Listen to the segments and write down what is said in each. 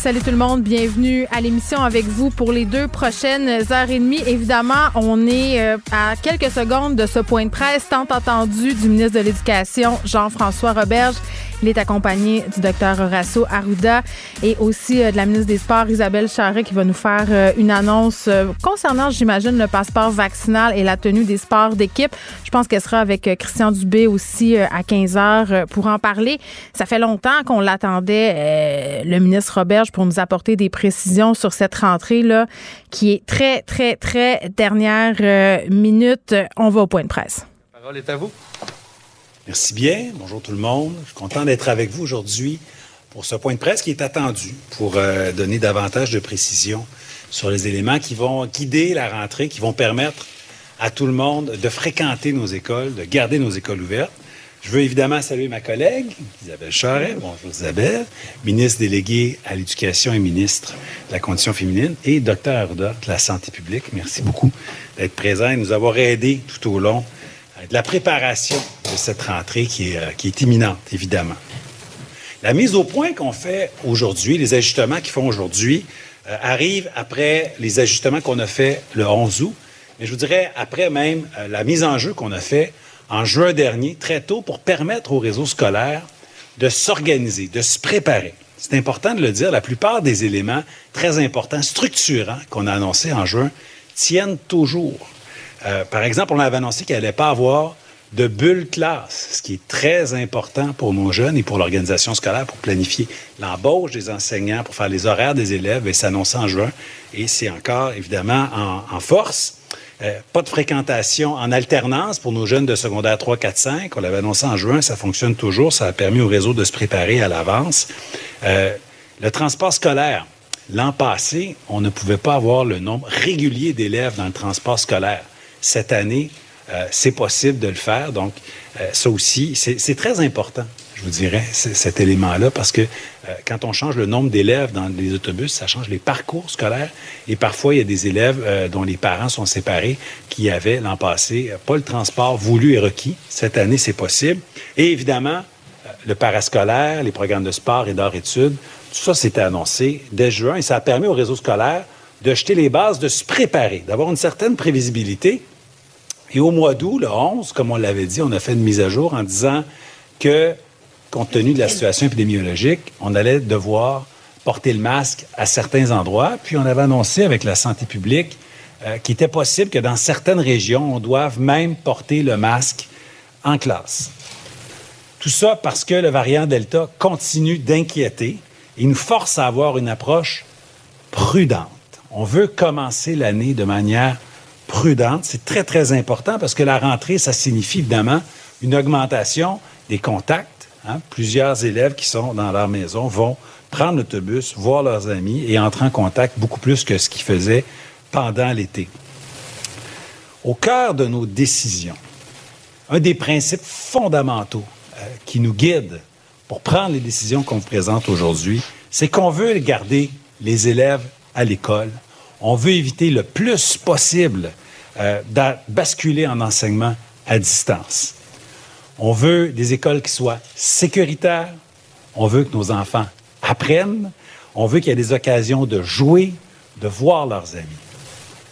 Salut tout le monde, bienvenue à l'émission avec vous pour les deux prochaines heures et demie. Évidemment, on est euh, à quelques secondes de ce point de presse tant attendu du ministre de l'Éducation, Jean-François Roberge. Il est accompagné du docteur Horacio Arruda et aussi euh, de la ministre des Sports, Isabelle Charret, qui va nous faire euh, une annonce concernant, j'imagine, le passeport vaccinal et la tenue des sports d'équipe. Je pense qu'elle sera avec Christian Dubé aussi à 15 heures pour en parler. Ça fait longtemps qu'on l'attendait, le ministre Roberge pour nous apporter des précisions sur cette rentrée-là qui est très, très, très dernière euh, minute. On va au point de presse. La parole est à vous. Merci bien. Bonjour tout le monde. Je suis content d'être avec vous aujourd'hui pour ce point de presse qui est attendu pour euh, donner davantage de précisions sur les éléments qui vont guider la rentrée, qui vont permettre à tout le monde de fréquenter nos écoles, de garder nos écoles ouvertes. Je veux évidemment saluer ma collègue, Isabelle Charret. Bonjour Isabelle, ministre déléguée à l'éducation et ministre de la condition féminine, et docteur de la santé publique. Merci beaucoup d'être présent et de nous avoir aidés tout au long euh, de la préparation de cette rentrée qui est, euh, qui est imminente, évidemment. La mise au point qu'on fait aujourd'hui, les ajustements qu'ils font aujourd'hui, euh, arrivent après les ajustements qu'on a fait le 11 août, mais je vous dirais après même la mise en jeu qu'on a fait en juin dernier, très tôt, pour permettre au réseau scolaire de s'organiser, de se préparer. C'est important de le dire, la plupart des éléments très importants, structurants qu'on a annoncés en juin tiennent toujours. Euh, par exemple, on avait annoncé qu'il n'allait pas avoir de bulle classe, ce qui est très important pour nos jeunes et pour l'organisation scolaire pour planifier l'embauche des enseignants, pour faire les horaires des élèves et s'annoncer en juin. Et c'est encore évidemment en, en force. Euh, pas de fréquentation en alternance pour nos jeunes de secondaire 3, 4, 5. On l'avait annoncé en juin, ça fonctionne toujours. Ça a permis au réseau de se préparer à l'avance. Euh, le transport scolaire. L'an passé, on ne pouvait pas avoir le nombre régulier d'élèves dans le transport scolaire. Cette année, euh, c'est possible de le faire. Donc, ça aussi, c'est très important je vous dirais, cet élément-là, parce que euh, quand on change le nombre d'élèves dans les autobus, ça change les parcours scolaires. Et parfois, il y a des élèves euh, dont les parents sont séparés qui avaient l'an passé euh, pas le transport voulu et requis. Cette année, c'est possible. Et évidemment, le parascolaire, les programmes de sport et d'art-études, tout ça, c'était annoncé dès juin et ça a permis au réseau scolaire de jeter les bases, de se préparer, d'avoir une certaine prévisibilité. Et au mois d'août, le 11, comme on l'avait dit, on a fait une mise à jour en disant que compte tenu de la situation épidémiologique, on allait devoir porter le masque à certains endroits. Puis on avait annoncé avec la santé publique euh, qu'il était possible que dans certaines régions, on doive même porter le masque en classe. Tout ça parce que le variant Delta continue d'inquiéter et nous force à avoir une approche prudente. On veut commencer l'année de manière prudente. C'est très, très important parce que la rentrée, ça signifie évidemment une augmentation des contacts Hein? Plusieurs élèves qui sont dans leur maison vont prendre l'autobus, voir leurs amis et entrer en contact beaucoup plus que ce qu'ils faisaient pendant l'été. Au cœur de nos décisions, un des principes fondamentaux euh, qui nous guide pour prendre les décisions qu'on vous présente aujourd'hui, c'est qu'on veut garder les élèves à l'école. On veut éviter le plus possible euh, de basculer en enseignement à distance. On veut des écoles qui soient sécuritaires. On veut que nos enfants apprennent. On veut qu'il y ait des occasions de jouer, de voir leurs amis.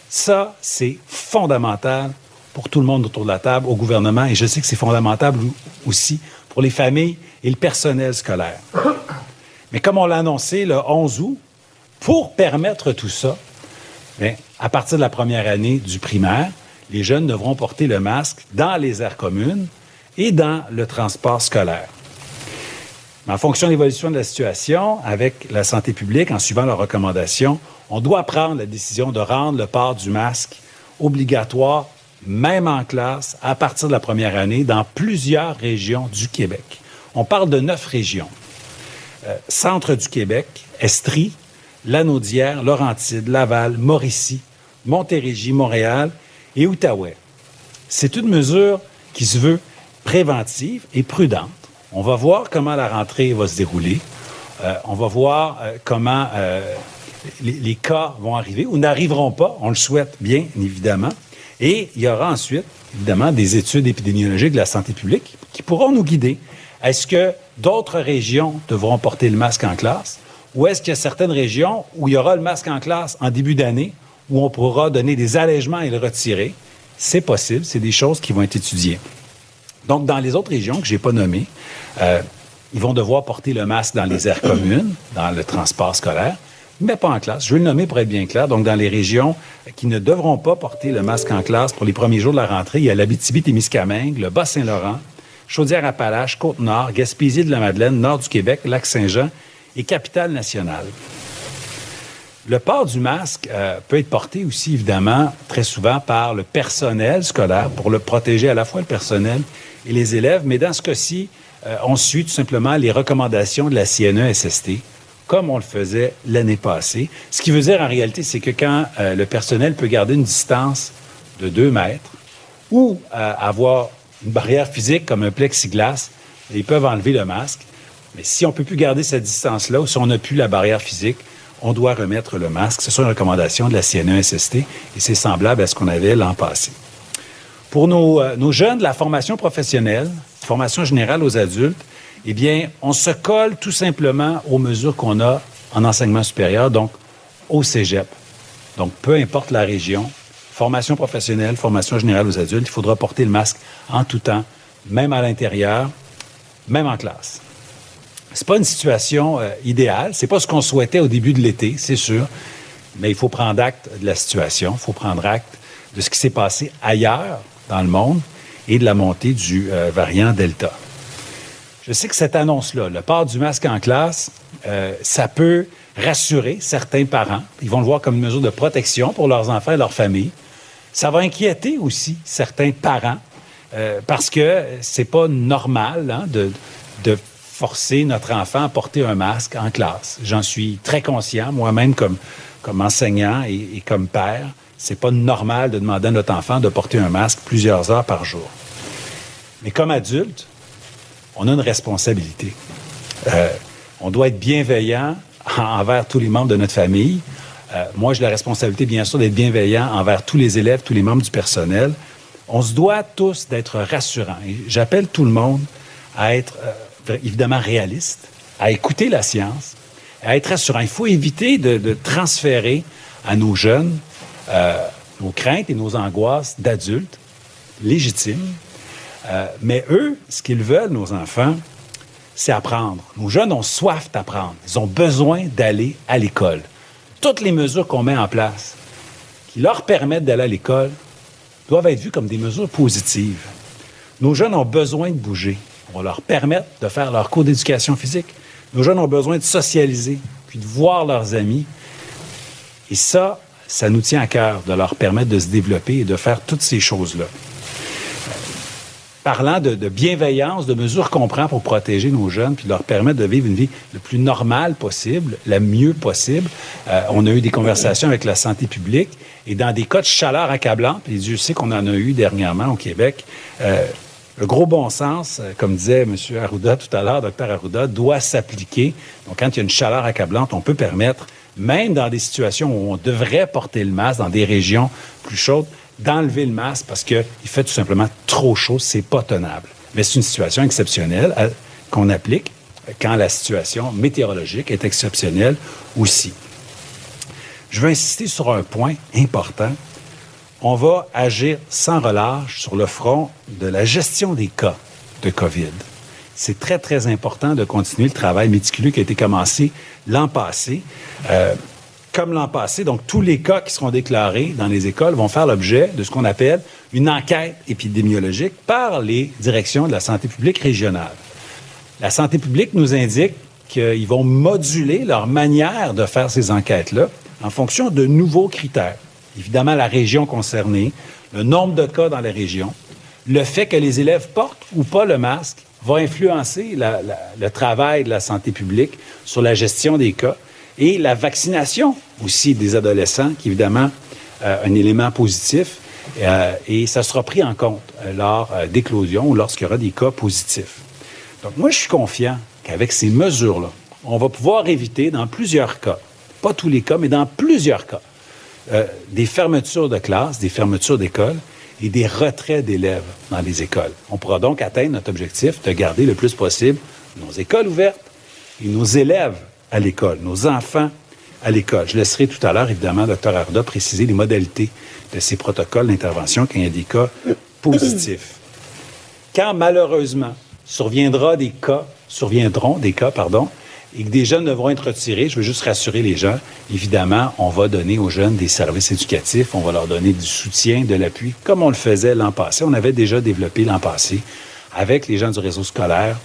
Ça, c'est fondamental pour tout le monde autour de la table, au gouvernement, et je sais que c'est fondamental aussi pour les familles et le personnel scolaire. Mais comme on l'a annoncé le 11 août, pour permettre tout ça, à partir de la première année du primaire, les jeunes devront porter le masque dans les aires communes et dans le transport scolaire. En fonction de l'évolution de la situation, avec la santé publique, en suivant leurs recommandations, on doit prendre la décision de rendre le port du masque obligatoire, même en classe, à partir de la première année, dans plusieurs régions du Québec. On parle de neuf régions. Euh, centre du Québec, Estrie, Lanaudière, Laurentide, Laval, Mauricie, Montérégie, Montréal et Outaouais. C'est une mesure qui se veut préventive et prudente On va voir comment la rentrée va se dérouler. Euh, on va voir euh, comment euh, les, les, cas vont arriver ou n'arriveront pas. On le souhaite bien évidemment. Et il y aura ensuite, évidemment, des études épidémiologiques de la santé publique qui pourront nous guider. Est-ce que d'autres régions devront porter le masque en classe? Ou est-ce qu'il y a certaines régions où il y aura le masque en classe en début d'année, où on pourra donner des allègements et le retirer? C'est possible, c'est des choses qui vont être étudiées. Donc, dans les autres régions que je n'ai pas nommées, euh, ils vont devoir porter le masque dans les aires communes, dans le transport scolaire, mais pas en classe. Je vais le nommer pour être bien clair. Donc, dans les régions qui ne devront pas porter le masque en classe pour les premiers jours de la rentrée, il y a l'Abitibi-Témiscamingue, le Bas-Saint-Laurent, Chaudière-Appalaches, Côte-Nord, Gaspésie de la Madeleine, Nord du Québec, Lac-Saint-Jean et Capitale-Nationale. Le port du masque euh, peut être porté aussi, évidemment, très souvent par le personnel scolaire pour le protéger à la fois le personnel et les élèves. Mais dans ce cas-ci, euh, on suit tout simplement les recommandations de la CNESST, comme on le faisait l'année passée. Ce qui veut dire, en réalité, c'est que quand euh, le personnel peut garder une distance de deux mètres ou avoir une barrière physique comme un plexiglas, ils peuvent enlever le masque. Mais si on ne peut plus garder cette distance-là ou si on n'a plus la barrière physique, on doit remettre le masque. Ce sont les recommandations de la CNESST et c'est semblable à ce qu'on avait l'an passé. Pour nos, euh, jeunes de la formation professionnelle, formation générale aux adultes, eh bien, on se colle tout simplement aux mesures qu'on a en enseignement supérieur, donc au cégep. Donc, peu importe la région, formation professionnelle, formation générale aux adultes, il faudra porter le masque en tout temps, même à l'intérieur, même en classe. C'est pas une situation euh, idéale, c'est pas ce qu'on souhaitait au début de l'été, c'est sûr, mais il faut prendre acte de la situation, il faut prendre acte de ce qui s'est passé ailleurs dans le monde et de la montée du euh, variant Delta. Je sais que cette annonce-là, le port du masque en classe, euh, ça peut rassurer certains parents. Ils vont le voir comme une mesure de protection pour leurs enfants et leurs familles. Ça va inquiéter aussi certains parents euh, parce que c'est pas normal hein, de, de, forcer notre enfant à porter un masque en classe. J'en suis très conscient, moi-même comme, comme enseignant et, et comme père. C'est pas normal de demander à notre enfant de porter un masque plusieurs heures par jour. Mais comme adulte, on a une responsabilité. Euh, on doit être bienveillant envers tous les membres de notre famille. Euh, moi, j'ai la responsabilité, bien sûr, d'être bienveillant envers tous les élèves, tous les membres du personnel. On se doit tous d'être rassurants. J'appelle tout le monde à être euh, évidemment réaliste, à écouter la science, à être rassurant. Il faut éviter de, de transférer à nos jeunes euh, nos craintes et nos angoisses d'adultes légitimes. Euh, mais eux, ce qu'ils veulent, nos enfants, c'est apprendre. Nos jeunes ont soif d'apprendre. Ils ont besoin d'aller à l'école toutes les mesures qu'on met en place qui leur permettent d'aller à l'école doivent être vues comme des mesures positives. Nos jeunes ont besoin de bouger. On va leur permettre de faire leur cours d'éducation physique. Nos jeunes ont besoin de socialiser, puis de voir leurs amis. Et ça, ça nous tient à cœur de leur permettre de se développer et de faire toutes ces choses-là parlant de, bienveillance, de mesures qu'on prend pour protéger nos jeunes, puis leur permettre de vivre une vie le plus normale possible, la mieux possible. Euh, on a eu des conversations avec la santé publique et dans des cas de chaleur accablante, puis Dieu sait qu'on en a eu dernièrement au Québec, euh, le gros bon sens, euh, comme disait M. Arruda tout à l'heure, Dr Arruda, doit s'appliquer. Donc, quand il y a une chaleur accablante, on peut permettre, même dans des situations où on devrait porter le masque, dans des régions plus chaudes, d'enlever le masque parce qu'il fait tout simplement trop chaud, c'est pas tenable. Mais c'est une situation exceptionnelle euh, qu'on applique quand la situation météorologique est exceptionnelle aussi. Je veux insister sur un point important. On va agir sans relâche sur le front de la gestion des cas de COVID. C'est très, très important de continuer le travail méticuleux qui a été commencé l'an passé. Euh, comme l'an passé, donc tous les cas qui seront déclarés dans les écoles vont faire l'objet de ce qu'on appelle une enquête épidémiologique par les directions de la santé publique régionale. La santé publique nous indique qu'ils vont moduler leur manière de faire ces enquêtes-là en fonction de nouveaux critères. Évidemment, la région concernée, le nombre de cas dans la région, le fait que les élèves portent ou pas le masque va influencer le travail de la santé publique sur la gestion des cas et la vaccination aussi des adolescents, qui évidemment euh, un élément positif, euh, et ça sera pris en compte euh, lors d'éclosion ou lorsqu'il y aura des cas positifs. Donc, moi, je suis confiant qu'avec ces mesures-là, on va pouvoir éviter, dans plusieurs cas, pas tous les cas, mais dans plusieurs cas, des fermetures de classes, des fermetures d'écoles et des retraits d'élèves dans les écoles. On pourra donc atteindre notre objectif de garder le plus possible nos écoles ouvertes et nos élèves à l'école, nos enfants à l'école. Je laisserai tout à l'heure, évidemment, Dr. Arda préciser les modalités de ces protocoles d'intervention quand il y a des cas positifs. Quand malheureusement surviendra des cas, surviendront des cas, pardon, et que des jeunes devront être retirés, je veux juste rassurer les gens. Évidemment, on va donner aux jeunes des services éducatifs, on va leur donner du soutien, de l'appui, comme on le faisait l'an passé. On avait déjà développé l'an passé avec les gens du réseau scolaire,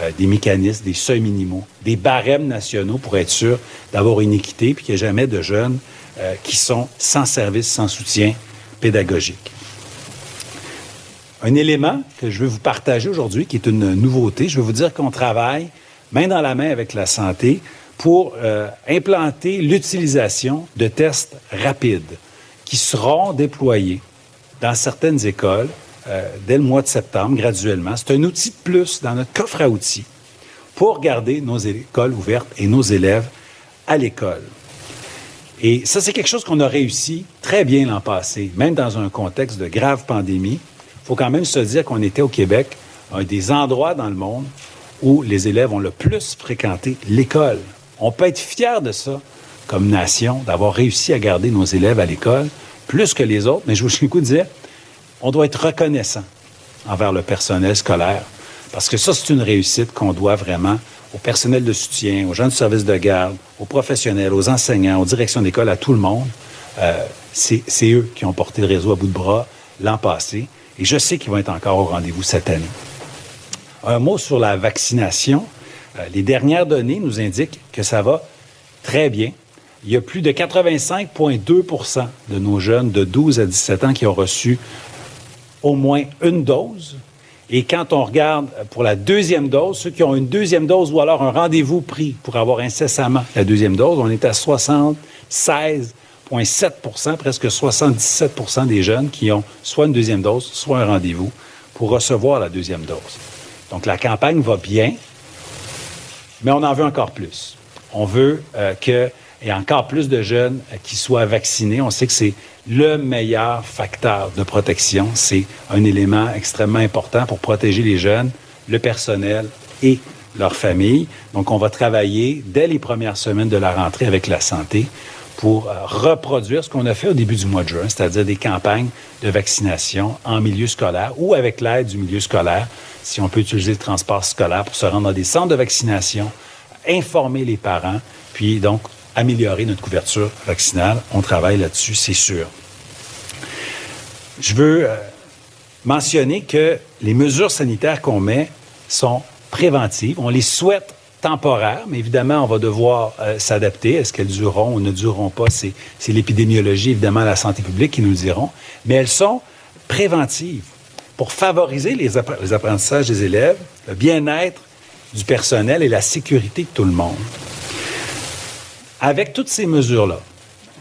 euh, des mécanismes, des seuils minimaux, des barèmes nationaux pour être sûr d'avoir une équité, puis qu'il n'y ait jamais de jeunes euh, qui sont sans service, sans soutien pédagogique. Un élément que je veux vous partager aujourd'hui, qui est une nouveauté, je veux vous dire qu'on travaille main dans la main avec la santé pour euh, implanter l'utilisation de tests rapides qui seront déployés dans certaines écoles euh, dès le mois de septembre, graduellement. C'est un outil de plus dans notre coffre à outils pour garder nos écoles ouvertes et nos élèves à l'école. Et ça, c'est quelque chose qu'on a réussi très bien l'an passé, même dans un contexte de grave pandémie. Il faut quand même se dire qu'on était au Québec, un des endroits dans le monde où les élèves ont le plus fréquenté l'école. On peut être fier de ça comme nation, d'avoir réussi à garder nos élèves à l'école plus que les autres, mais je vous dire, on doit être reconnaissant envers le personnel scolaire, parce que ça, c'est une réussite qu'on doit vraiment au personnel de soutien, aux gens du service de garde, aux professionnels, aux enseignants, aux directions d'école, à tout le monde. Euh, c'est eux qui ont porté le réseau à bout de bras l'an passé, et je sais qu'ils vont être encore au rendez-vous cette année. Un mot sur la vaccination. Euh, les dernières données nous indiquent que ça va très bien. Il y a plus de 85,2% de nos jeunes de 12 à 17 ans qui ont reçu au moins une dose. Et quand on regarde pour la deuxième dose, ceux qui ont une deuxième dose ou alors un rendez-vous pris pour avoir incessamment la deuxième dose, on est à 76,7% presque 77% des jeunes qui ont soit une deuxième dose, soit un rendez-vous pour recevoir la deuxième dose. Donc, la campagne va bien, mais on en veut encore plus. On veut qu'il y ait encore plus de jeunes euh, qui soient vaccinés. On sait que c'est le meilleur facteur de protection. C'est un élément extrêmement important pour protéger les jeunes, le personnel et leur famille. Donc, on va travailler dès les premières semaines de la rentrée avec la santé pour euh, reproduire ce qu'on a fait au début du mois de juin, c'est-à-dire des campagnes de vaccination en milieu scolaire ou avec l'aide du milieu scolaire si on peut utiliser le transport scolaire pour se rendre dans des centres de vaccination, informer les parents, puis donc améliorer notre couverture vaccinale. On travaille là-dessus, c'est sûr. Je veux euh, mentionner que les mesures sanitaires qu'on met sont préventives. On les souhaite temporaires, mais évidemment, on va devoir euh, s'adapter. Est-ce qu'elles dureront ou ne dureront pas? C'est l'épidémiologie, évidemment, la santé publique qui nous le diront. Mais elles sont préventives pour favoriser les, apprentissages des élèves, le bien-être du personnel et la sécurité de tout le monde. Avec toutes ces mesures-là,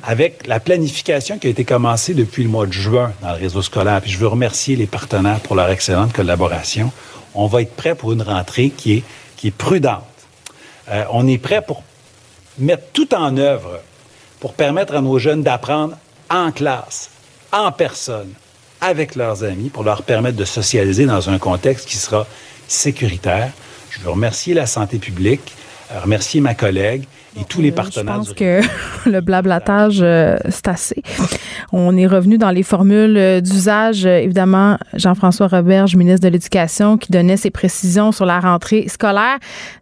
avec la planification qui a été commencée depuis le mois de juin dans le réseau scolaire, puis je veux remercier les partenaires pour leur excellente collaboration, on va être prêt pour une rentrée qui est, prudente. Euh, on est prêt pour mettre tout en œuvre pour permettre à nos jeunes d'apprendre en classe, en personne, avec leurs amis pour leur permettre de socialiser dans un contexte qui sera sécuritaire. Je veux remercier la santé publique, euh, remercier ma collègue et tous les partenaires. Je pense que le blablatage, euh, c'est assez. On est revenu dans les formules euh, d'usage. Évidemment, Jean-François Roberge, ministre de l'Éducation, qui donnait ses précisions sur la rentrée scolaire.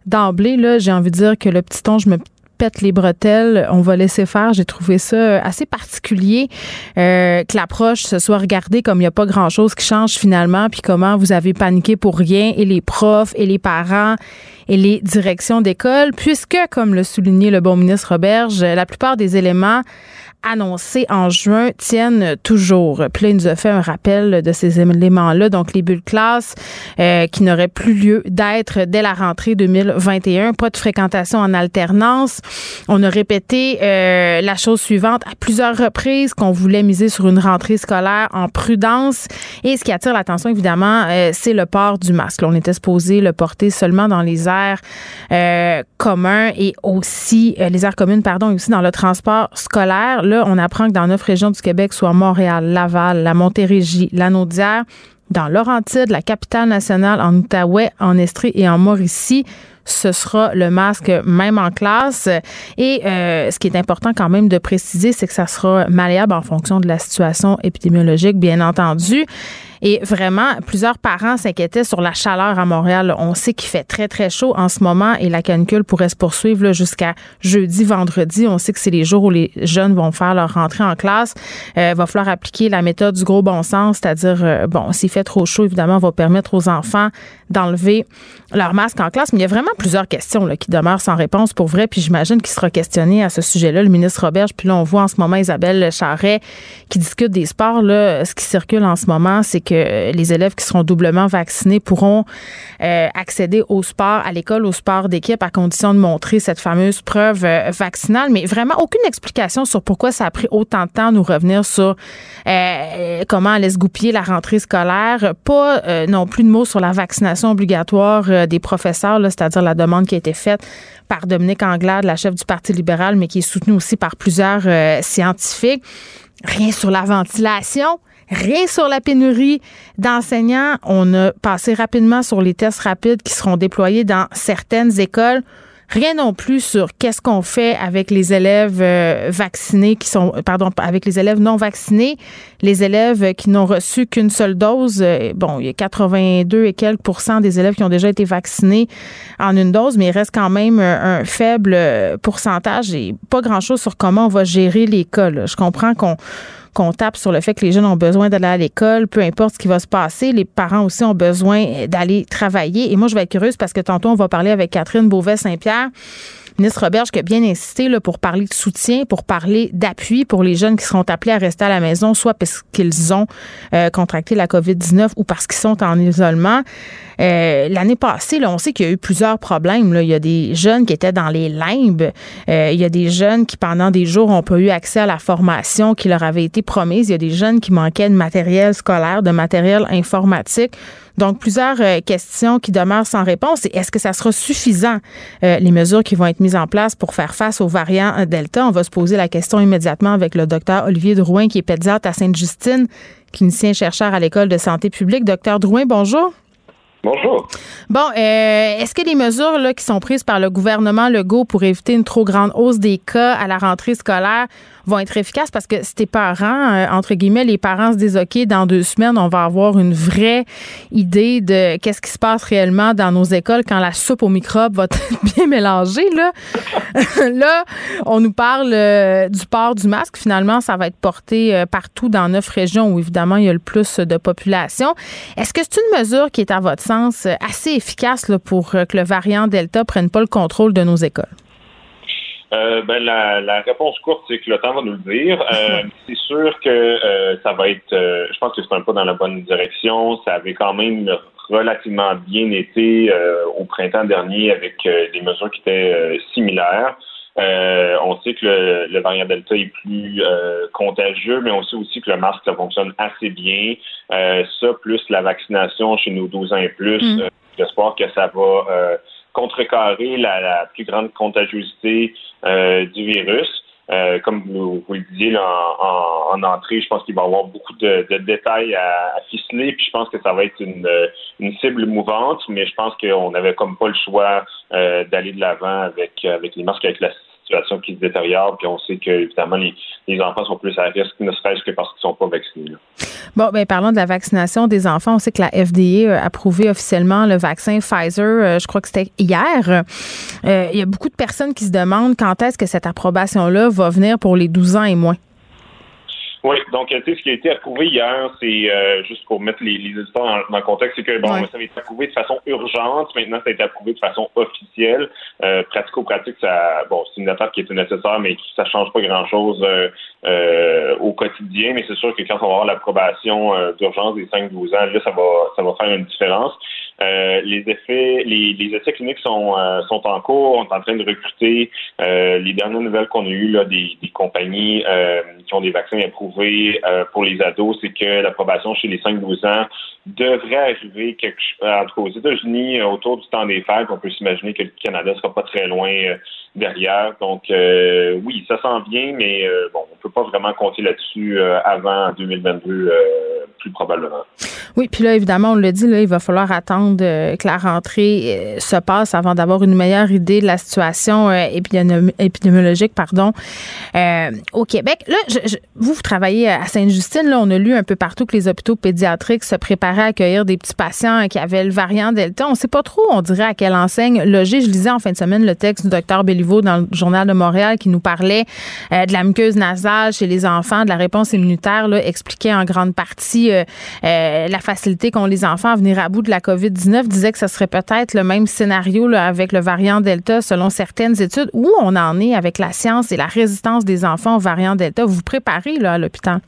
D'emblée, là, j'ai envie de dire que le petit ton, je me pète les bretelles, on va laisser faire. J'ai trouvé ça assez particulier euh, que l'approche se soit regardée comme il n'y a pas grand-chose qui change finalement, puis comment vous avez paniqué pour rien, et les profs, et les parents, et les directions d'école, puisque, comme le soulignait le bon ministre Roberge, la plupart des éléments annoncés en juin tiennent toujours. Puis nous a fait un rappel de ces éléments-là. Donc, les bulles classe euh, qui n'auraient plus lieu d'être dès la rentrée 2021. Pas de fréquentation en alternance. On a répété euh, la chose suivante à plusieurs reprises qu'on voulait miser sur une rentrée scolaire en prudence. Et ce qui attire l'attention, évidemment, euh, c'est le port du masque. on était supposé le porter seulement dans les airs communs et aussi les aires communes, pardon, et aussi dans le transport scolaire. On apprend que dans neuf régions du Québec, soit Montréal, Laval, la Montérégie, la Naudière, dans Laurentide, la capitale nationale, en Outaouais, en Estrie et en Mauricie, ce sera le masque même en classe. Et euh, ce qui est important quand même de préciser, c'est que ça sera malléable en fonction de la situation épidémiologique, bien entendu. Et vraiment, plusieurs parents s'inquiétaient sur la chaleur à Montréal. On sait qu'il fait très, très chaud en ce moment et la canicule pourrait se poursuivre jusqu'à jeudi, vendredi. On sait que c'est les jours où les jeunes vont faire leur rentrée en classe. Il euh, va falloir appliquer la méthode du gros bon sens, c'est-à-dire, euh, bon, s'il fait trop chaud, évidemment, on va permettre aux enfants d'enlever leur masque en classe. Mais il y a vraiment plusieurs questions là, qui demeurent sans réponse pour vrai. Puis j'imagine qu'il sera questionné à ce sujet-là, le ministre Roberge. Puis là, on voit en ce moment Isabelle Charret qui discute des sports. Là, ce qui circule en ce moment, c'est les élèves qui seront doublement vaccinés pourront euh, accéder au sport, à l'école, au sport d'équipe, à condition de montrer cette fameuse preuve euh, vaccinale. Mais vraiment, aucune explication sur pourquoi ça a pris autant de temps à nous revenir sur euh, comment allait se goupiller la rentrée scolaire. Pas non plus de mots sur la vaccination obligatoire des professeurs, c'est-à-dire la demande qui a été faite par Dominique Anglade, la chef du Parti libéral, mais qui est soutenue aussi par plusieurs scientifiques. Rien sur la ventilation, Rien sur la pénurie d'enseignants. On a passé rapidement sur les tests rapides qui seront déployés dans certaines écoles. Rien non plus sur qu'est-ce qu'on fait avec les élèves euh, vaccinés qui sont, pardon, avec les élèves non vaccinés, les élèves qui n'ont reçu qu'une seule dose. Euh, bon, il y a 82 et quelques pourcents des élèves qui ont déjà été vaccinés en une dose, mais il reste quand même un, faible euh, pourcentage et pas grand-chose sur comment on va gérer l'école. Je comprends qu'on qu'on tape sur le fait que les jeunes ont besoin d'aller à l'école, peu importe ce qui va se passer. Les parents aussi ont besoin d'aller travailler. Et moi, je vais être curieuse parce que tantôt, on va parler avec Catherine Beauvais-Saint-Pierre ministre Roberge qui a bien insisté là, pour parler de soutien, pour parler d'appui pour les jeunes qui seront appelés à rester à la maison, soit parce qu'ils ont euh, contracté la COVID-19 ou parce qu'ils sont en isolement. Euh, l'année passée, là, on sait qu'il y a eu plusieurs problèmes. Là. Il y a des jeunes qui étaient dans les limbes. Euh, il y a des jeunes qui, pendant des jours, n'ont pas eu accès à la formation qui leur avait été promise. Il y a des jeunes qui manquaient de matériel scolaire, de matériel informatique. Donc, plusieurs euh, questions qui demeurent sans réponse. est-ce que ça sera suffisant, euh, les mesures qui vont être mises en place pour faire face aux variants Delta? On va se poser la question immédiatement avec le docteur Olivier Drouin, qui est pédiatre à Sainte-Justine, clinicien chercheur à l'École de santé publique. Docteur Drouin, bonjour. Bonjour. Bon, est-ce que les mesures là, qui sont prises par le gouvernement Legault pour éviter une trop grande hausse des cas à la rentrée scolaire vont être efficaces parce que si tes parents, euh, entre guillemets, les parents se disent OK, dans deux semaines, on va avoir une vraie idée de qu'est-ce qui se passe réellement dans nos écoles quand la soupe aux microbes va être bien mélangée. Là, là on nous parle euh, du port du masque. Finalement, ça va être porté euh, partout dans neuf régions où, évidemment, il y a le plus de population. Est-ce que c'est une mesure qui est, à votre sens, assez efficace pour que le variant Delta prenne pas le contrôle de nos écoles? Euh, ben, la, la, réponse courte, c'est que le temps va nous le dire. Euh, c'est sûr que euh, ça va être, euh, je pense que c'est un pas dans la bonne direction. Ça avait quand même relativement bien été au printemps dernier avec des mesures qui étaient similaires. on sait que le, le, variant Delta est plus contagieux, mais on sait aussi que le masque, ça fonctionne assez bien. ça, plus la vaccination chez nos 12 ans et plus, mm. j'espère que ça va contrecarrer la, la, plus grande contagiosité euh, du virus. Euh, comme vous, le disiez en, entrée, je pense qu'il va y avoir beaucoup de, détails à, à, ficeler, puis je pense que ça va être une, une cible mouvante, mais je pense qu'on n'avait comme pas le choix euh, d'aller de l'avant avec, avec les masques, avec la qui se détériore, puis on sait que évidemment les, enfants sont plus à risque, ne serait-ce que parce qu'ils ne sont pas vaccinés. Bon, ben parlons de la vaccination des enfants. On sait que la FDA a approuvé officiellement le vaccin Pfizer. Euh, je crois que c'était hier. Euh, il y a beaucoup de personnes qui se demandent quand est-ce que cette approbation-là va venir pour les 12 ans et moins. Oui, donc tu sais, ce qui a été approuvé hier, c'est euh, juste pour mettre les, les dans, le contexte, c'est que bon, ça a été approuvé de façon urgente, maintenant ça a été approuvé de façon officielle. Euh, pratico-pratique, ça bon, c'est une étape qui était nécessaire, mais qui ça change pas grand-chose euh, euh, au quotidien. Mais c'est sûr que quand on va avoir l'approbation d'urgence des 5-12 ans, là, ça va ça va faire une différence. Les effets, les, essais cliniques sont, sont en cours, on est en train de recruter. les dernières nouvelles qu'on a eues là, des, compagnies qui ont des vaccins approuvés euh, pour les ados, c'est que l'approbation chez les 5-12 ans devrait arriver quelque, entre aux États-Unis euh, autour du temps des fêtes. On peut s'imaginer que le Canada sera pas très loin euh, derrière. Donc oui, ça s'en vient, mais bon, on peut pas vraiment compter là-dessus avant 2022 plus probablement. Oui, puis là, évidemment, on le dit, là, il va falloir attendre que la rentrée se passe avant d'avoir une meilleure idée de la situation épidémiologique pardon, au Québec. Là, vous, vous travaillez à Sainte-Justine. Là, on a lu un peu partout que les hôpitaux pédiatriques se préparaient à accueillir des petits patients qui avaient le variant Delta. On ne sait pas trop, on dirait, à quelle enseigne loger. Je lisais en fin de semaine le texte du docteur Béliveau dans le Journal de Montréal qui nous parlait euh, de la muqueuse nasale chez les enfants, de la réponse immunitaire, expliquait en grande partie euh, euh, la facilité qu'ont les enfants à venir à bout de la COVID-19. Disait que ce serait peut-être le même scénario là, avec le variant Delta selon certaines études. Où on en est avec la science et la résistance des enfants au variant Delta? Vous vous préparez là, à l'hôpital?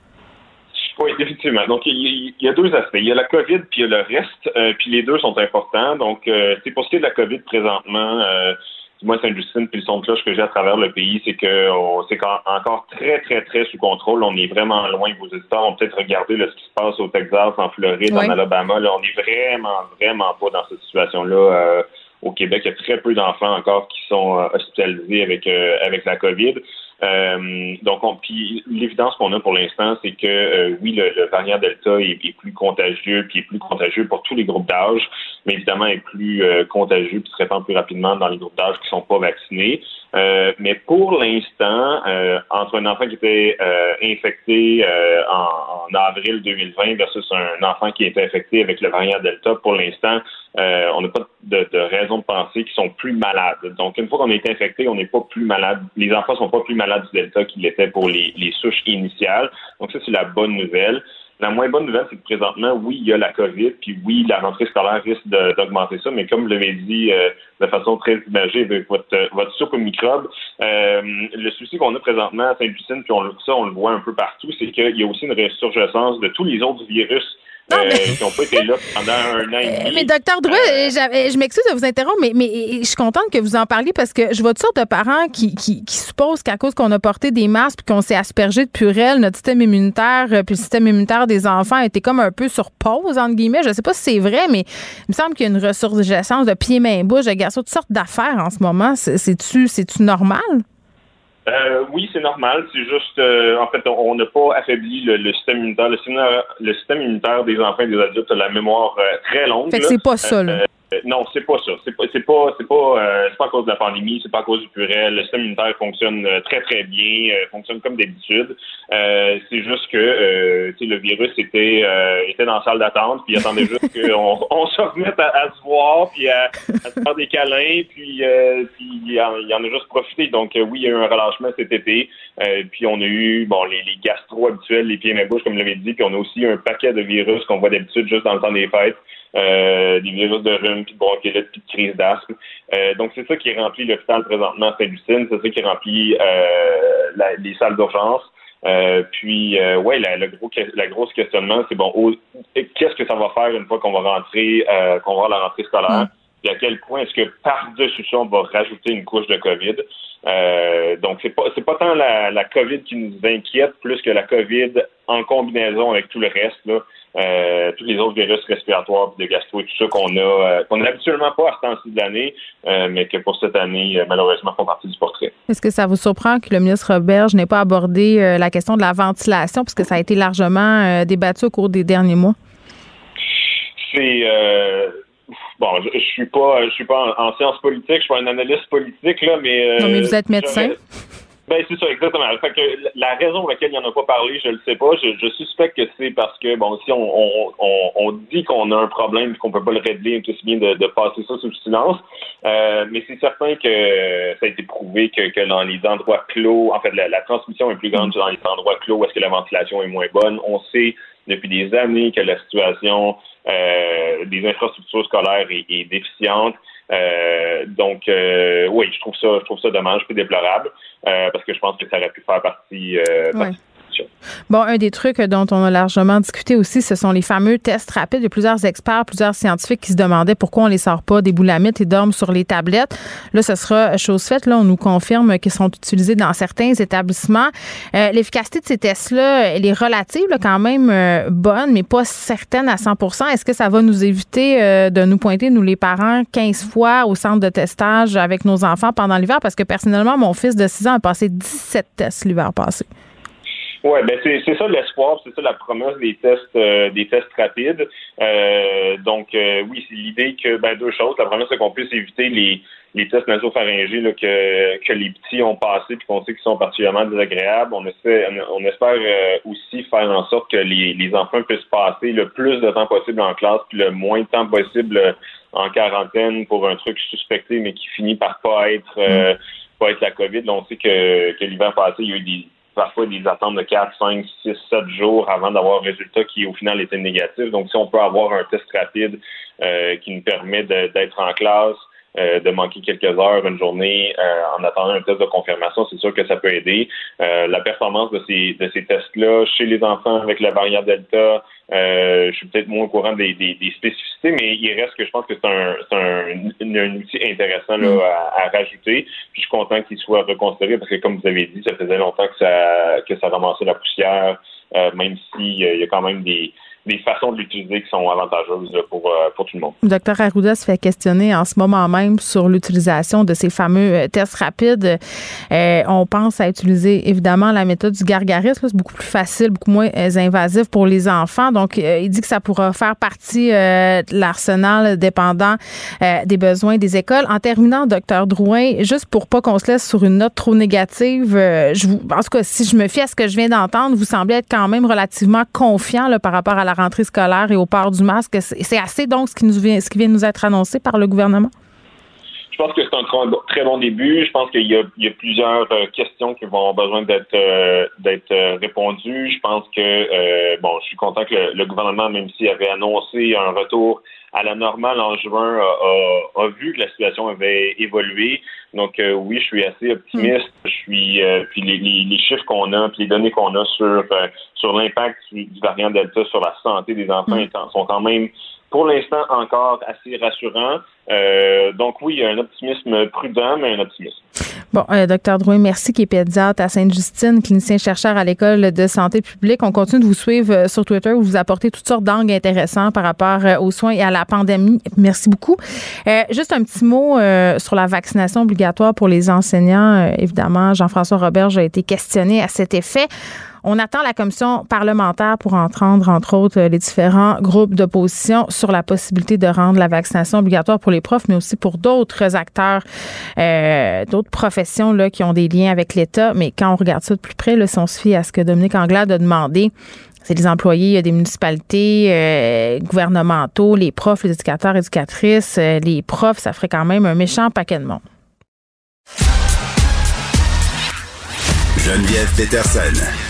Oui, effectivement. Donc, il y, a deux aspects. Il y a la COVID, puis il y a le reste, euh, puis les deux sont importants. Donc, euh, c'est pour ce qui est de la COVID présentement, euh, moi, Sainte-Justine, puis le son de cloche que j'ai à travers le pays, c'est que c'est encore très, très, très sous contrôle. On est vraiment loin. Vos éditeurs ont peut-être regardé ce qui se passe au Texas, en Floride, en Alabama. Là, on est vraiment, vraiment pas dans cette situation-là. Euh, au Québec, il y a très peu d'enfants encore qui sont hospitalisés avec, avec la COVID. Euh, donc, on, puis l'évidence qu'on a pour l'instant, c'est que euh, oui, le, variant Delta est, plus contagieux, puis est plus contagieux pour tous les groupes d'âge, mais évidemment est plus euh, contagieux, puis se répand plus rapidement dans les groupes d'âge qui sont pas vaccinés. Euh, mais pour l'instant, euh, entre un enfant qui était euh, infecté en, en, avril 2020 versus un enfant qui était infecté avec le variant Delta, pour l'instant, on n'a pas de, de, raison de penser qu'ils sont plus malades. Donc, une fois qu'on est infecté, on n'est pas plus malade. Les enfants sont pas plus malades du Delta qu'ils l'étaient pour les, les souches initiales. Donc, ça, c'est la bonne nouvelle. La moins bonne nouvelle, c'est que présentement, oui, il y a la COVID, puis oui, la rentrée scolaire risque d'augmenter ça, mais comme vous l'avez dit euh, de façon très imagée avec votre, votre soupe aux microbes, euh, le souci qu'on a présentement à Saint-Lucine, puis on, ça, on le voit un peu partout, c'est qu'il y a aussi une résurgence de tous les autres virus euh, qui n'ont pas été là pendant un an et demi. Mais docteur Drouet, euh, je m'excuse de vous interrompre, mais, mais je suis contente que vous en parliez parce que je vois toutes sortes de parents qui, qui, qui supposent qu'à cause qu'on a porté des masques puis qu'on s'est aspergé de purelle, notre système immunitaire euh, puis le système immunitaire des enfants était comme un peu sur pause, entre guillemets. Je ne sais pas si c'est vrai, mais il me semble qu'il y a une ressurgence de pieds, mains, bouche, de garçons, toutes sortes d'affaires en ce moment. C'est-tu normal? Euh, oui, c'est normal. C'est juste, euh, en fait, on n'a pas affaibli le, système immunitaire. Le, système immunitaire des enfants et des adultes a la mémoire euh, très longue. Fait que c'est pas ça, là. Euh, non, c'est pas ça. C'est pas, c'est pas, c'est pas, euh, c'est pas à cause de la pandémie, c'est pas à cause du purel. Le système immunitaire fonctionne euh, très très bien, fonctionne comme d'habitude. c'est juste que, tu sais, le virus était, était dans la salle d'attente, puis il attendait juste qu'on on se remette à, se voir, puis à, se faire des câlins, puis, puis il en, en, a juste profité. Donc oui, il y a eu un relâchement cet été, puis on a eu, bon, les, les gastro habituels, les pieds et bouche, comme je l'avais dit, puis on a aussi un paquet de virus qu'on voit d'habitude juste dans le temps des fêtes. Euh, des virus de rhume, puis de bronchiolite, puis de crise d'asthme. Euh, donc, c'est ça qui remplit l'hôpital présentement à Saint-Lucine, c'est ça qui remplit euh, les salles d'urgence. puis, ouais, la, le gros, la grosse questionnement, c'est bon, qu'est-ce que ça va faire une fois qu'on va rentrer, qu'on va avoir la rentrée scolaire? Puis à quel point est-ce que par-dessus ça, on va rajouter une couche de COVID? donc, c'est pas c'est pas tant la, la COVID qui nous inquiète, plus que la COVID en combinaison avec tout le reste. Là. Euh, tous les autres virus respiratoires, de gastro et tout ça qu'on a, euh, qu'on n'a habituellement pas à ce temps-ci de l'année, euh, mais que pour cette année, malheureusement, font partie du portrait. Est-ce que ça vous surprend que le ministre Roberge n'ait pas abordé la question de la ventilation, puisque ça a été largement débattu au cours des derniers mois? C'est bon, je, suis pas, je suis pas en, sciences politiques, je suis pas un analyste politique là, mais non, mais vous êtes médecin. Ben, c'est ça, exactement. Fait que la raison pour laquelle il n'y en a pas parlé, je ne le sais pas. Je, je suspecte que c'est parce que, bon, si on, on, on, on dit qu'on a un problème et qu'on peut pas le régler, tout bien de, de passer ça sous le silence. Euh, mais c'est certain que ça a été prouvé que, que dans les endroits clos, en fait, la, la transmission est plus grande dans les endroits clos où est-ce que la ventilation est moins bonne. On sait depuis des années que la situation euh, des infrastructures scolaires est, est déficiente. Euh, donc, euh, oui, je trouve ça, je trouve ça dommage, peu déplorable, euh, parce que je pense que ça aurait pu faire partie. Euh, Bon, un des trucs dont on a largement discuté aussi, ce sont les fameux tests rapides. Il y a plusieurs experts, plusieurs scientifiques qui se demandaient pourquoi on les sort pas des boulamites et dorment sur les tablettes. Là, ce sera chose faite. Là, on nous confirme qu'ils sont utilisés dans certains établissements. Euh, L'efficacité de ces tests-là, elle est relative, quand même euh, bonne, mais pas certaine à 100% Est-ce que ça va nous éviter euh, de nous pointer, nous les parents, 15 fois au centre de testage avec nos enfants pendant l'hiver? Parce que personnellement, mon fils de 6 ans a passé 17 tests l'hiver passé. Oui, ben c'est c'est ça l'espoir, c'est ça la promesse des tests euh, des tests rapides. Euh, donc euh, oui, c'est l'idée que ben deux choses. La première, c'est qu'on puisse éviter les les tests nasopharyngés là, que, que les petits ont passés puis qu'on sait qu'ils sont particulièrement désagréables. On essaie, on espère euh, aussi faire en sorte que les, les enfants puissent passer le plus de temps possible en classe puis le moins de temps possible en quarantaine pour un truc suspecté mais qui finit par pas être euh, pas être la COVID. Là, on sait que, que l'hiver passé, il y a eu des parfois des attentes de 4, 5, 6, 7 jours avant d'avoir un résultat qui, au final, était négatif. Donc, si on peut avoir un test rapide euh, qui nous permet d'être en classe, euh, de manquer quelques heures, une journée, euh, en attendant un test de confirmation, c'est sûr que ça peut aider. Euh, la performance de ces, de ces tests-là chez les enfants avec la variante Delta, je suis peut-être moins au courant des, des, des, spécificités, mais il reste que je pense que c'est un, un, un, outil intéressant là, à, à, rajouter. Puis je suis content qu'il soit reconsidéré parce que, comme vous avez dit, ça faisait longtemps que ça, que ça ramassait la poussière, même s'il y a quand même des des façons de l'utiliser qui sont avantageuses pour, euh, pour tout le monde. Docteur Arruda se fait questionner en ce moment même sur l'utilisation de ces fameux euh, tests rapides. Euh, on pense à utiliser évidemment la méthode du gargarisme. C'est beaucoup plus facile, beaucoup moins invasif pour les enfants. Donc, il dit que ça pourra faire partie de l'arsenal dépendant des besoins des écoles. En terminant, docteur Drouin, juste pour pas qu'on se laisse sur une note trop négative, je vous, en tout cas, si je me fie à ce que je viens d'entendre, vous semblez être quand même relativement confiant par rapport à la rentrée scolaire et au port du masque. C'est assez donc ce qui, nous vient, ce qui vient nous être annoncé par le gouvernement? Je pense que c'est un très bon début. Je pense qu'il y, a plusieurs euh, questions qui vont avoir besoin d'être euh, euh, répondues. Je pense que bon, je suis content que le, gouvernement, même s'il avait annoncé un retour à la normale en juin, a vu que la situation avait évolué. Donc euh, oui, je suis assez optimiste. Mm. Je suis puis les, les, les chiffres qu'on a, puis les données qu'on a sur sur l'impact du, du, variant Delta sur la santé des enfants mm. sont quand même pour l'instant encore assez rassurant. Euh, donc oui, il y a un optimisme prudent, mais un optimisme. Bon, euh, docteur Drouin, merci, qui est pédiatre à Sainte-Justine, clinicien chercheur à l'école de santé publique. On continue de vous suivre euh, sur Twitter où vous apportez toutes sortes d'angles intéressants par rapport euh, aux soins et à la pandémie. Merci beaucoup. Euh, juste un petit mot euh, sur la vaccination obligatoire pour les enseignants. évidemment, Jean-François Robert a été questionné à cet effet. On attend la commission parlementaire pour entendre, entre autres, les différents groupes d'opposition sur la possibilité de rendre la vaccination obligatoire pour les profs, mais aussi pour d'autres acteurs, euh, d'autres professions là, qui ont des liens avec l'État. Mais quand on regarde ça de plus près, là, si on se à ce que Dominique Anglade a demandé, c'est les employés des municipalités, euh, gouvernementaux, les profs, les éducateurs, éducatrices, euh, les profs, ça ferait quand même un méchant paquet de monde. Geneviève Peterson.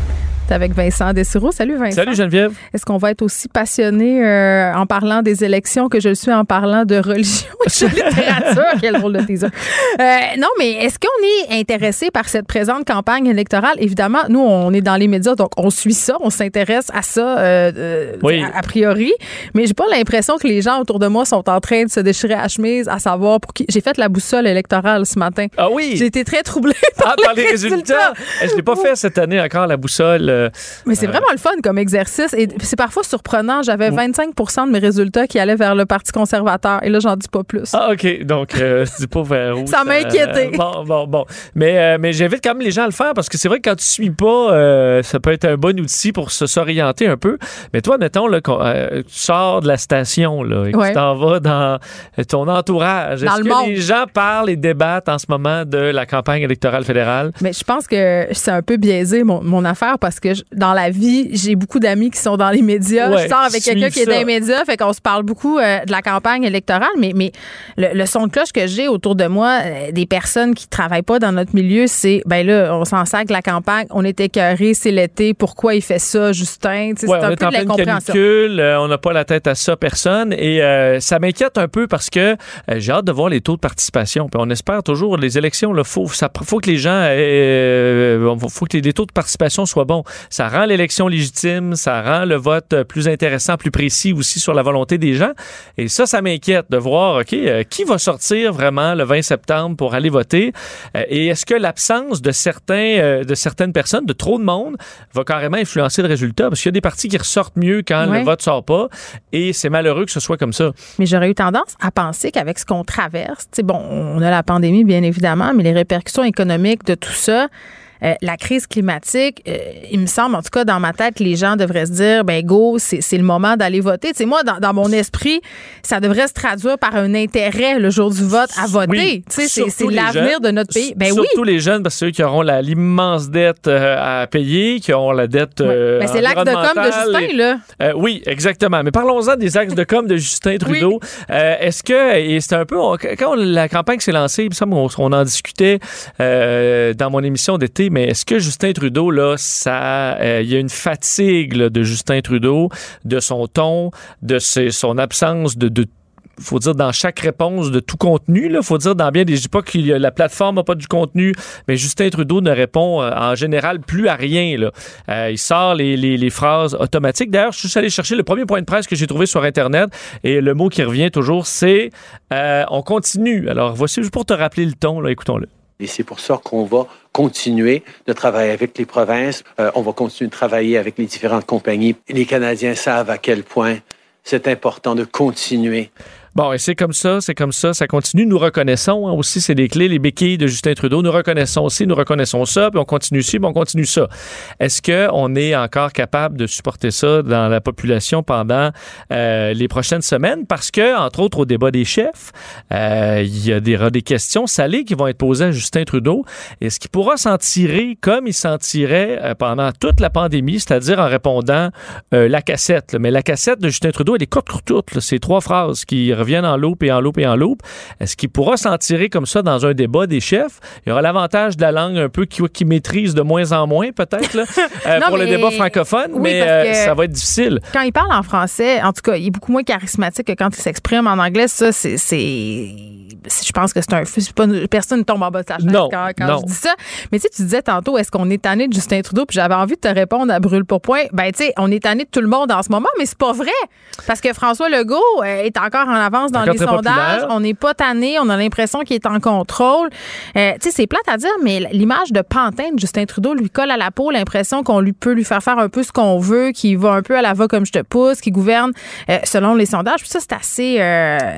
avec Vincent Dessureau. Salut Vincent. Salut Geneviève. Est-ce qu'on va être aussi passionné euh, en parlant des élections que je le suis en parlant de religion et de littérature? Quel rôle de teaser. Euh, non, mais est-ce qu'on est intéressé par cette présente campagne électorale? Évidemment, nous, on est dans les médias, donc on suit ça, on s'intéresse à ça euh, oui. a, a, priori, mais j'ai pas l'impression que les gens autour de moi sont en train de se déchirer à chemise à savoir pour qui. J'ai fait la boussole électorale ce matin. Ah oui? J'ai été très troublée par, ah, par les résultats. résultats. Je l'ai pas fait cette année encore, la boussole Mais c'est vraiment le fun comme exercice. Et c'est parfois surprenant. J'avais 25 de mes résultats qui allaient vers le Parti conservateur. Et là, j'en dis pas plus. Ah, OK. Donc, euh, dis pas vers où. ça m'a inquiété. bon, bon, bon. Mais, euh, mais j'invite quand même les gens à le faire parce que c'est vrai que quand tu suis pas, euh, ça peut être un bon outil pour se s'orienter un peu. Mais toi, mettons, là, tu sors de la station là, et tu t'en vas dans ton entourage. Est-ce que les gens parlent et débattent en ce moment de la campagne électorale fédérale? Mais je pense que c'est un peu biaisé, mon, mon affaire, parce que dans la vie, j'ai beaucoup d'amis qui sont dans les médias. je sors avec quelqu'un qui est dans les médias, fait qu'on se parle beaucoup euh, de la campagne électorale, mais, mais le, son de cloche que j'ai autour de moi, euh, des personnes qui travaillent pas dans notre milieu, c'est, ben là, on s'en sac la campagne, on est écœuré, c'est l'été, pourquoi il fait ça, Justin? c'est un peu de. Euh, on n'a pas la tête à ça, personne, et ça m'inquiète un peu parce que j'ai hâte de voir les taux de participation. Puis on espère toujours, les élections, il faut, faut que les gens, faut que les taux de participation soient bons. Ça rend l'élection légitime, ça rend le vote plus intéressant, plus précis aussi sur la volonté des gens. Et ça, ça m'inquiète de voir, OK, euh, qui va sortir vraiment le 20 septembre pour aller voter? Euh, et est-ce que l'absence de certains, euh, de certaines personnes, de trop de monde, va carrément influencer le résultat? Parce qu'il y a des partis qui ressortent mieux quand le vote sort pas. Et c'est malheureux que ce soit comme ça. Mais j'aurais eu tendance à penser qu'avec ce qu'on traverse, bon, on a la pandémie, bien évidemment, mais les répercussions économiques de tout ça, euh, la crise climatique, euh, il me semble, en tout cas, dans ma tête, les gens devraient se dire, ben go, c'est le moment d'aller voter. Tu moi, dans, mon esprit, ça devrait se traduire par un intérêt le jour du vote à voter. tu sais, c'est l'avenir de notre pays. Ben surtout les jeunes, parce que ceux qui auront l'immense dette euh, à payer, qui auront la dette ouais. c'est l'axe de com de Justin, là. oui, exactement. Mais parlons-en des axes de com de Justin Trudeau. Est-ce que, et c'est un peu, quand la campagne s'est lancée, on, on en discutait dans mon émission d'été, mais est-ce que Justin Trudeau, là, ça, euh, il y a une fatigue de Justin Trudeau, de son ton, de son absence de, de faut dire dans chaque réponse de tout contenu. Il faut dire dans bien des. Je dis pas que la plateforme n'a pas du contenu, mais Justin Trudeau ne répond euh, en général plus à rien. Là. Euh, il sort les, les, les, phrases automatiques. D'ailleurs, je suis allé chercher le premier point de presse que j'ai trouvé sur Internet et le mot qui revient toujours, c'est on continue. Alors voici juste pour te rappeler le ton. Là, écoutons-le. Et c'est pour ça qu'on va continuer de travailler avec les provinces. Euh, on va continuer de travailler avec les différentes compagnies. Les Canadiens savent à quel point c'est important de continuer Bon, et c'est comme ça, c'est comme ça, ça continue. Nous reconnaissons hein, aussi, c'est des clés, les béquilles de Justin Trudeau. Nous reconnaissons aussi, nous reconnaissons ça, puis on continue ci, puis on continue ça. Est-ce qu'on est encore capable de supporter ça dans la population pendant euh, les prochaines semaines? Parce que, entre autres, au débat des chefs, euh, il y a des, des questions salées qui vont être posées à Justin Trudeau. Est-ce qu'il pourra s'en tirer comme il s'en tirait euh, pendant toute la pandémie, c'est-à-dire en répondant la cassette? Mais la cassette de Justin Trudeau, elle est courte, courte, courte. C'est trois phrases qui reviennent en loupe et en loupe et en loupe. Est-ce qu'il pourra s'en tirer comme ça dans un débat des chefs? Il y aura l'avantage de la langue un peu qui, qui maîtrise de moins en moins, peut-être, euh, pour le débat francophone, mais euh, ça va être difficile. Quand il parle en français, en tout cas, il est beaucoup moins charismatique que quand il s'exprime en anglais. Ça, c'est je pense que c'est un pas, personne ne tombe en bas de sa chaise quand, je dis ça. Mais tu sais, tu disais tantôt, est-ce qu'on est tanné de Justin Trudeau? Puis j'avais envie de te répondre à brûle pour point. Ben, tu sais, on est tanné de tout le monde en ce moment, mais c'est pas vrai. Parce que François Legault euh, est encore en avance dans les sondages. On n'est pas tanné. On a l'impression qu'il est en contrôle. Euh, tu sais, c'est plate à dire, mais l'image de pantin de Justin Trudeau lui colle à la peau l'impression qu'on lui peut lui faire faire un peu ce qu'on veut, qu'il va un peu à la va comme je te pousse, qu'il gouverne euh, selon les sondages. Puis ça, c'est assez,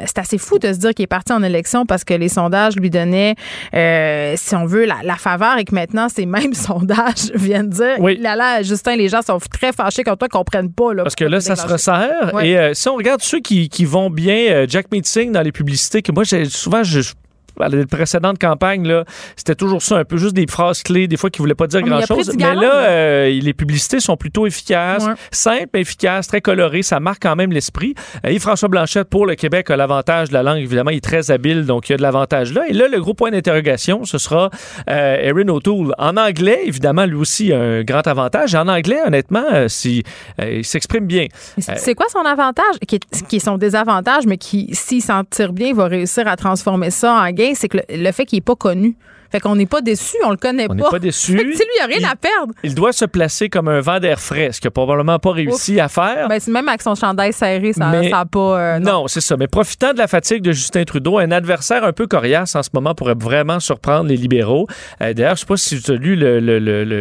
c'est assez fou de se dire qu'il est parti en élection parce que les sondages lui donnaient, euh, si on veut, la, faveur et que maintenant ces mêmes sondages viennent dire oui. là, là, Justin, les gens sont très fâchés quand toi qu'on comprenne pas. parce que là, ça se resserre. Et euh, si on regarde ceux qui, vont bien, euh, Jack Meeting dans les publicités, que moi, souvent, je à la précédente campagne, là, c'était toujours ça, un peu juste des phrases clés, des fois qui ne voulaient pas dire grand-chose. Mais là, euh, les publicités sont plutôt efficaces, simples, efficaces, très colorées. Ça marque quand même l'esprit. Euh, et François Blanchette, pour le Québec, a l'avantage de la langue. Évidemment, il est très habile, donc il y a de l'avantage là. Et là, le gros point d'interrogation, ce sera euh, Erin O'Toole. En anglais, évidemment, lui aussi, un grand avantage. En anglais, honnêtement, si, il s'exprime bien. C'est quoi son avantage? Qui est, qui est son désavantage, mais qui, s'il s'en tire bien, va réussir à transformer ça en c'est que le, fait qu'il n'est pas connu Fait qu'on n'est pas déçu, on le connaît On n'est pas. pas déçu. Lui, il a rien à perdre. Il doit se placer comme un vent d'air frais, ce qu'il n'a probablement pas réussi à faire. Ben, c'est même avec son chandail serré, ça n'a pas. euh, non. non, c'est ça. Mais profitant de la fatigue de Justin Trudeau, un adversaire un peu coriace en ce moment pourrait vraiment surprendre les libéraux. Euh, D'ailleurs, je sais pas si tu as lu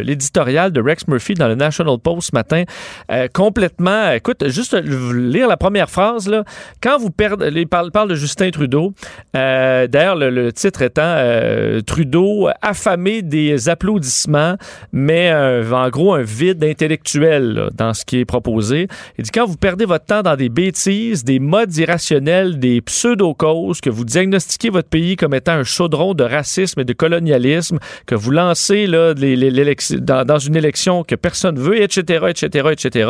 l'éditorial de Rex Murphy dans le National Post ce matin. Euh, complètement. Écoute, juste lire la première phrase là. Quand vous perdez, il parle, parle de Justin Trudeau. D'ailleurs, le, le titre étant euh, Trudeau affamé des applaudissements, mais euh, en gros un vide intellectuel là, dans ce qui est proposé. Il dit quand vous perdez votre temps dans des bêtises, des modes irrationnels, des pseudo-causes, que vous diagnostiquez votre pays comme étant un chaudron de racisme et de colonialisme, que vous lancez là, les- les- l'élec- dans, dans une élection que personne veut, etc., etc., etc.,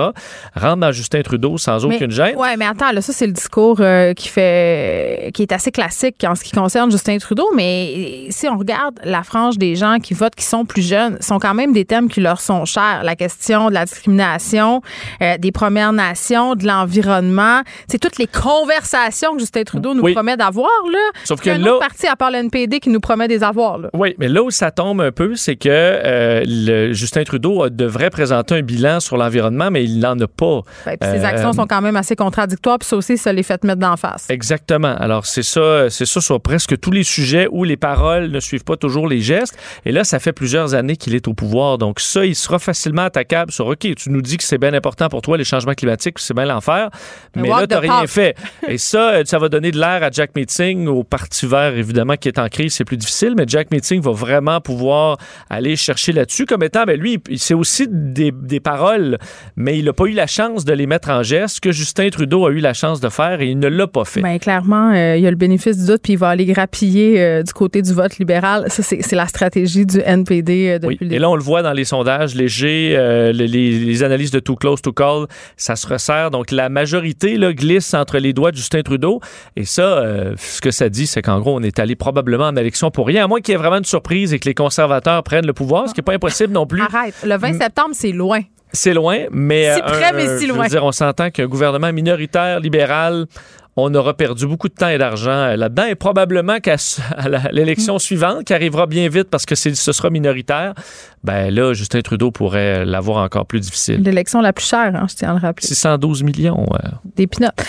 rentre dans Justin Trudeau sans Mais- aucune gêne. Ouais, mais attends, là, ça, c'est le discours euh, qui fait, qui est assez classique en ce qui concerne Justin Trudeau. Mais si on regarde la frange des gens qui votent, qui sont plus jeunes, sont quand même des thèmes qui leur sont chers. La question de la discrimination, euh, des Premières Nations, de l'environnement. C'est toutes les conversations que Justin Trudeau nous Oui. promet d'avoir, là. Sauf que là- parti à part le NPD qui nous promet des avoirs, là. Oui, mais là où ça tombe un peu, c'est que euh, le- Justin Trudeau devrait présenter un bilan sur l'environnement, mais il n'en a pas. Ben, ses Euh, actions sont quand même assez contradictoires, puis ça aussi, ça les fait mettre d'en face. Exactement. Alors c'est ça, c'est ça sur presque tous les sujets où les paroles ne suivent pas toujours les gestes. Et là, ça fait plusieurs années qu'il est au pouvoir, donc ça, il sera facilement attaquable sur OK, tu nous dis que c'est bien important pour toi les changements climatiques, c'est bien l'enfer, Mais mais là the rien fait. Et ça, ça va donner de l'air à Jack Meeting, au Parti Vert évidemment qui est en crise, c'est plus difficile, mais Jack Meeting va vraiment pouvoir aller chercher là-dessus comme étant, ben lui, c'est aussi des, des paroles, mais il n'a pas eu la chance de les mettre en geste que Justin Trudeau a eu la chance de faire et il ne l'a pas fait. Ben, clairement, euh, il y a le bénéfice du doute, puis il va aller grappiller euh, du côté du vote libéral. C'est c'est la stratégie du NPD euh, depuis Oui. Et là, on le voit dans les sondages légers, euh, les, les- les analyses de too close to call, ça se resserre. Donc, la majorité là, glisse entre les doigts de Justin Trudeau. Et ça, euh, ce que ça dit, c'est qu'en gros, on est allé probablement en élection pour rien, à moins qu'il y ait vraiment une surprise et que les conservateurs prennent le pouvoir, ce qui n'est pas impossible non plus. Arrête. Le 20 septembre, c'est loin. C'est loin, mais... Si euh, près, un- mais si je veux loin. dire, on s'entend qu'un gouvernement minoritaire, libéral... On aura perdu beaucoup de temps et d'argent euh, là-dedans et probablement qu'à l'élection suivante, qui arrivera bien vite parce que ce sera minoritaire, ben là, Justin Trudeau pourrait l'avoir encore plus difficile. L'élection la plus chère, hein, je tiens à le rappeler. 612 millions. euh. Des pinottes.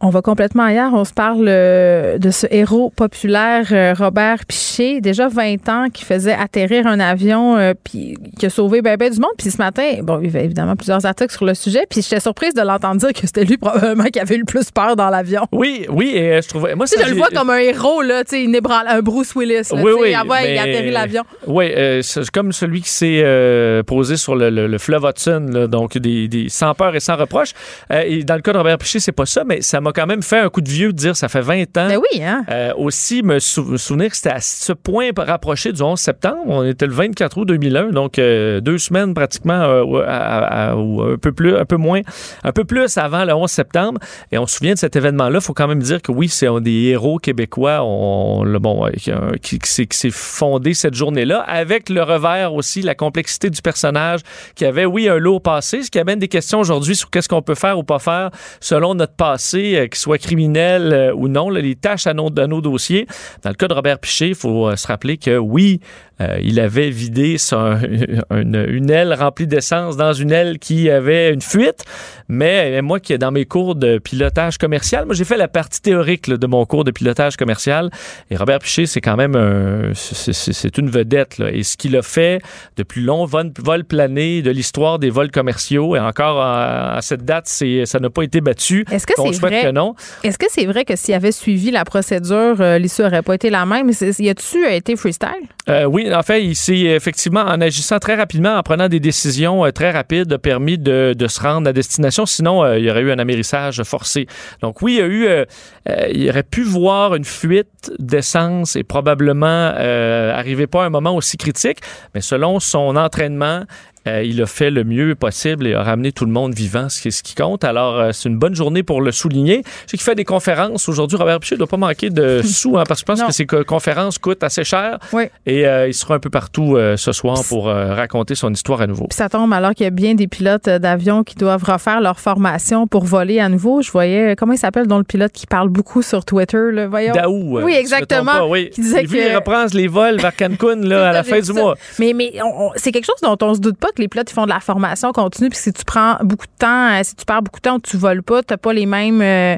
On va complètement ailleurs. On se parle euh, de ce héros populaire, euh, Robert Piché, déjà 20 ans, qui faisait atterrir un avion, euh, puis qui a sauvé ben, ben du monde. Puis ce matin, bon, il y avait évidemment plusieurs articles sur le sujet, puis j'étais surprise de l'entendre dire que c'était lui probablement qui avait eu le plus peur dans l'avion. Oui, oui, et je trouvais. Moi, ça, je le vois comme un héros, là, tu sais, un Bruce Willis. Là, Oui, il mais- a atterri l'avion. Oui, c'est comme celui qui s'est posé sur le, le- le fleuve Hudson, là, donc des, des- sans peur et sans reproche. Et dans le cas de Robert Piché, c'est pas ça, mais ça m'a quand même fait un coup de vieux de dire ça fait 20 ans. Ben oui, hein? Euh, aussi, me, sou- me souvenir que c'était à ce point rapproché du 11 septembre. On était le 24 août 2001, donc euh, deux semaines pratiquement, euh, ou à- à- à- ou un peu plus, un peu moins, un peu plus avant le 11 septembre. Et on se souvient de cet événement-là. Il faut quand même dire que oui, c'est un des héros québécois. On, le- bon, qui, euh, qui- qui s'est- qui s'est fondé cette journée-là, avec le revers aussi, la complexité du personnage, qui avait, oui, un lourd passé, ce qui amène des questions aujourd'hui sur qu'est-ce qu'on peut faire ou pas faire selon notre passé, euh, qu'il soit criminel euh, ou non, les tâches à nos, nos dossiers. Dans le cas de Robert Piché, il faut euh, se rappeler que oui, euh, il avait vidé son- une, une aile remplie d'essence dans une aile qui avait une fuite. Mais euh, moi, qui est dans mes cours de pilotage commercial, moi, j'ai fait la partie théorique là, de mon cours de pilotage commercial. Et Robert Piché, c'est quand même un, c'est- une vedette. Là. Et ce qu'il a fait de plus long vol, vol plané de l'histoire des vols commerciaux, et encore à, à cette date, c'est, ça n'a pas été battu. Est-ce que c'est vrai? que non. Est-ce que c'est vrai que s'il avait suivi la procédure, euh, l'issue n'aurait pas été la même? Y a-tu été freestyle? Euh, oui, en fait, il s'est effectivement, en agissant très rapidement, en prenant des décisions euh, très rapides, a permis de, se rendre à destination. Sinon, euh, il y aurait eu un amérissage forcé. Donc oui, il y euh, aurait pu voir une fuite d'essence et probablement arriver pas à un moment aussi critique, mais selon son entraînement, euh, il a fait le mieux possible et a ramené tout le monde vivant, ce qui, ce qui compte. Alors, euh, c'est une bonne journée pour le souligner. Je sais qu'il fait des conférences aujourd'hui. Robert Piché ne doit pas manquer de sous, hein, parce que je pense que ces conférences coûtent assez cher. Oui. Et il sera un peu partout ce soir pour raconter son histoire à nouveau. Puis ça tombe alors qu'il y a bien des pilotes d'avion qui doivent refaire leur formation pour voler à nouveau. Je voyais, comment il s'appelle, dont le pilote qui parle beaucoup sur Twitter, là, voyons? Daou. Oui, exactement. oui. Qui disait que... reprend les vols vers Cancun là, à la fin du mois. Mais, mais c'est quelque chose dont on se doute pas que les pilotes font de la formation continue. Puis si tu prends beaucoup de temps, euh, si tu perds beaucoup de temps, tu voles pas, tu n'as pas les mêmes euh,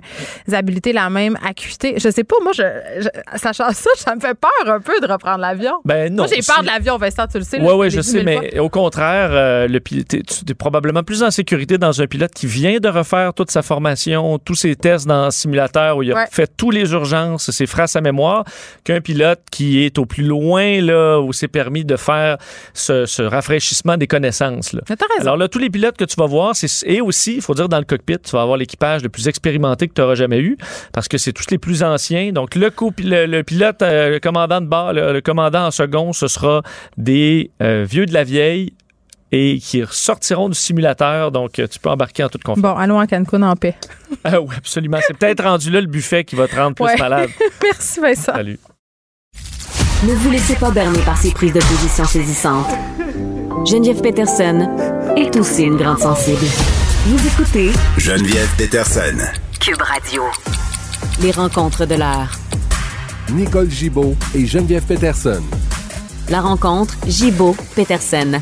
habiletés, la même acuité. Je sais pas, moi, je, sachant ça, ça me fait peur un peu de reprendre l'avion. Ben non. Moi, j'ai peur de l'avion, Vincent, tu le sais. Oui, oui, je sais, mais au contraire, euh, le tu es probablement plus en sécurité dans un pilote qui vient de refaire toute sa formation, tous ses tests dans le simulateur où il a fait tous les urgences, ses phrases à mémoire, qu'un pilote qui est au plus loin, là, où c'est permis de faire ce, rafraîchissement des connaissances. Là. Alors là, tous les pilotes que tu vas voir, et aussi, il faut dire, dans le cockpit, tu vas avoir l'équipage le plus expérimenté que tu auras jamais eu, parce que c'est tous les plus anciens. Donc, le, le, pilote, euh, le commandant de bord, le, commandant en second, ce sera des euh, vieux de la vieille et qui sortiront du simulateur. Donc, tu peux embarquer en toute confiance. Bon, allons à Cancun en paix. ah oui, absolument. C'est peut-être rendu là le buffet qui va te rendre plus malade. Merci, Vincent. Salut. Ne vous laissez pas berner par ces prises de position saisissantes. Geneviève Peterson est aussi une grande sensible. Vous écoutez Geneviève Peterson. Cube Radio. Les rencontres de l'heure. Nicole Gibaud et Geneviève Peterson. La rencontre Gibaud-Peterson.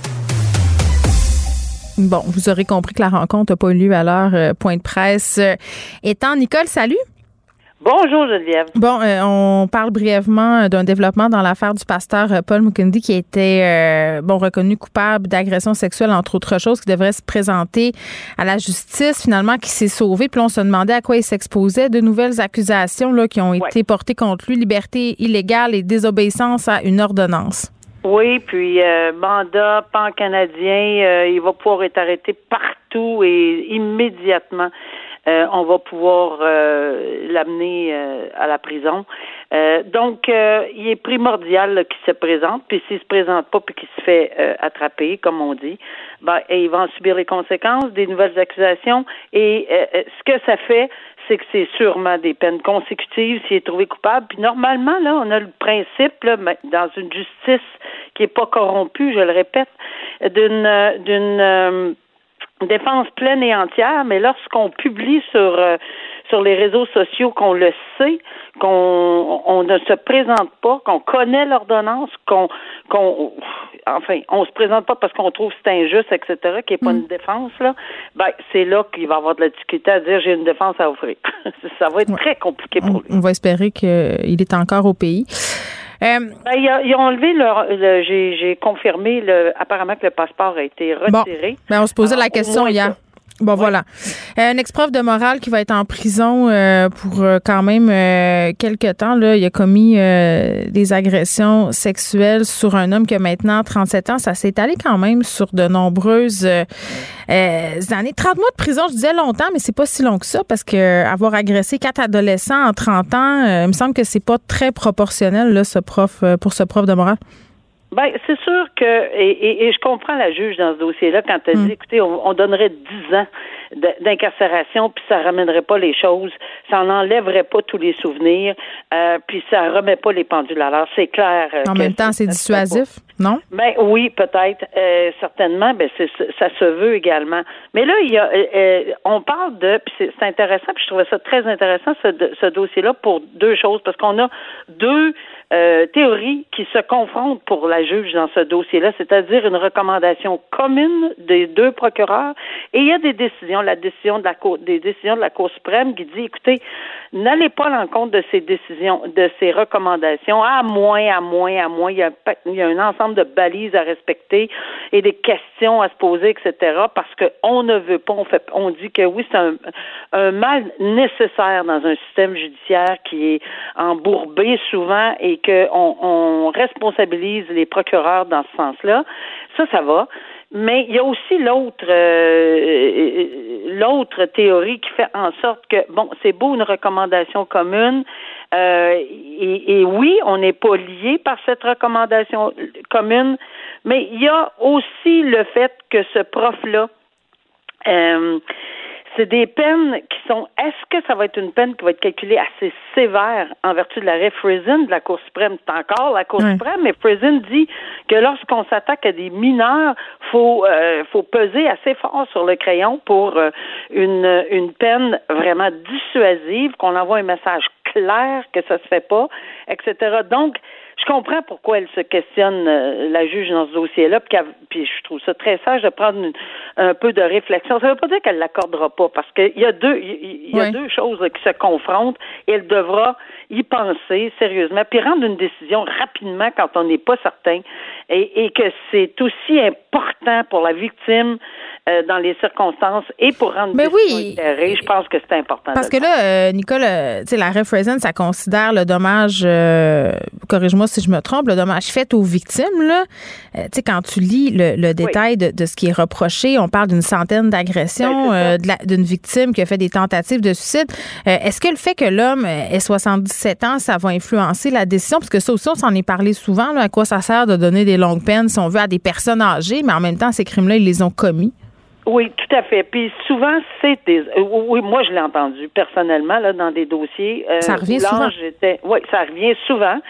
Bon, vous aurez compris que la rencontre n'a pas eu lieu à l'heure euh, point de presse. étant, Nicole, salut. Bonjour Geneviève. Bon, euh, on parle brièvement d'un développement dans l'affaire du pasteur euh, Paul Mukundi qui a été bon reconnu coupable d'agression sexuelle entre autres choses, qui devrait se présenter à la justice finalement, qui s'est sauvé. Puis on se demandait à quoi il s'exposait. De nouvelles accusations là qui ont été portées contre lui, liberté illégale et désobéissance à une ordonnance. Oui, puis euh, mandat pan-canadien, euh, il va pouvoir être arrêté partout et immédiatement. Euh, on va pouvoir l'amener à la prison. donc, il est primordial qu'il se présente, puis s'il se présente pas puis qu'il se fait attraper, comme on dit, ben, il va en subir les conséquences, des nouvelles accusations. Et ce que ça fait, c'est que c'est sûrement des peines consécutives s'il est trouvé coupable. Puis normalement, là, on a le principe, là, dans une justice qui n'est pas corrompue, je le répète, d'une d'une défense pleine et entière, mais lorsqu'on publie sur euh, sur les réseaux sociaux qu'on le sait, qu'on on ne se présente pas, qu'on connaît l'ordonnance, qu'on qu'on enfin, on se présente pas parce qu'on trouve que c'est injuste, etc., qu'il n'y ait pas mm. une défense, là, ben, c'est là qu'il va avoir de la difficulté à dire j'ai une défense à offrir. Ça va être très compliqué pour lui. On va espérer qu'il est encore au pays. Euh, ben, ils, ont enlevé leur. j'ai confirmé le, apparemment que le passeport a été retiré. Bon. Ben, on se posait la question hier. Bon, voilà. Euh, un ex-prof de morale qui va être en prison euh, pour euh, quand même quelques temps. Là, il a commis des agressions sexuelles sur un homme qui a maintenant 37 ans. Ça s'est allé quand même sur de nombreuses années. 30 mois de prison, je disais longtemps, mais c'est pas si long que ça parce que avoir agressé quatre adolescents en 30 ans, il me semble que c'est pas très proportionnel là, ce prof, pour ce prof de morale. Ben, c'est sûr que, et, et, je comprends la juge dans ce dossier-là quand elle dit, mm. écoutez, on, donnerait dix ans d'incarcération, puis ça ramènerait pas les choses, ça n'enlèverait pas tous les souvenirs, euh, puis ça remet pas les pendules à l'heure. C'est clair. Euh, en même temps, c'est dissuasif, non? Ben oui, peut-être. Euh, certainement, ben ça se veut également. Mais là, il y a, on parle de, puis c'est intéressant, puis je trouvais ça très intéressant ce, ce dossier-là pour deux choses, parce qu'on a deux euh, théories qui se confrontent pour la juge dans ce dossier-là, c'est-à-dire une recommandation commune des deux procureurs. Et il y a des décisions, la décision de la Cour, des décisions de la Cour suprême qui dit, écoutez, n'allez pas à l'encontre de ces décisions, de ces recommandations, à moins, à moins, à moins. Il y a, il y a un ensemble de balises à respecter et des questions à se poser, etc. Parce qu'on ne veut pas, on fait, on dit que oui, c'est un, un mal nécessaire dans un système judiciaire qui est embourbé souvent et qu'on on responsabilise les procureurs dans ce sens-là. Ça, ça va. Mais il y a aussi l'autre euh, l'autre théorie qui fait en sorte que, bon, c'est beau une recommandation commune, euh, et, oui, on n'est pas lié par cette recommandation commune, mais il y a aussi le fait que ce prof-là, euh, c'est des peines qui sont. Est-ce que ça va être une peine qui va être calculée assez sévère en vertu de l'arrêt Friesen de la Cour suprême? C'est encore la Cour suprême, mais Friesen dit que lorsqu'on s'attaque à des mineurs, faut euh, faut peser assez fort sur le crayon pour euh, une une peine vraiment dissuasive, qu'on envoie un message clair que ça se fait pas, etc. Donc je comprends pourquoi elle se questionne, euh, la juge, dans ce dossier-là, puis, je trouve ça très sage de prendre un peu de réflexion. Ça ne veut pas dire qu'elle l'accordera pas, parce qu'il y a deux, il y, a deux choses qui se confrontent et elle devra y penser sérieusement, puis rendre une décision rapidement quand on n'est pas certain, et, et que c'est aussi important pour la victime euh, dans les circonstances et pour rendre Mais oui. je pense que c'est important. Parce que là, euh, Nicole, euh, tu sais, la Friesen, ça considère le dommage, corrige-moi si je me trompe, le dommage fait aux victimes. Là, tu sais, quand tu lis le, détail de, ce qui est reproché, on parle d'une centaine d'agressions, d'une victime qui a fait des tentatives de suicide. Est-ce que le fait que l'homme ait 77 ans, ça va influencer la décision? Parce que ça aussi, on s'en est parlé souvent. Là, à quoi ça sert de donner des longues peines, si on veut, à des personnes âgées, mais en même temps, ces crimes-là, ils les ont commis? Oui, tout à fait. Puis souvent, c'est des. Euh, oui, moi, je l'ai entendu personnellement là dans des dossiers. Euh, ça revient souvent. Oui, ça revient souvent.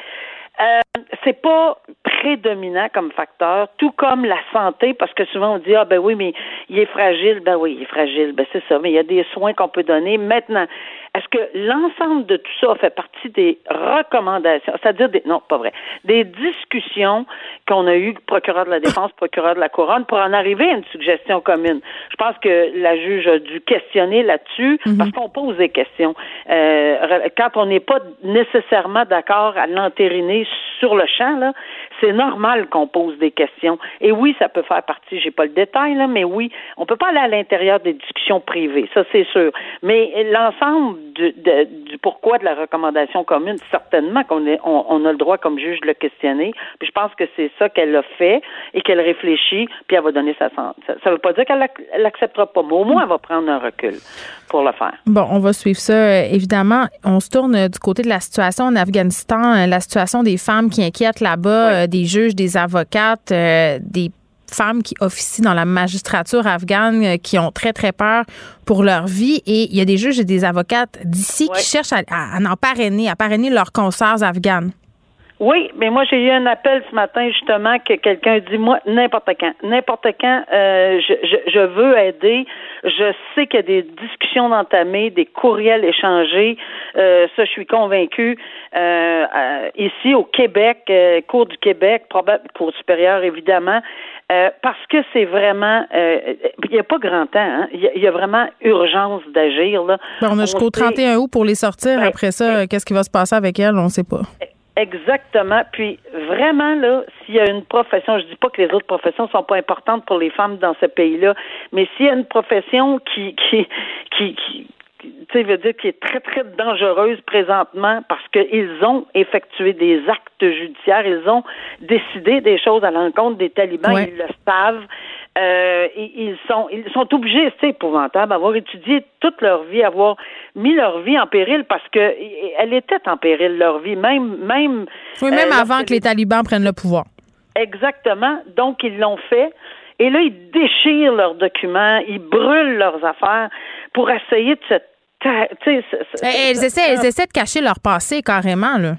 Euh, c'est pas prédominant comme facteur, tout comme la santé, parce que souvent on dit ah ben oui mais il est fragile, ben oui il est fragile, ben c'est ça, mais il y a des soins qu'on peut donner. Maintenant, est-ce que l'ensemble de tout ça fait partie des recommandations, c'est-à-dire des non pas vrai, des discussions qu'on a eues procureur de la défense, procureur de la couronne pour en arriver à une suggestion commune? Je pense que la juge a dû questionner là-dessus mhm. parce qu'on pose des questions. Euh, quand on n'est pas nécessairement d'accord à l'entériner sur le champ là, c'est normal qu'on pose des questions. Et oui, ça peut faire partie, j'ai pas le détail, là, mais oui, on peut pas aller à l'intérieur des discussions privées, ça c'est sûr. Mais l'ensemble du, du, pourquoi de la recommandation commune, certainement qu'on on, on, a le droit comme juge de le questionner. Puis je pense que c'est ça qu'elle a fait et qu'elle réfléchit, puis elle va donner sa Ça, ça veut pas dire qu'elle l'acceptera pas, mais au moins elle va prendre un recul pour le faire. Bon, on va suivre ça. Euh, évidemment, on se tourne euh, du côté de la situation en Afghanistan, euh, la situation des femmes qui inquiètent là-bas, des juges, des avocates, des femmes qui officient dans la magistrature afghane qui ont très, très peur pour leur vie. Et il y a des juges et des avocates d'ici qui cherchent à, à, en parrainer, à parrainer leurs consoeurs afghanes. Oui, mais moi j'ai eu un appel ce matin justement que quelqu'un dit moi n'importe quand, n'importe quand, euh, je, je, je, veux aider. Je sais qu'il y a des discussions entamées, des courriels échangés. Euh, ça, je suis convaincue. Euh, euh ici au Québec, euh, cours du Québec, probable cours supérieur évidemment, euh, parce que c'est vraiment, il n'y a pas grand temps. Hein? Il y, a vraiment urgence d'agir là. Ben, on a jusqu'au 31 août pour les sortir. Ben, Après ça, qu'est-ce qui va se passer avec elles On ne sait pas. Exactement. Puis vraiment là, s'il y a une profession, je dis pas que les autres professions sont pas importantes pour les femmes dans ce pays-là, mais s'il y a une profession qui qui qui, qui tu veut dire qui est très, très dangereuse présentement parce qu'ils ont effectué des actes judiciaires, ils ont décidé des choses à l'encontre des talibans, ils le savent. Euh, ils sont ils sont obligés, c'est épouvantable, avoir étudié toute leur vie, avoir mis leur vie en péril parce que elle était en péril leur vie, même même. Oui, même euh, avant que les talibans prennent le pouvoir. Exactement. Donc ils l'ont fait. Et là, ils déchirent leurs documents, ils brûlent leurs affaires pour essayer de se. Eh, elles, essaient, elles essaient de cacher leur passé carrément, là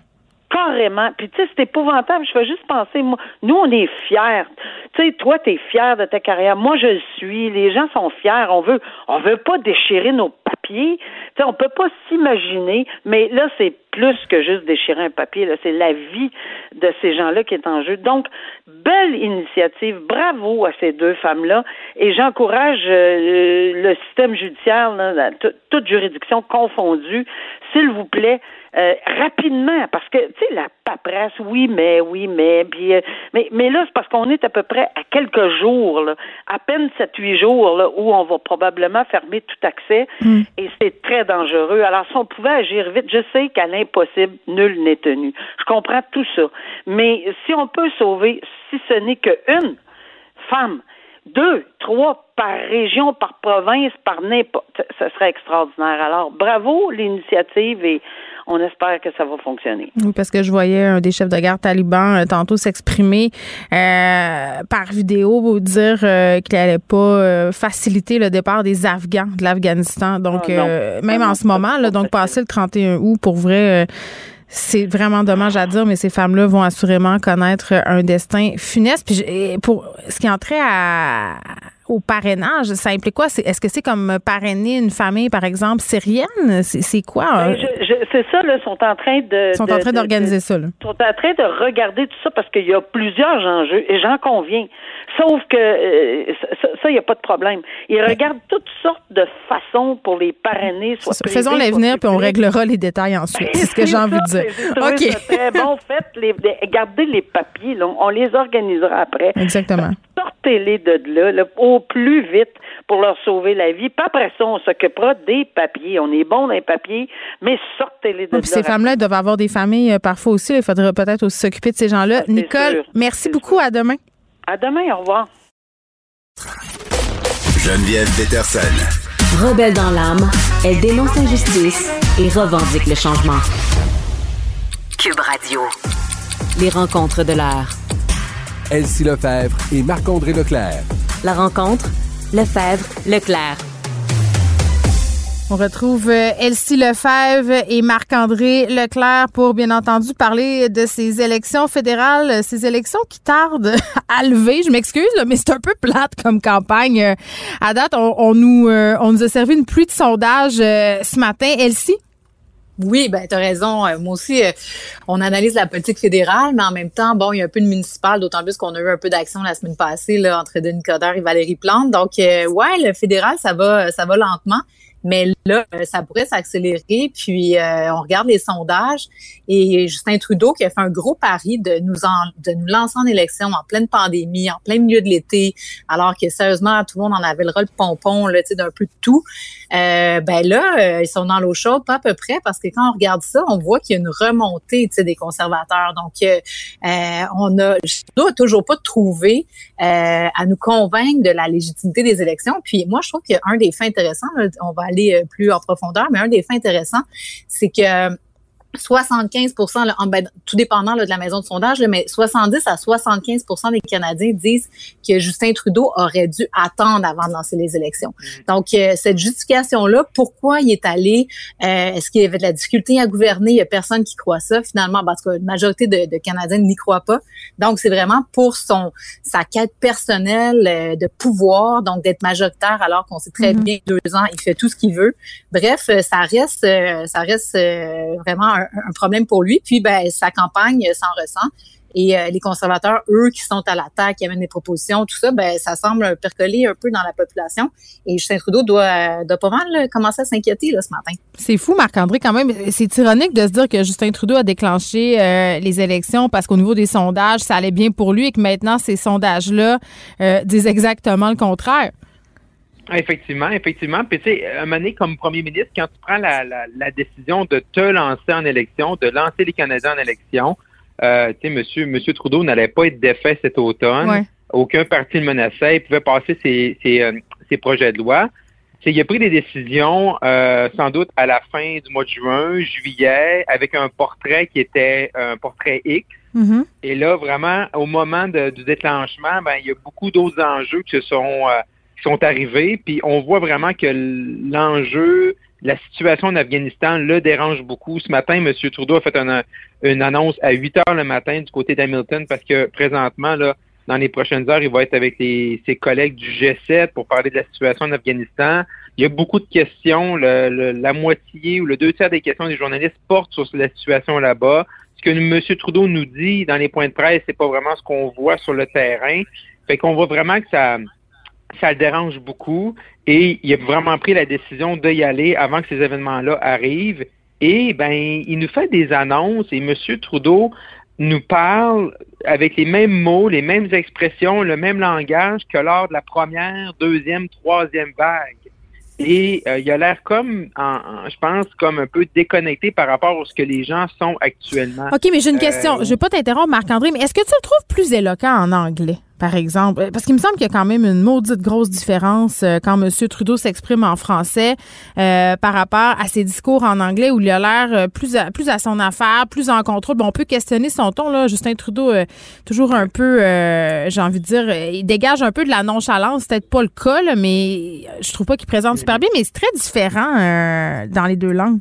carrément. Puis tu sais, c'est épouvantable. Je fais juste penser, moi, nous, on est fiers. Tu sais, toi, tu es fier de ta carrière. Moi, je le suis. Les gens sont fiers. On veut, on veut pas déchirer nos papiers. Tu sais, on peut pas s'imaginer. Mais là, c'est plus que juste déchirer un papier. Là, c'est la vie de ces gens-là qui est en jeu. Donc, belle initiative. Bravo à ces deux femmes-là. Et j'encourage euh, le système judiciaire, là, toute juridiction confondue, s'il vous plaît, euh, rapidement, parce que, tu sais, la paperasse, oui, mais, oui, mais, puis, euh, mais, mais là, c'est parce qu'on est à peu près à quelques jours, là, à peine sept, huit jours, là, où on va probablement fermer tout accès, hmm. et c'est très dangereux. Alors, si on pouvait agir vite, je sais qu'à l'impossible, nul n'est tenu. Je comprends tout ça. Mais si on peut sauver, si ce n'est qu'une femme, deux, trois par région, par province, par n'importe. Ce serait extraordinaire. Alors, bravo l'initiative et on espère que ça va fonctionner. Oui, parce que je voyais un des chefs de garde talibans euh, tantôt s'exprimer euh, par vidéo dire euh, qu'il n'allait pas faciliter le départ des Afghans de l'Afghanistan. Donc, ah, même en ce moment, là, donc passer le 31 août, pour vrai c'est vraiment dommage à dire, mais ces femmes-là vont assurément connaître un destin funeste. Puis pour ce qui entrait à, au parrainage, ça implique quoi? Est-ce que c'est comme parrainer une famille, par exemple, syrienne? C'est quoi? Ben, c'est ça, là, sont en train de... sont en train d'organiser ça, Ils sont en train de regarder tout ça parce qu'il y a plusieurs enjeux, et j'en conviens. Sauf que euh, ça, il n'y a pas de problème. Ils regardent toutes sortes de façons pour les parrainer. Soit Faisons l'avenir, puis on réglera les détails ensuite. C'est ce que j'ai envie de dire. OK. Très bon. Faites les, gardez les papiers. on les organisera après. Exactement. Sortez-les de là, au plus vite pour leur sauver la vie. Pas après ça, on s'occupera des papiers. On est bon dans les papiers, mais sortez-les de là. Ces femmes-là doivent avoir des familles euh, parfois aussi. Il faudrait peut-être aussi s'occuper de ces gens-là. Nicole, merci beaucoup. À demain. À demain, au revoir. Geneviève Peterson. Rebelle dans l'âme, elle dénonce l'injustice et revendique le changement. Cube Radio. Les rencontres de l'heure. Elsie Lefebvre et Marc-André Leclerc. La rencontre, Lefebvre, Leclerc. On retrouve euh, Elsie Lefebvre et Marc-André Leclerc pour, bien entendu, parler de ces élections fédérales, ces élections qui tardent à lever. Je m'excuse, mais c'est un peu plate comme campagne. Euh, à date, on, nous, euh, on nous a servi une pluie de sondages ce matin. Elsie? Oui, ben tu raison. Moi aussi, on analyse la politique fédérale, mais en même temps, bon, il y a un peu de municipal, d'autant plus qu'on a eu un peu d'action la semaine passée là, entre Denis Coderre et Valérie Plante. Donc, ouais, le fédéral, ça va, ça va lentement. Mais là, euh, ça pourrait s'accélérer. Puis euh, on regarde les sondages et Justin Trudeau qui a fait un gros pari de nous en, de nous lancer en élection en pleine pandémie, en plein milieu de l'été, alors que sérieusement tout le monde en avait le rôle pompon, là, d'un peu de tout. Euh, ben là, ils sont dans l'eau chaude, pas à peu près, parce que quand on regarde ça, on voit qu'il y a une remontée des conservateurs. Donc, on a, Trudeau toujours pas trouvé à nous convaincre de la légitimité des élections. Puis moi, je trouve qu'un des faits intéressants, on va aller euh, plus en profondeur, mais un des faits intéressants, c'est que 75 en, ben, tout dépendant de la maison de sondage, mais 70 à 75% des Canadiens disent que Justin Trudeau aurait dû attendre avant de lancer les élections. Mm. Donc, euh, cette justification-là, pourquoi il est allé, euh, est-ce qu'il y avait de la difficulté à gouverner? Il n'y a personne qui croit ça, finalement, parce que la majorité de, Canadiens n'y croient pas. Donc, c'est vraiment pour son sa quête personnelle euh, de pouvoir, donc d'être majoritaire alors qu'on sait très mm-hmm. bien deux ans, il fait tout ce qu'il veut. Bref, ça reste, ça reste vraiment un, problème pour lui. Puis, ben, sa campagne s'en ressent. Et euh, les conservateurs, eux, qui sont à l'attaque, qui amènent des propositions, tout ça, ben, ça semble percoler un peu dans la population. Et Justin Trudeau doit, doit pas mal commencer à s'inquiéter là, ce matin. C'est fou, Marc-André, quand même. C'est ironique de se dire que Justin Trudeau a déclenché euh, les élections parce qu'au niveau des sondages, ça allait bien pour lui et que maintenant, ces sondages-là euh, disent exactement le contraire. Effectivement, effectivement. Puis tu sais, un moment donné, comme premier ministre, quand tu prends la, la, décision de te lancer en élection, de lancer les Canadiens en élection, euh, tu sais, monsieur, monsieur Trudeau n'allait pas être défait cet automne. Aucun parti ne menaçait. Il pouvait passer ses, ses, euh, ses projets de loi. sais, il a pris des décisions, euh, sans doute à la fin du mois de juin, juillet, avec un portrait qui était un portrait X. Mm-hmm. Et là, vraiment, au moment de, du déclenchement, ben, il y a beaucoup d'autres enjeux qui se sont euh, sont arrivés, puis on voit vraiment que l'enjeu, la situation en Afghanistan le dérange beaucoup. Ce matin, M. Trudeau a fait une, annonce à 8 heures le matin du côté d'Hamilton parce que présentement, là, dans les prochaines heures, il va être avec ses collègues du G7 pour parler de la situation en Afghanistan. Il y a beaucoup de questions. la moitié ou le deux tiers des questions des journalistes portent sur la situation là-bas. Ce que M. Trudeau nous dit dans les points de presse, c'est pas vraiment ce qu'on voit sur le terrain. Fait qu'on voit vraiment que ça, ça le dérange beaucoup et il a vraiment pris la décision d'y aller avant que ces événements-là arrivent. Et ben, il nous fait des annonces et M. Trudeau nous parle avec les mêmes mots, les mêmes expressions, le même langage que lors de la première, deuxième, troisième vague. Et euh, il a l'air comme, je pense, comme un peu déconnecté par rapport à ce que les gens sont actuellement. OK, mais j'ai une question. Euh, je ne vais pas t'interrompre, Marc-André, mais est-ce que tu le trouves plus éloquent en anglais? Par exemple? Parce qu'il me semble qu'il y a quand même une maudite grosse différence euh, quand M. Trudeau s'exprime en français euh, par rapport à ses discours en anglais où il a l'air euh, plus à, plus à son affaire, plus en contrôle. Bon, on peut questionner son ton, là. Justin Trudeau, toujours un peu, j'ai envie de dire, il dégage un peu de la nonchalance. C'est peut-être pas le cas, là, mais je trouve pas qu'il présente super bien, mais c'est très différent dans les deux langues.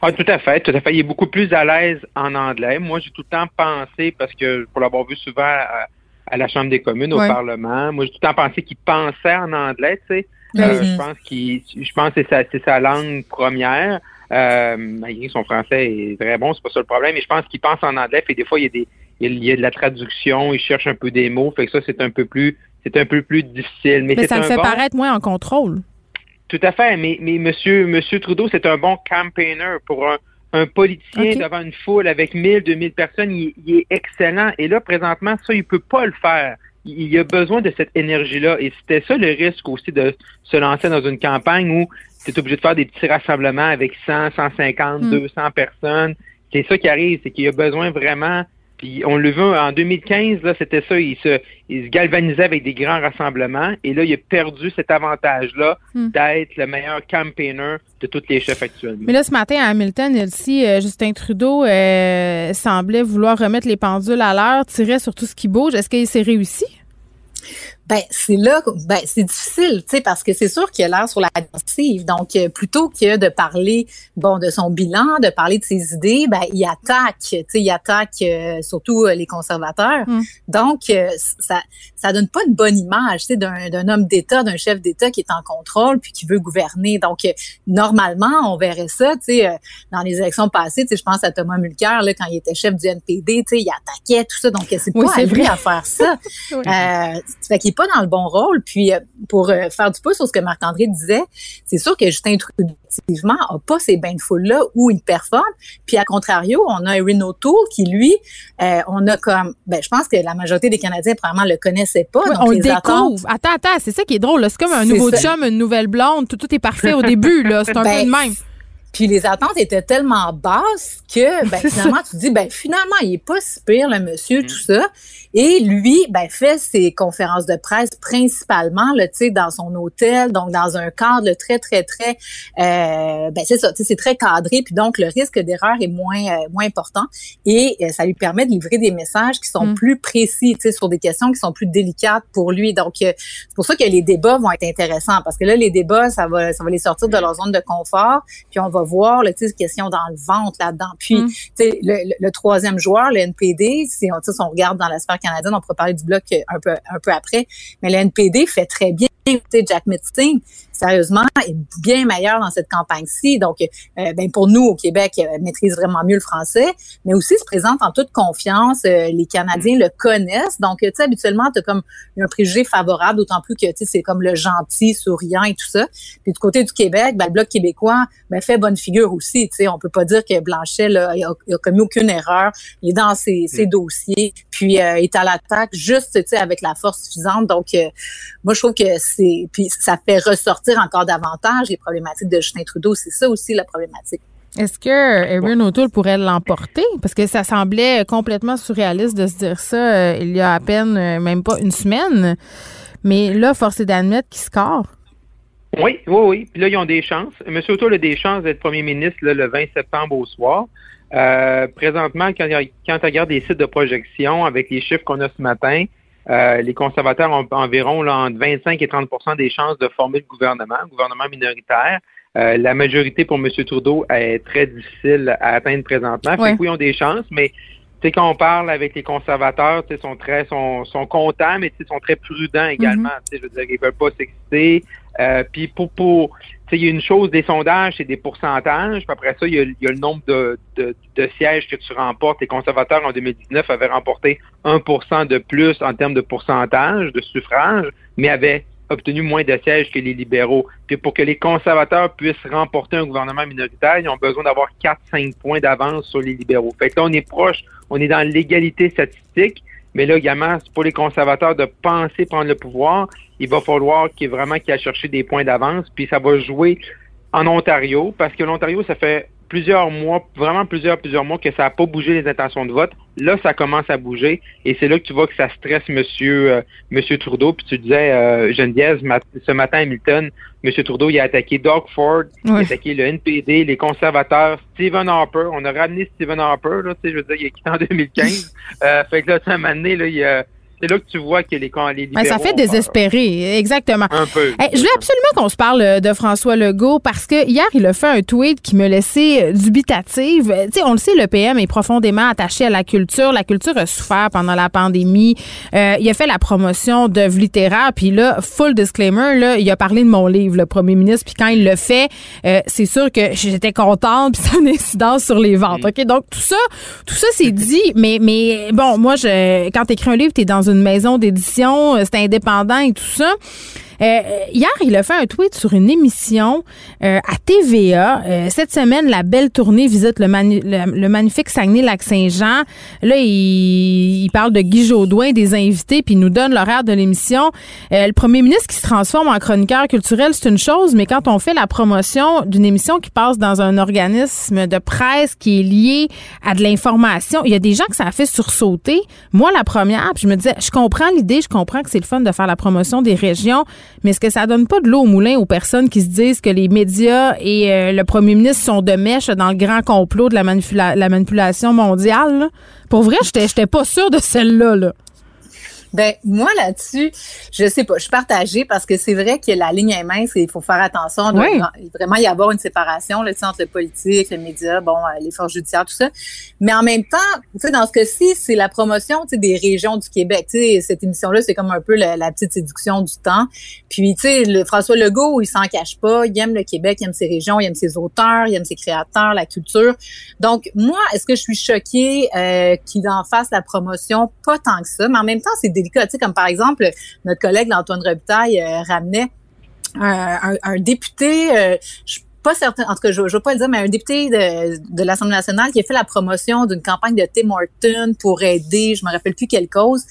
Ah, tout à fait, tout à fait. Il est beaucoup plus à l'aise en anglais. Moi, j'ai tout le temps pensé, parce que pour l'avoir vu souvent à, la Chambre des communes, au Parlement, moi, j'ai tout le temps pensé qu'il pensait en anglais, tu sais. Ben euh, je pense qu'il, je pense que c'est sa, langue première. Euh, malgré son français est très bon, c'est pas ça le problème, mais je pense qu'il pense en anglais, fait des fois, il y a des, il y a de la traduction, il cherche un peu des mots, fait que ça, c'est un peu plus, c'est un peu plus difficile. Mais, ça le fait paraître moins en contrôle. Tout à fait, mais, mais monsieur, monsieur Trudeau, c'est un bon campaigner pour un, un politicien devant une foule avec 1000, 2000 personnes, il, est excellent. Et là, présentement, ça, il peut pas le faire. Il, il a besoin de cette énergie-là. Et c'était ça le risque aussi de se lancer dans une campagne où tu es obligé de faire des petits rassemblements avec 100, 150, 200 personnes. C'est ça qui arrive, c'est qu'il a besoin vraiment on le veut en 2015, là, c'était ça, il se, il se galvanisait avec des grands rassemblements et là, il a perdu cet avantage-là hmm. d'être le meilleur campaigner de tous les chefs actuels. Mais là, ce matin, à Hamilton, aussi, euh, Justin Trudeau euh, semblait vouloir remettre les pendules à l'heure, tirer sur tout ce qui bouge. Est-ce qu'il s'est réussi? Ben c'est là, ben c'est difficile, tu sais, parce que c'est sûr qu'il a l'air sur la défensive. Donc euh, plutôt que de parler, bon, de son bilan, de parler de ses idées, ben il attaque, tu sais, il attaque euh, surtout euh, les conservateurs. Hum. Donc ça, ça donne pas une bonne image, tu sais, d'un homme d'État, d'un chef d'État qui est en contrôle puis qui veut gouverner. Donc normalement, on verrait ça, tu sais, dans les élections passées, tu sais, je pense à Thomas Mulcair là quand il était chef du NPD, tu sais, il attaquait tout ça. Donc c'est pas à lui à faire ça. fait pas dans le bon rôle. Puis euh, pour euh, faire du pouce sur ce que Marc-André disait, c'est sûr que Justin Trudeau effectivement a pas ces bains de foule là où il performe. Puis à contrario, on a Erin O'Toole qui lui, euh, on a comme, ben je pense que la majorité des Canadiens probablement le connaissaient pas. on le découvre. Attends, attends, c'est ça qui est drôle. C'est comme un nouveau chum, une nouvelle blonde. Tout, tout est parfait au début là. C'est un ben, peu de même. Puis les attentes étaient tellement basses que ben, finalement, tu te dis, ben finalement, il est pas si pire, le monsieur, mm. tout ça. Et lui, ben, fait ses conférences de presse principalement, là, tu sais, dans son hôtel, donc dans un cadre très, très, très, euh, ben, c'est ça, tu sais, c'est très cadré, puis donc le risque d'erreur est moins, euh, moins important. Et euh, ça lui permet de livrer des messages qui sont mm. plus précis, tu sais, sur des questions qui sont plus délicates pour lui. Donc, c'est pour ça que les débats vont être intéressants, parce que là, les débats, ça va, ça va les sortir de leur zone de confort, puis on va voir, là, tu sais, question dans le ventre là-dedans. Puis, mm. tu sais, le, troisième joueur, le NPD, si on, on regarde dans la sphère canadienne, on pourra parler du bloc un peu, un peu après, mais le NPD fait très bien Jack Metzing, sérieusement, est bien meilleur dans cette campagne-ci. Donc, euh, ben pour nous, au Québec, euh, maîtrise vraiment mieux le français, mais aussi se présente en toute confiance. Euh, les Canadiens le connaissent. Donc, tu sais, habituellement, tu as comme un préjugé favorable, d'autant plus que, tu sais, c'est comme le gentil, souriant et tout ça. Puis du côté du Québec, ben, le Bloc québécois ben, fait bonne figure aussi. Tu sais, on peut pas dire que Blanchet, là, il a, commis aucune erreur. Il est dans ses, ses mm. dossiers, puis euh, il est à l'attaque juste, tu sais, avec la force suffisante. Donc, moi, je trouve que puis ça fait ressortir encore davantage les problématiques de Justin Trudeau. C'est ça aussi la problématique. Est-ce que Erin O'Toole pourrait l'emporter? Parce que ça semblait complètement surréaliste de se dire ça euh, il y a à peine euh, même pas une semaine. Mais là, force est d'admettre qu'il score. Oui, oui, oui. Puis là, ils ont des chances. M. O'Toole a des chances d'être premier ministre le 20 septembre au soir. Euh, présentement, quand, quand tu regardes des sites de projection avec les chiffres qu'on a ce matin, euh, les conservateurs ont environ là, entre 25 et 30% des chances de former le gouvernement, gouvernement minoritaire. Euh, la majorité pour M. Trudeau est très difficile à atteindre présentement. oui, ils ont des chances, mais quand on parle avec les conservateurs, ils sont très sont, sont contents, mais ils sont très prudents également. Mm-hmm. Je veux dire, ils veulent pas s'exciter. Euh, puis pour, pour il y a une chose des sondages, c'est des pourcentages. Puis après ça, il y a, le nombre de, sièges que tu remportes. Les conservateurs en 2019 avaient remporté 1% de plus en termes de pourcentage de suffrage, mais avaient obtenu moins de sièges que les libéraux. Puis pour que les conservateurs puissent remporter un gouvernement minoritaire, ils ont besoin d'avoir 4-5 points d'avance sur les libéraux. Fait que là, on est proche, on est dans l'égalité statistique. Mais là, également, pour les conservateurs de penser prendre le pouvoir, il va falloir qu'il vraiment qu'il a cherché des points d'avance. Puis ça va jouer en Ontario, parce que l'Ontario, ça fait plusieurs mois, vraiment plusieurs, plusieurs mois que ça n'a pas bougé les intentions de vote. Là, ça commence à bouger et c'est là que tu vois que ça stresse Monsieur, euh, Monsieur Trudeau. Puis tu disais, euh, Geneviève, ce matin à Milton, Monsieur Trudeau, il a attaqué Doug Ford, il a attaqué le NPD, les conservateurs, Stephen Harper. On a ramené Stephen Harper, là, tu sais, je veux dire, il est quitté en 2015. euh, fait que là, tu sais, un moment donné, là, il a c'est là que tu vois que les, les ben, ça fait désespérer, exactement. Un peu. je veux absolument qu'on se parle euh, de François Legault parce que hier, il a fait un tweet qui me laissait euh, dubitative. Tu sais, on le sait, le PM est profondément attaché à la culture. La culture a souffert pendant la pandémie. Euh, il a fait la promotion d'œuvres littéraires. Puis là, full disclaimer, là, il a parlé de mon livre, le premier ministre. Puis quand il le fait, c'est sûr que j'étais contente. Puis ça a une incidence sur les ventes. Mm. OK? Donc, tout ça, tout ça, c'est dit. Mais, mais bon, moi, je, quand tu écris un livre, tu es dans une une maison d'édition, euh, c'est indépendant et tout ça. Euh, hier, il a fait un tweet sur une émission euh, à TVA. Euh, cette semaine, la belle tournée visite le, le, magnifique Saguenay-Lac-Saint-Jean. Là, il, il, parle de Guy Jodoin, des invités, puis il nous donne l'horaire de l'émission. le premier ministre qui se transforme en chroniqueur culturel, c'est une chose, mais quand on fait la promotion d'une émission qui passe dans un organisme de presse qui est lié à de l'information, il y a des gens que ça fait sursauter. Moi, la première, puis je me disais, je comprends l'idée, je comprends que c'est le fun de faire la promotion des régions, mais est-ce que ça donne pas de l'eau au moulin aux personnes qui se disent que les médias et euh, le premier ministre sont de mèche dans le grand complot de la, la manipulation mondiale? Pour vrai, j'étais pas sûre de celle-là. Là. Ben moi là-dessus, je sais pas, je suis partagée parce que c'est vrai que la ligne est mince et il faut faire attention. de vraiment y avoir une séparation là, entre le politique, les médias, bon, euh, les forces judiciaires, tout ça. Mais en même temps, tu sais, dans ce cas-ci, c'est la promotion des régions du Québec. Tu sais, cette émission-là, c'est comme un peu la, petite séduction du temps. Puis, tu sais, le François Legault, il s'en cache pas. Il aime le Québec, il aime ses régions, il aime ses auteurs, il aime ses créateurs, la culture. Donc, moi, est-ce que je suis choquée euh, qu'il en fasse la promotion? Pas tant que ça. Mais en même temps, c'est des comme par exemple, notre collègue Antoine Robitaille euh, ramenait un, député, euh, je suis pas certain, en tout cas, je ne veux pas le dire, mais un député de, de l'Assemblée nationale qui a fait la promotion d'une campagne de Tim Horton pour aider, je me rappelle plus quelle cause.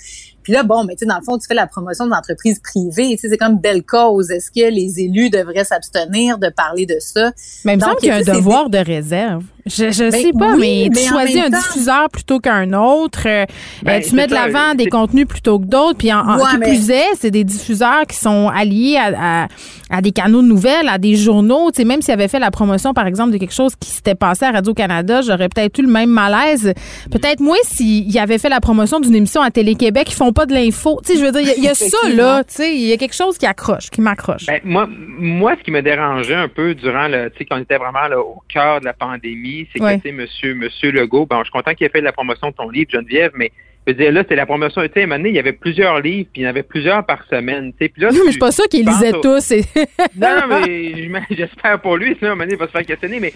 Puis là, bon, mais tu sais, dans le fond, tu fais la promotion d'entreprises privées. Tu sais, c'est comme belle cause. Est-ce que les élus devraient s'abstenir de parler de ça? Mais il me semble qu'il y a un devoir de réserve. Je, je ben sais pas, mais, tu choisis un diffuseur plutôt qu'un autre. Euh, ben, tu mets de l'avant des contenus plutôt que d'autres. Puis en, en plus est, c'est des diffuseurs qui sont alliés à, à, des canaux de nouvelles, à des journaux. Tu sais, même s'il avait fait la promotion, par exemple, de quelque chose qui s'était passé à Radio-Canada, j'aurais peut-être eu le même malaise. Peut-être moins s'il avait fait la promotion d'une émission à Télé-Québec. Ils font pas de l'info. Tu sais, je veux dire, il y, a ça, là. Tu sais, il y a quelque chose qui accroche, qui m'accroche. Ben, moi, moi, ce qui me dérangeait un peu durant le, tu sais, quand on était vraiment là, au cœur de la pandémie, c'est que, tu sais, monsieur, monsieur Legault, bon, je suis content qu'il ait fait la promotion de ton livre, Geneviève, mais je veux dire, là, c'était la promotion. Tu sais, il y avait plusieurs livres, puis il y en avait plusieurs par semaine. Tu sais, puis là, non, mais je suis pas sûr qu'il lisait tous. non, mais j'espère pour lui, sinon, un il va se faire questionner. Mais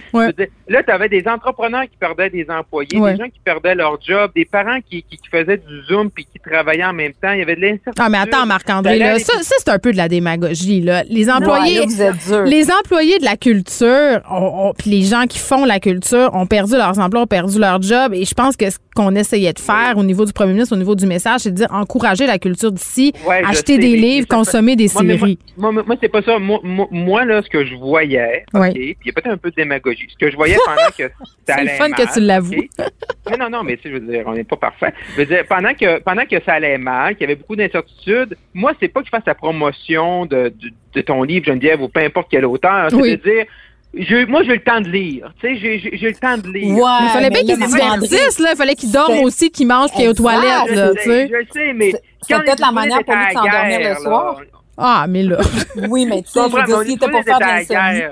là, tu avais des entrepreneurs qui perdaient des employés, des gens qui perdaient leur job, des parents qui, qui, faisaient du Zoom puis qui travaillaient en même temps. Il y avait de l'incertitude. Ah, mais attends, Marc-André, là, ça, ça c'est un peu de la démagogie. Là. Les employés, les employés de la culture, puis les gens qui font la culture ont perdu leurs emplois, ont perdu leur job. Et je pense que ce qu'on essayait de faire au niveau du premier ministre, au niveau du message, c'est de dire encourager la culture d'ici, acheter des livres, consommer des séries. Moi, moi, c'est pas ça. Moi, là, ce que je voyais, puis il y a peut-être un peu de démagogie. Ce que je voyais pendant que ça allait C'est fun que tu l'avoues. mais non, non, mais tu sais, je veux dire, on n'est pas parfait. Je veux dire, pendant que, pendant que ça allait mal, qu'il y avait beaucoup d'incertitudes, moi, c'est pas que je fasse la promotion de, de, ton livre, Geneviève, ou peu importe quel auteur. C'est de dire, moi, j'ai le temps de lire. Tu sais, j'ai le temps de lire. Ouais, il fallait bien qu'il se divertisse, là. Il fallait qu'il dorme aussi, qu'il mange, qu'il aille aux toilettes, là, tu sais. Je sais, mais. C'est peut-être la manière pour lui de s'endormir le soir. Ah, mais là. oui, mais tu sais, je veux dire, pour faire de l'insomnie.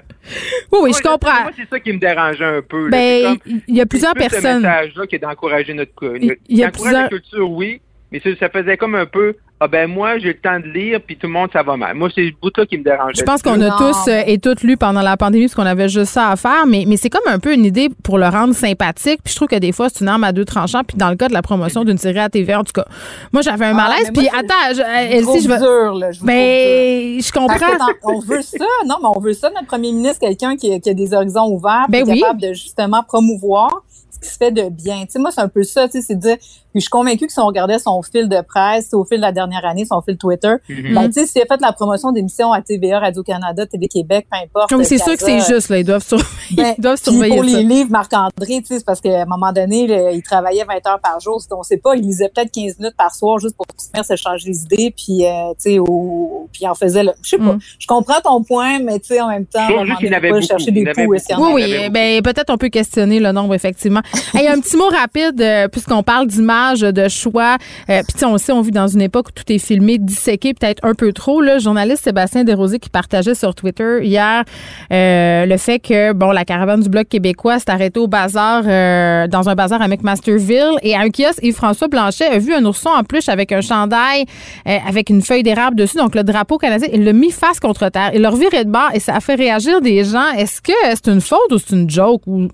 Oui, oui, je comprends. Moi, c'est ça qui me dérange un peu. Ben, il y a plusieurs personnes. Ce message-là qui est d'encourager notre. Il y a plusieurs. la culture, oui, mais ça faisait comme un peu ah ben moi j'ai le temps de lire puis tout le monde ça va mal. Moi c'est le bout qui me dérange. Je pense qu'on a tous euh, et toutes lu pendant la pandémie parce qu'on avait juste ça à faire, mais mais c'est comme un peu une idée pour le rendre sympathique. Puis je trouve que des fois c'est une arme à deux tranchants. Puis dans le cas de la promotion d'une série à TV, en tout cas, moi j'avais un ah, malaise. puis attends, je, Elsie, je veux. Dur, là, je ben je comprends. on veut ça, non mais on veut ça notre premier ministre, quelqu'un qui, qui, a des horizons ouverts, ben capable de justement promouvoir ce qui se fait de bien. Tu sais, moi, c'est un peu ça, tu sais, c'est de dire, puis je suis convaincue que si on regardait son fil de presse au fil de la dernière année, son fil Twitter, ben, tu sais, s'il a fait la promotion d'émissions à TVA, Radio-Canada, TV-Québec, peu importe. Comme c'est sûr que c'est juste, là. Ils doivent surveiller, ben, ils doivent surveiller pour ça. les livres, Marc-André, tu sais, c'est parce qu'à un moment donné, là, il travaillait 20 heures par jour. On sait pas, il lisait peut-être 15 minutes par soir juste pour se faire se changer les idées, puis, euh, tu sais, au- puis il en faisait, je sais pas. Mm. Je comprends ton point, mais tu sais, en même temps, Je trouve à un juste moment qu'il y en donné, avait pas beaucoup. chercher des en Oui, oui. Ben, peut-être on peut questionner le nombre, effectivement. Hey, un petit mot rapide, euh, puisqu'on parle de choix. Euh, Puis, on sait, on vit dans une époque où tout est filmé, disséqué, peut-être un peu trop. Le journaliste Sébastien Desrosiers qui partageait sur Twitter hier euh, le fait que, bon, la caravane du Bloc québécois s'est arrêtée au bazar, euh, dans un bazar à McMasterville. Et à un kiosque, Yves-François Blanchet a vu un ourson en peluche avec un chandail, euh, avec une feuille d'érable dessus, donc le drapeau canadien. Il l'a mis face contre terre. Il l'a reviré de bord et ça a fait réagir des gens. Est-ce que c'est une faute ou c'est une joke ou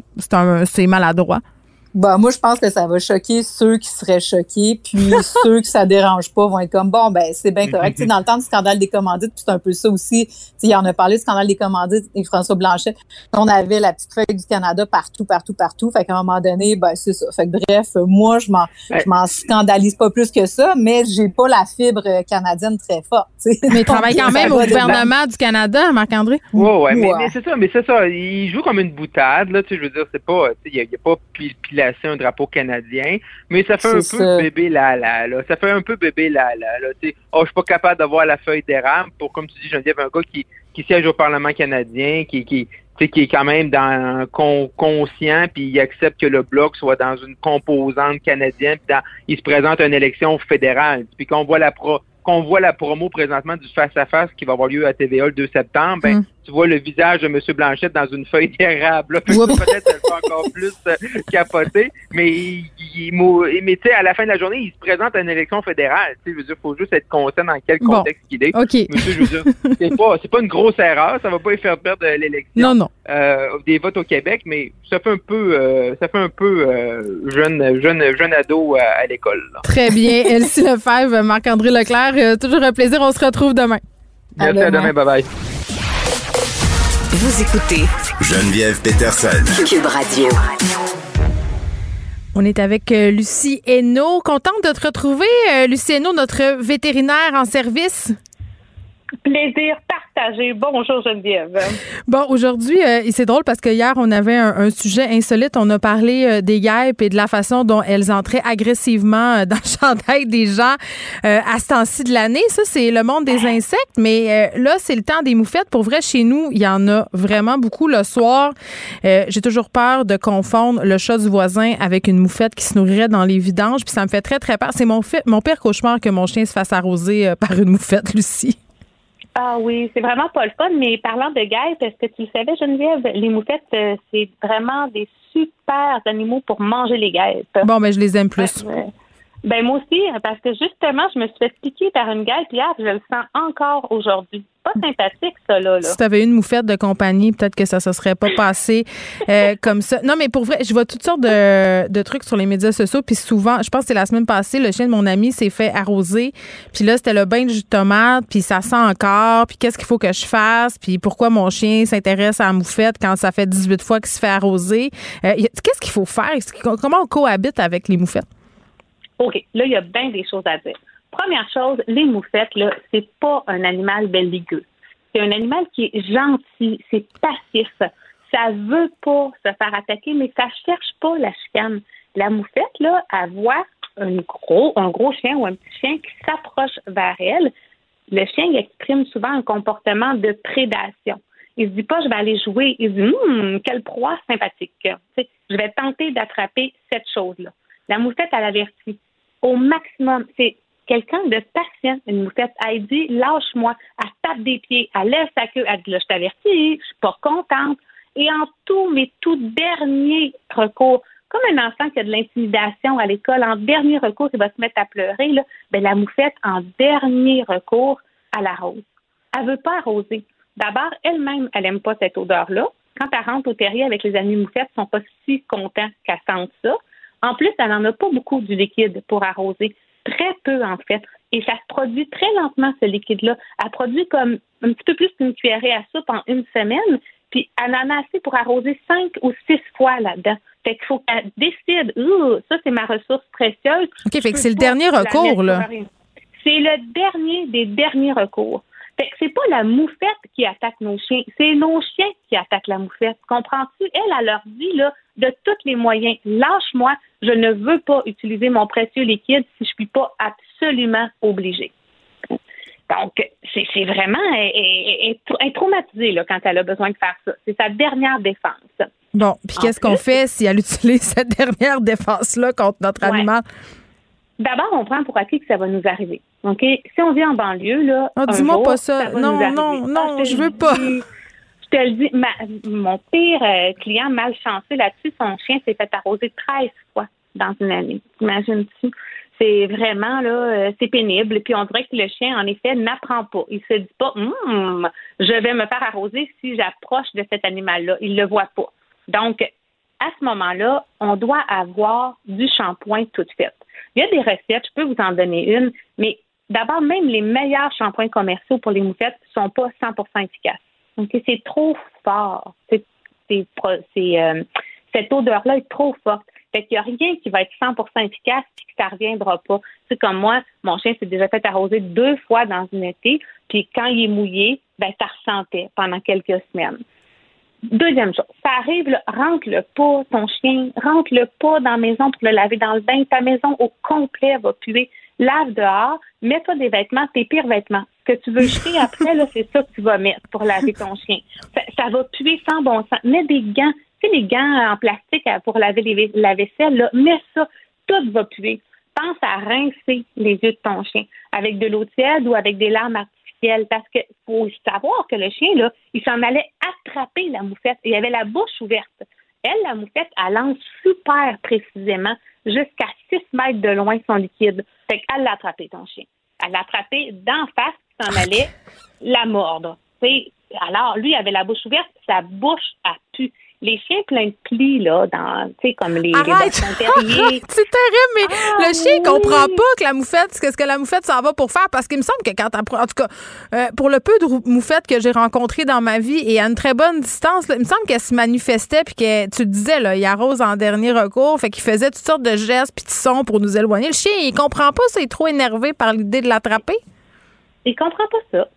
c'est maladroit? Ben, moi, je pense que ça va choquer ceux qui seraient choqués, puis ceux que ça dérange pas vont être comme, bon, ben, c'est bien correct. Tu sais, dans le temps du scandale des commandites, c'est un peu ça aussi. Tu sais, il en a parlé du scandale des commandites et François Blanchet. On avait la petite feuille du Canada partout, partout, partout. Fait qu'à un moment donné, ben, c'est ça. Fait que bref, moi, je m'en, je m'en scandalise pas plus que ça, mais j'ai pas la fibre euh, canadienne très forte, tu sais. Mais il travaille quand même au gouvernement du Canada, Marc-André. Ouais, ouais, mais, Ouais. mais c'est ça, mais c'est ça. Il joue comme une boutade, là, tu sais, je veux dire, c'est pas, tu sais, il a, il a pas pi- un drapeau canadien, mais ça fait un peu bébé là, là, là. Ça fait un peu bébé là, là, là, tu sais. Oh, je suis pas capable d'avoir la feuille d'érable pour, comme tu dis, Geneviève, un gars qui, qui siège au Parlement canadien, qui, qui, qui est quand même dans con- conscient, puis il accepte que le bloc soit dans une composante canadienne, puis dans, il se présente à une élection fédérale, puis qu'on voit la pro, qu'on voit la promo présentement du face-à-face qui va avoir lieu à TVA le 2 septembre, ben, Mm. Tu vois le visage de M. Blanchette dans une feuille d'érable. Peut-être le fait encore plus euh, capoter, mais, il, il- mou- mais tu sais, à la fin de la journée, il se présente à une élection fédérale. Tu sais, je veux dire, faut juste être conscient dans quel Bon. contexte il est. OK. Monsieur, je veux dire, c'est pas, c'est pas une grosse erreur, ça va pas lui faire perdre euh, l'élection Non, non. euh, des votes au Québec, mais ça fait un peu, euh, ça fait un peu euh, jeune, jeune, jeune ado à, l'école. Très bien. Elsie Lefebvre, Marc-André Leclerc, toujours un plaisir. On se retrouve demain. Merci, À demain, bye bye. Vous écoutez Geneviève Peterson. Cube Radio. On est avec euh, Lucie Hainaut. Contente de te retrouver, euh, Lucie Hainaut, notre vétérinaire en service. Plaisir partagé. Bonjour Geneviève. Bon, aujourd'hui, euh, c'est drôle parce que hier, on avait un, sujet insolite. On a parlé euh, des guêpes et de la façon dont elles entraient agressivement euh, dans le chandail des gens à ce temps-ci de l'année. Ça, c'est le monde des insectes. Mais là, c'est le temps des moufettes. Pour vrai, chez nous, il y en a vraiment beaucoup le soir. J'ai toujours peur de confondre le chat du voisin avec une moufette qui se nourrirait dans les vidanges. Puis ça me fait très, très peur. C'est mon, mon pire cauchemar que mon chien se fasse arroser par une moufette, Lucie. Ah oui, c'est vraiment pas le fun, mais parlant de guêpes, est-ce que tu le savais, Geneviève? Les moufettes, euh, c'est vraiment des super animaux pour manger les guêpes. Bon, mais je les aime plus. Ouais. Ben moi aussi, parce que justement, je me suis fait piquer par une guêpe hier, puis je le sens encore aujourd'hui. Pas sympathique, ça, là. là. Si tu avais une moufette de compagnie, peut-être que ça ne se serait pas passé euh, comme ça. Non, mais pour vrai, je vois toutes sortes de, de trucs sur les médias sociaux. Puis souvent, je pense que c'est la semaine passée, le chien de mon ami s'est fait arroser. Puis là, c'était le bain de jus de tomate. Puis ça sent encore. Puis qu'est-ce qu'il faut que je fasse? Puis pourquoi mon chien s'intéresse à la moufette quand ça fait 18 fois qu'il se fait arroser? Euh, qu'est-ce qu'il faut faire? Comment on cohabite avec les moufettes? OK, là, il y a bien des choses à dire. Première chose, les moufettes, là, c'est pas un animal belliqueux. C'est un animal qui est gentil, c'est passif. Ça veut pas se faire attaquer, mais ça cherche pas la chicane. La moufette, là, elle voit un gros, un gros chien ou un petit chien qui s'approche vers elle. Le chien, il exprime souvent un comportement de prédation. Il se dit pas, je vais aller jouer. Il se dit, hum, quelle proie sympathique. Je vais tenter d'attraper cette chose-là. La moufette, elle avertit au maximum. C'est quelqu'un de patient, une moufette. Elle dit, lâche-moi. Elle tape des pieds, elle lève sa queue, elle dit, là, je t'avertis, je suis pas contente. Et en tout, mais tout dernier recours, comme un enfant qui a de l'intimidation à l'école, en dernier recours, il va se mettre à pleurer, là, ben, la moufette, en dernier recours, elle arrose. Elle veut pas arroser. D'abord, elle-même, elle aime pas cette odeur-là. Quand elle rentre au terrier avec les amis moufettes, ils sont pas si contents qu'elle sente ça. En plus, elle n'en a pas beaucoup du liquide pour arroser. Très peu, en fait. Et ça se produit très lentement, ce liquide-là. Elle produit comme un petit peu plus qu'une cuillerée à soupe en une semaine, puis elle en a assez pour arroser cinq ou six fois là-dedans. Fait qu'il faut qu'elle décide, ça c'est ma ressource précieuse. OK, fait que c'est le dernier recours, là. C'est le dernier des derniers recours. Fait que c'est pas la moufette qui attaque nos chiens, c'est nos chiens qui attaquent la moufette. Comprends-tu? Elle, elle leur dit, là, de tous les moyens, lâche-moi, je ne veux pas utiliser mon précieux liquide si je suis pas absolument obligée. Donc, c'est vraiment, elle, elle- elle- elle est traumatisée là, quand elle a besoin de faire ça. C'est sa dernière défense. Bon, puis qu'est-ce qu'on fait si elle utilise cette dernière défense-là contre notre Ouais. animal? D'abord, on prend pour acquis que ça va nous arriver. OK? Si on vit en banlieue, là. Oh, dis-moi pas ça. va Non, nous arriver. non, non, Ah, je veux pas. Te le dis, ma- mon pire euh, client malchanceux là-dessus, son chien s'est fait arroser 13 fois dans une année. Imagine-tu? C'est vraiment, là, euh, c'est pénible. Puis on dirait que le chien, en effet, n'apprend pas. Il se dit pas, Hum, je vais me faire arroser si j'approche de cet animal-là. Il le voit pas. Donc, à ce moment-là, on doit avoir du shampoing tout fait. Il y a des recettes, je peux vous en donner une, mais d'abord, même les meilleurs shampoings commerciaux pour les moufettes ne sont pas 100% efficaces. Donc, c'est trop fort. Euh, cette odeur-là est trop forte. Fait n'y a rien qui va être 100% efficace puis que ça ne reviendra pas. C'est comme moi, mon chien s'est déjà fait arroser deux fois dans une été, puis quand il est mouillé, ben ça ressentait pendant quelques semaines. Deuxième chose, ça arrive, là, rentre-le pas, ton chien, rentre-le pas dans la maison pour le laver dans le bain. Ta maison au complet va puer. Lave dehors, mets-toi des vêtements, tes pires vêtements. Ce que tu veux jeter après, là, c'est ça que tu vas mettre pour laver ton chien. Ça, ça va puer sans bon sens. Mets des gants, tu sais, les gants en plastique euh, pour laver les- la vaisselle, là, mets ça. Tout va puer. Pense à rincer les yeux de ton chien avec de l'eau tiède ou avec des larmes artificielles parce que faut savoir que le chien, là, il s'en allait attraper la moufette. Il avait la bouche ouverte. Elle, la moufette, elle lance super précisément jusqu'à 6 mètres de loin son liquide. Fait qu'elle l'a attrapé, ton chien. Elle l'a attrapé d'en face, qui s'en allait la mordre. Alors, lui, il avait la bouche ouverte, sa bouche a pu. Les chiens pleins de plis, là, dans, tu sais, comme les, les Arrête! bâtons terriers. c'est terrible, mais Ah, le chien oui. comprend pas que la moufette, ce que la moufette s'en va pour faire, parce qu'il me semble que quand en tout cas, euh, pour le peu de moufettes que j'ai rencontrées dans ma vie et à une très bonne distance, là, il me semble qu'elle se manifestait puis que tu le disais là, il arrose en dernier recours, fait qu'il faisait toutes sortes de gestes puis de sons pour nous éloigner. Le chien, il comprend pas, ça, il est trop énervé par l'idée de l'attraper? Il comprend pas ça.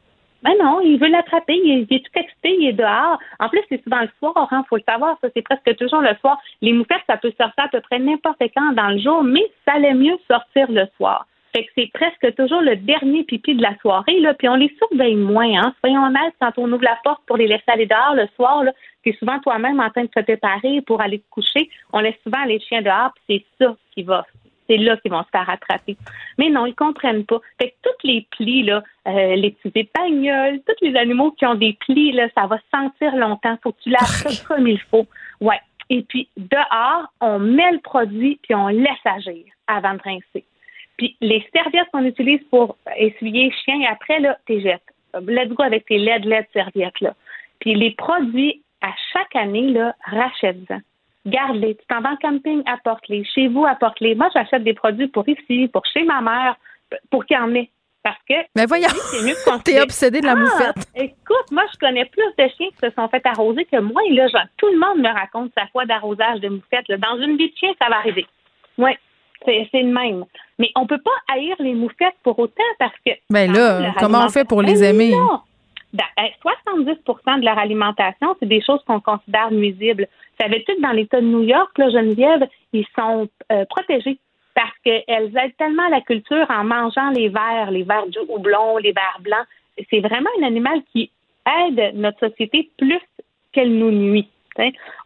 Ben non, il veut l'attraper, il, est- tout excité, il est dehors. En plus, c'est souvent le soir, hein, faut le savoir, ça c'est presque toujours le soir. Les moufettes, ça peut sortir à peu près n'importe quand dans le jour, mais ça allait mieux sortir le soir. Fait que c'est presque toujours le dernier pipi de la soirée, là, puis on les surveille moins, hein. Soyons honnêtes, quand on ouvre la porte pour les laisser aller dehors le soir, là, souvent toi-même en train de te préparer pour aller te coucher. On laisse souvent les chiens dehors, puis c'est ça qui va c'est là qu'ils vont se faire attraper. Mais non, ils comprennent pas. Fait que toutes les plis, là, euh, les petits épagnols, tous les animaux qui ont des plis, là, ça va sentir longtemps. Faut que tu laves ça comme il faut. Ouais. Et puis, dehors, on met le produit puis on laisse agir avant de rincer. Puis, les serviettes qu'on utilise pour essuyer chien, après, là, t'es jettes. Let's go avec tes LED, LED serviettes, là. Puis, les produits, à chaque année, là, rachète-en garde-les. Tu t'en vas en camping, apporte-les. Chez vous, apporte-les. Moi, j'achète des produits pour ici, pour chez ma mère, pour qu'il y en ait. Parce que Mais voyons, t'es obsédé de la Ah, moufette. Écoute, moi, je connais plus de chiens qui se sont fait arroser que moi. Et là, genre, tout le monde me raconte sa fois d'arrosage de moufette. là. Dans une vie de chien, ça va arriver. Oui, c'est le même. Mais on peut pas haïr les moufettes pour autant parce que. Ben là, comment on fait pour les alimentation- aimer? Ben non. Dans- euh, 70% de leur alimentation, c'est des choses qu'on considère nuisibles. Savais-tu que dans l'État de New York, là, Geneviève, ils sont euh, protégés parce qu'elles aident tellement la culture en mangeant les vers, les vers du houblon, les vers blancs. C'est vraiment un animal qui aide notre société plus qu'elle nous nuit.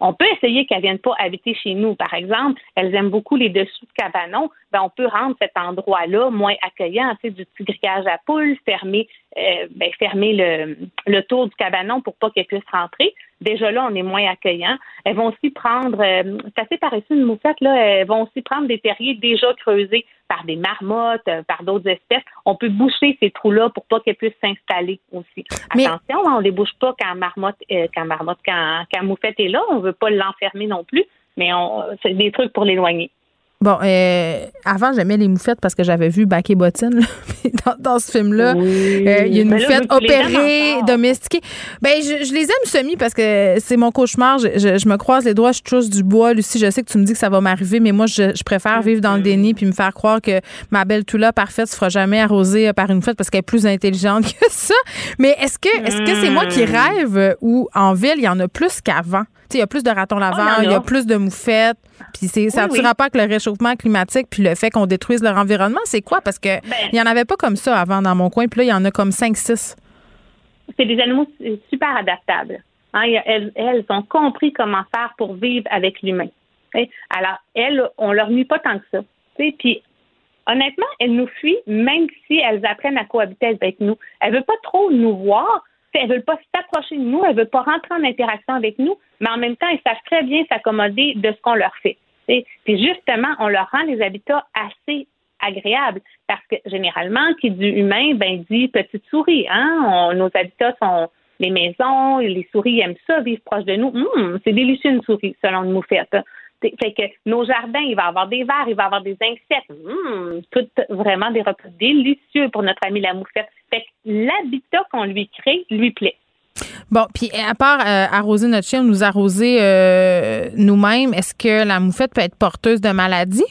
On peut essayer qu'elles ne viennent pas habiter chez nous, par exemple. Elles aiment beaucoup les dessous de cabanons. Ben, on peut rendre cet endroit-là moins accueillant, du petit grillage à poules, fermer, euh, ben, fermer le, le tour du cabanon pour pas qu'elles puissent rentrer. Déjà là, on est moins accueillant. Elles vont aussi prendre, euh, c'est assez paresseux une moussette, là, elles vont aussi prendre des terriers déjà creusés par des marmottes, euh, par d'autres espèces. On peut boucher ces trous-là pour pas qu'elles puissent s'installer aussi. Mais- Attention, hein, on les bouge pas quand marmotte, euh, quand marmotte, quand, quand moufette est là. On veut pas l'enfermer non plus, mais on, c'est des trucs pour l'éloigner. Bon, euh, avant, j'aimais les moufettes parce que j'avais vu Bac et Bottine dans, dans, ce film-là. Euh, il y a une moufette opérée, domestiquée. Ben, je, je, les aime semi parce que c'est mon cauchemar. Je, je, me croise les doigts, je touche du bois. Lucie, je sais que tu me dis que ça va m'arriver, mais moi, je, préfère vivre dans le déni puis me faire croire que ma belle Toula parfaite se fera jamais arroser par une moufette parce qu'elle est plus intelligente que ça. Mais est-ce que est-ce que c'est moi qui Hmm. rêve ou en ville, il y en a plus qu'avant? Il y a plus de ratons laveurs, Oh, il y en il y a. plus de moufettes. Puis c'est, ça Oui, ne oui. pas avec le réchauffement climatique puis le fait qu'on détruise leur environnement. C'est quoi? Parce que Ben. il n'y en avait pas comme ça avant dans mon coin. Puis là, il y en a comme 5-6. c'est des animaux super adaptables. Hein, elles, elles ont compris comment faire pour vivre avec l'humain. Alors, elles, on leur nuit pas tant que ça. Puis, honnêtement, elles nous fuient même si elles apprennent à cohabiter avec nous. Elles veulent pas trop nous voir. Elles veulent pas s'approcher de nous. Elles veulent pas rentrer en interaction avec nous. Mais en même temps, elles savent très bien s'accommoder de ce qu'on leur fait. Puis justement, on leur rend les habitats assez agréables parce que généralement, qui dit humain, ben dit petite souris. Hein? Nos habitats sont les maisons, les souris aiment ça, vivre proche de nous. Hum, c'est délicieux une souris, selon une moufette. Fait que nos jardins, il va y avoir des vers, il va y avoir des insectes. Hum, tout vraiment des repas délicieux pour notre ami la moufette. Fait que l'habitat qu'on lui crée lui plaît. Bon, puis à part euh, arroser notre chien, nous arroser euh, nous-mêmes, est-ce que la moufette peut être porteuse de maladies?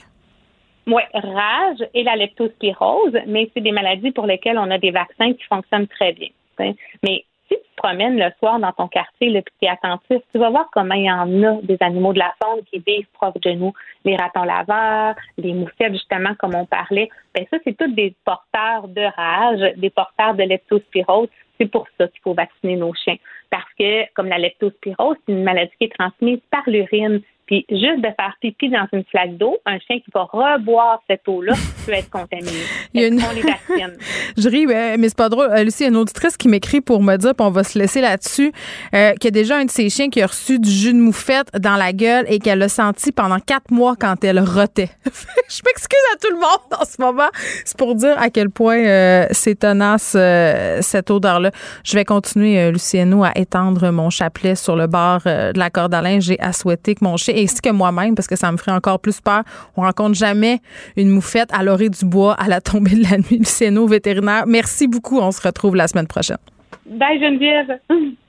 Oui, rage et la leptospirose, mais c'est des maladies pour lesquelles on a des vaccins qui fonctionnent très bien. t'sais. Mais si tu te promènes le soir dans ton quartier, tu es attentif, tu vas voir comment il y en a des animaux de la faune qui vivent proches de nous. Les ratons laveurs, les moufettes, justement, comme on parlait. Ben ça, c'est tous des porteurs de rage, des porteurs de leptospirose. C'est pour ça qu'il faut vacciner nos chiens. Parce que, comme la leptospirose, c'est une maladie qui est transmise par l'urine. Puis juste de faire pipi dans une flaque d'eau, un chien qui va reboire cette eau-là peut être contaminé. Il y a une- On les vaccine. Je ris, mais c'est pas drôle. Euh, Lucie, il y a une auditrice qui m'écrit pour me dire, puis on va se laisser là-dessus, euh, qu'il y a déjà un de ses chiens qui a reçu du jus de moufette dans la gueule et qu'elle l'a senti pendant quatre mois quand elle rotait. je m'excuse à tout le monde en ce moment. C'est pour dire à quel point euh, c'est tenace, euh, cette odeur-là. Je vais continuer, euh, Luciano, à étendre mon chapelet sur le bord de la corde à linge. J'ai à souhaiter que mon chien, ainsi que moi-même, parce que ça me ferait encore plus peur, on rencontre jamais une moufette à l'orée du bois à la tombée de la nuit. Luciano, vétérinaire, merci beaucoup. On se retrouve la semaine prochaine. Bye Geneviève.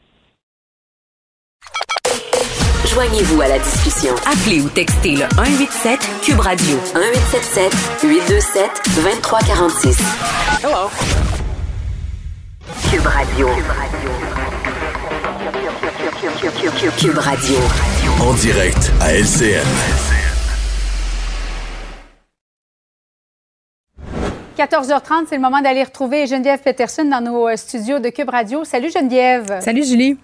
Joignez-vous à la discussion. Appelez ou textez le 187 Cube Radio 1877 827 2346. Hello. Cube Radio. Cube Radio. En direct à LCN. 14h30, c'est le moment d'aller retrouver Geneviève Peterson dans nos euh, studios de Cube Radio. Salut Geneviève. Salut Julie.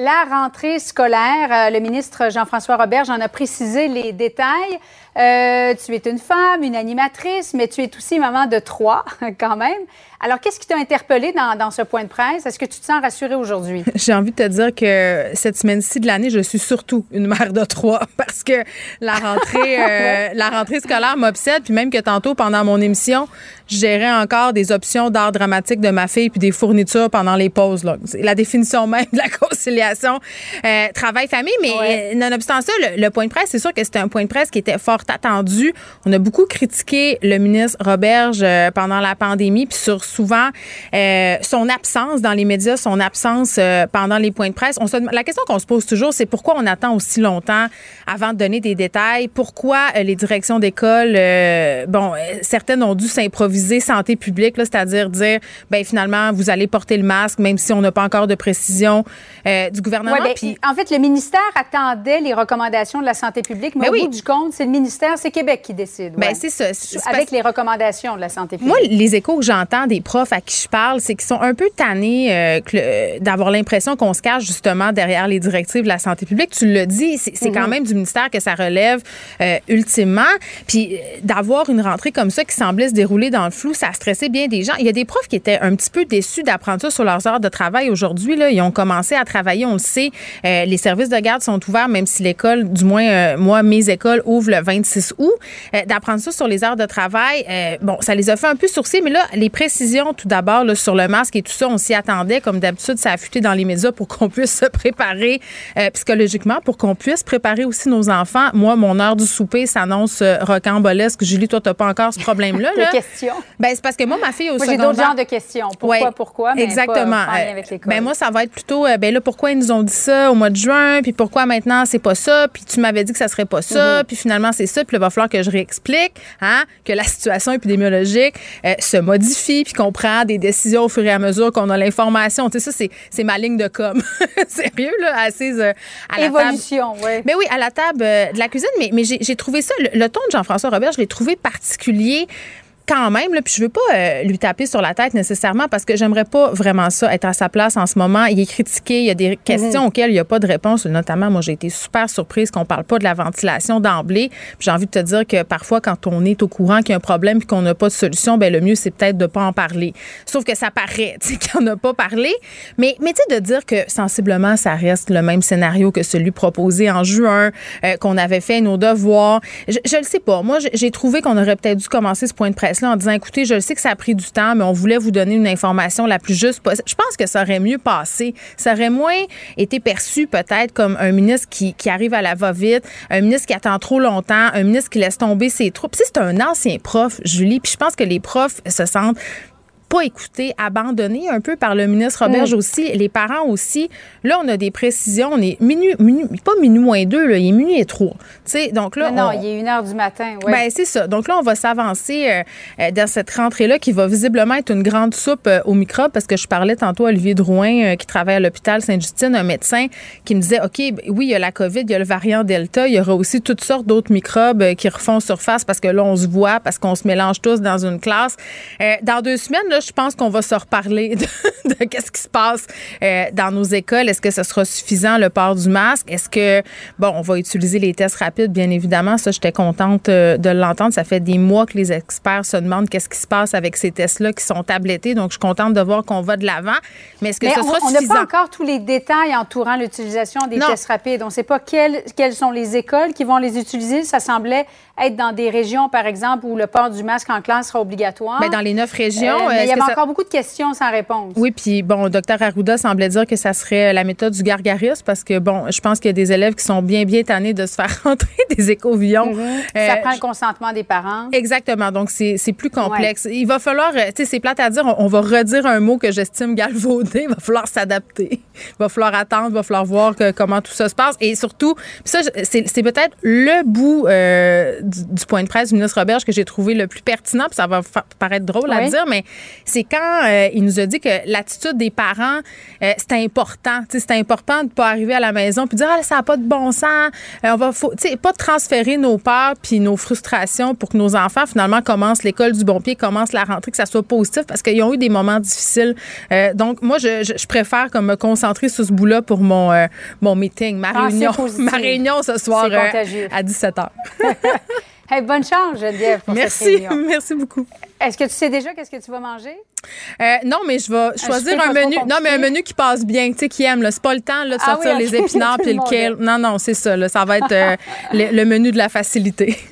La rentrée scolaire, euh, le ministre Jean-François Roberge en a précisé les détails. Euh, tu es une femme, une animatrice, mais tu es aussi maman de trois quand même. Alors, qu'est-ce qui t'a interpellé dans, dans ce point de presse? Est-ce que tu te sens rassurée aujourd'hui? J'ai envie de te dire que cette semaine-ci de l'année, je suis surtout une mère de trois parce que la rentrée, euh, la rentrée scolaire m'obsède. Puis même que tantôt, pendant mon émission, je gérais encore des options d'art dramatique de ma fille puis des fournitures pendant les pauses. là. La définition même de la conciliation euh, travail-famille. Mais euh, nonobstant ça, le, le point de presse, c'est sûr que c'était un point de presse qui était fort attendu. On a beaucoup critiqué le ministre Roberge pendant la pandémie puis sur souvent euh, son absence dans les médias, son absence euh, pendant les points de presse. On se, la question qu'on se pose toujours, c'est pourquoi on attend aussi longtemps avant de donner des détails? Pourquoi euh, les directions d'école, bon, certaines ont dû s'improviser santé publique, c'est-à-dire dire, ben finalement, vous allez porter le masque, même si on n'a pas encore de précision du gouvernement? Ouais, ben, Puis- en fait, le ministère attendait les recommandations de la santé publique, mais Ben au oui. bout du compte, c'est le ministère, c'est Québec qui décide. Ben, ouais. c'est ça. Avec parce- les recommandations de la santé publique. Moi, les échos que j'entends des profs à qui je parle, c'est qu'ils sont un peu tannés euh, le- d'avoir l'impression qu'on se cache justement derrière les directives de la santé publique. Tu le dis, c'est quand Mhm. même du ministère que ça relève euh, ultimement. Puis euh, d'avoir une rentrée comme ça qui semblait se dérouler dans le flou, ça a stressé bien des gens. Il y a des profs qui étaient un petit peu déçus d'apprendre ça sur leurs heures de travail aujourd'hui. Ils ont commencé à travailler, on le sait. Euh, les services de garde sont ouverts, même si l'école, du moins euh, moi, mes écoles ouvrent le 26 août. Euh, d'apprendre ça sur les heures de travail, euh, bon, ça les a fait un peu sourciller, mais là, les précisions tout d'abord sur le masque et tout ça. On s'y attendait. Comme d'habitude, ça a affûté dans les médias pour qu'on puisse se préparer euh, psychologiquement, pour qu'on puisse préparer aussi nos enfants. Moi, mon heure du souper s'annonce euh, rocambolesque. Julie, toi, t'as pas encore ce problème-là. Des là. questions. Ben, c'est parce que moi, ma fille au Moi, j'ai d'autres genres de questions. Pourquoi, Ouais, pourquoi, mais Exactement. pas lien Euh, avec ben moi, ça va être plutôt, ben là, pourquoi ils nous ont dit ça au mois de juin, puis pourquoi maintenant c'est pas ça, puis tu m'avais dit que ça serait pas ça, Mhm. puis finalement c'est ça, puis là, il va falloir que je réexplique, hein, que la situation épidémiologique euh, se modifie, puis qu'on prend des décisions au fur et à mesure qu'on a l'information. Tu sais, ça, c'est, ma ligne de com. Sérieux, là, assise euh, à la table. oui. Ben oui, à la table euh, de la cuisine, mais, mais j'ai, j'ai trouvé ça, le, le ton de Jean-François Robert, je l'ai trouvé particulier quand même, là, puis je veux pas euh, lui taper sur la tête nécessairement parce que j'aimerais pas vraiment ça être à sa place en ce moment. Il est critiqué, il y a des questions auxquelles il n'y a pas de réponse. Notamment, moi, j'ai été super surprise qu'on parle pas de la ventilation d'emblée. Puis J'ai envie de te dire que parfois, quand on est au courant qu'il y a un problème et qu'on n'a pas de solution, ben le mieux, c'est peut-être de pas en parler. Sauf que ça paraît, tu sais, qu'on n'a pas parlé. Mais, mais tu sais, de dire que sensiblement, ça reste le même scénario que celui proposé en juin, euh, qu'on avait fait nos devoirs. Je, je le sais pas. Moi, j'ai- trouvé qu'on aurait peut-être dû commencer ce point de en disant, écoutez, je sais que ça a pris du temps, mais on voulait vous donner une information la plus juste possible. Je pense que ça aurait mieux passé. Ça aurait moins été perçu peut-être comme un ministre qui, arrive à la va-vite, un ministre qui attend trop longtemps, un ministre qui laisse tomber ses troupes. Sais, c'est un ancien prof, Julie, puis je pense que les profs se sentent pas écoutés, abandonnés un peu par le ministre Roberge Mm. aussi, les parents aussi. Là, on a des précisions. On est minuit, minuit- pas minuit moins deux, là, il est minuit et trois. Tu sais, donc là, non, non, on- il est une heure du matin. oui. ben, c'est ça. Donc là, on va s'avancer euh, euh, dans cette rentrée-là qui va visiblement être une grande soupe euh, aux microbes parce que je parlais tantôt à Olivier Drouin euh, qui travaille à l'hôpital Sainte-Justine, un médecin qui me disait, OK, ben, oui, il y a la COVID, il y a le variant Delta, il y aura aussi toutes sortes d'autres microbes qui refont surface parce que là, on se voit, parce qu'on se mélange tous dans une classe. Dans deux semaines, là, je pense qu'on va se reparler de, de qu'est-ce qui se passe euh, dans nos écoles. Est-ce que ce sera suffisant, le port du masque? Est-ce que, bon, on va utiliser les tests rapides, bien évidemment. Ça, j'étais contente euh, de l'entendre. Ça fait des mois que les experts se demandent qu'est-ce qui se passe avec ces tests-là qui sont tablettés. Donc, je suis contente de voir qu'on va de l'avant. Mais est-ce que Mais ce on- sera on n'a suffisant? pas encore tous les détails entourant l'utilisation des Non. tests rapides. On ne sait pas quelles, quelles sont les écoles qui vont les utiliser. Ça semblait être dans des régions, par exemple, où le port du masque en classe sera obligatoire. Ben, dans les neuf régions. Euh, il y avait ça- encore beaucoup de questions sans réponse. Oui, puis bon, le docteur Arruda semblait dire que ça serait la méthode du gargarisme parce que, bon, je pense qu'il y a des élèves qui sont bien, bien tannés de se faire rentrer des écovions. Mhm. Euh, ça prend le consentement des parents. Exactement. Donc, c'est plus complexe. Il va falloir, euh, tu sais, c'est plate à dire, on, on va redire un mot que j'estime galvaudé. Il va falloir s'adapter. Il va falloir attendre, il va falloir voir que- comment tout ça se passe. Et surtout, ça, c'est peut-être le bout euh, du, du point de presse du ministre Roberge que j'ai trouvé le plus pertinent, puis ça va paraître drôle à dire, mais c'est quand euh, il nous a dit que l'attitude des parents, euh, c'est important. C'est important de ne pas arriver à la maison puis dire, ah, ça n'a pas de bon sens. Euh, on va, faut, pas transférer nos peurs puis nos frustrations pour que nos enfants, finalement, commencent l'école du bon pied, commencent la rentrée, que ça soit positif parce qu'ils ont eu des moments difficiles. Euh, donc, moi, je, je- je préfère comme me concentrer sur ce bout-là pour mon, euh, mon meeting, ma réunion, ma réunion ce soir euh, à 17h. Hey, bonne chance, Geneviève, pour cette Merci, réunion. merci beaucoup. Est-ce que tu sais déjà qu'est-ce que tu vas manger? Euh, non, mais je vais choisir un menu. Non, mais un menu qui passe bien, tu sais, qui aime. C'est pas le temps là, de Ah sortir oui, les épinards puis le kale. Non, non, c'est ça. là. Ça va être euh, le, le menu de la facilité.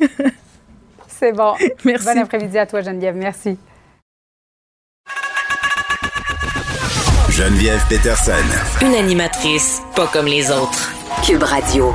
C'est bon. Merci. Bon après-midi à toi, Geneviève. Merci. Geneviève Peterson. Une animatrice pas comme les autres. Cube Radio.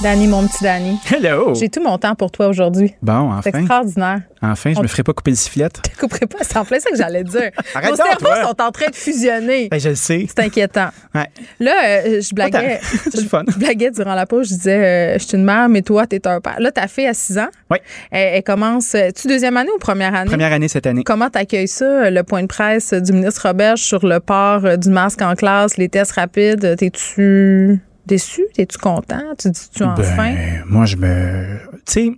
Danny, mon petit Danny. Hello! J'ai tout mon temps pour toi aujourd'hui. Bon, C'est enfin. extraordinaire. Enfin, je On- me ferai pas couper le sifflet. Je couperai pas, c'est en plein ça que j'allais dire. Arrête Nos cerveaux toi. sont en train de fusionner. Ben, je le sais. C'est inquiétant. Ouais. Là, euh, je blaguais. C'est fun. Je blaguais durant la pause. Je disais, euh, je suis une mère, mais toi, t'es un père. Là, ta fille a 6 ans. Oui. Elle, elle commence. euh, Tu deuxième année ou première année? Première année cette année. Comment t'accueilles ça, le point de presse du ministre Roberge sur le port du masque en classe, les tests rapides? T'es-tu déçu? T'es-tu content? Tu dis-tu enfin? Ben, moi, je me. Tu sais,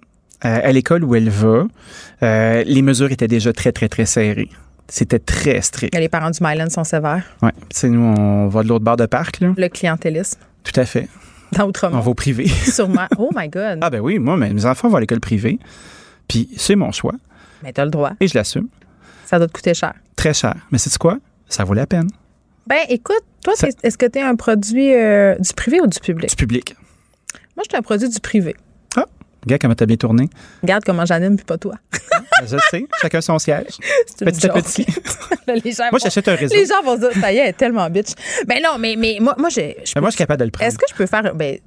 euh, à l'école où elle va, euh, les mesures étaient déjà très, très, très serrées. C'était très strict. Les parents du Myland sont sévères. Ouais. Tu sais, nous, on va de l'autre bord de parc, là. Le clientélisme. Tout à fait. Dans On Outremont. va au privé. Sûrement. Oh my God. ah, ben oui, moi, mes mes enfants vont à l'école privée. Puis, c'est mon choix. Mais t'as le droit. Et je l'assume. Ça doit te coûter cher. Très cher. Mais c'est quoi? Ça vaut la peine. Ben, écoute, toi, Ça- est-ce que tu es un produit euh, du privé ou du public? Du public. Moi, je suis un produit du privé. Ah, regarde comment t'as bien tourné. Regarde comment j'anime, puis pas toi. Je sais, chacun son siège. Petit à petit. Là, les gens Moi, j'achète un réseau. Les gens vont se dire, ça y est, elle est tellement bitch. Ben non, mais, mais moi, moi, je Mais moi, je suis capable de le prendre. Est-ce que je peux faire. Ben,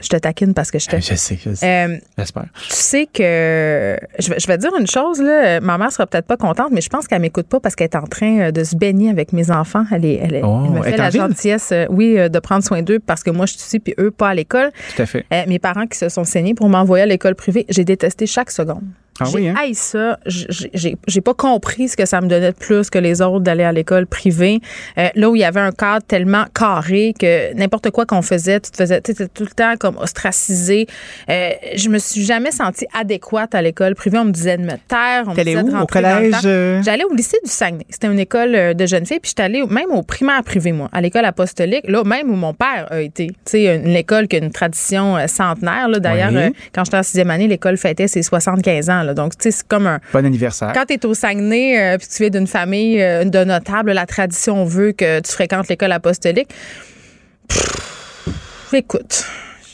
je te taquine parce que je te. Je sais, je sais. Euh, J'espère. tu sais que je vais, je vais te dire une chose là, ma mère sera peut-être pas contente, mais je pense qu'elle m'écoute pas parce qu'elle est en train euh, de se baigner avec mes enfants. Elle, est, elle, Oh, elle me fait la gentillesse, euh, oui, de prendre soin d'eux parce que moi je suis ici puis eux pas à l'école. Tout à fait. Euh, mes parents qui se sont saignés pour m'envoyer à l'école privée, j'ai détesté chaque seconde. Ah j'ai oui, hein? ça. J'ai- pas compris ce que ça me donnait de plus que les autres d'aller à l'école privée. Euh, là où il y avait un cadre tellement carré que n'importe quoi qu'on faisait, tu te faisais tout le temps comme ostracisé. Euh, je me suis jamais sentie adéquate à l'école privée. On me disait de me taire. On me disait de où? Au dans le collège, temps. euh? J'allais au lycée du Saguenay. C'était une école euh, de jeunes filles. Puis j'étais allée au- même au primaire privé, moi, à l'école apostolique. Là, même où mon père a été. Tu sais, une école qui a une tradition centenaire. là. D'ailleurs, Oui. quand j'étais en sixième année, l'école fêtait ses 75 ans. là. Donc, tu sais, c'est comme un, Bon anniversaire. quand tu es au Saguenay euh, puis tu viens d'une famille euh, de notables, la tradition veut que tu fréquentes l'école apostolique. Pff, écoute,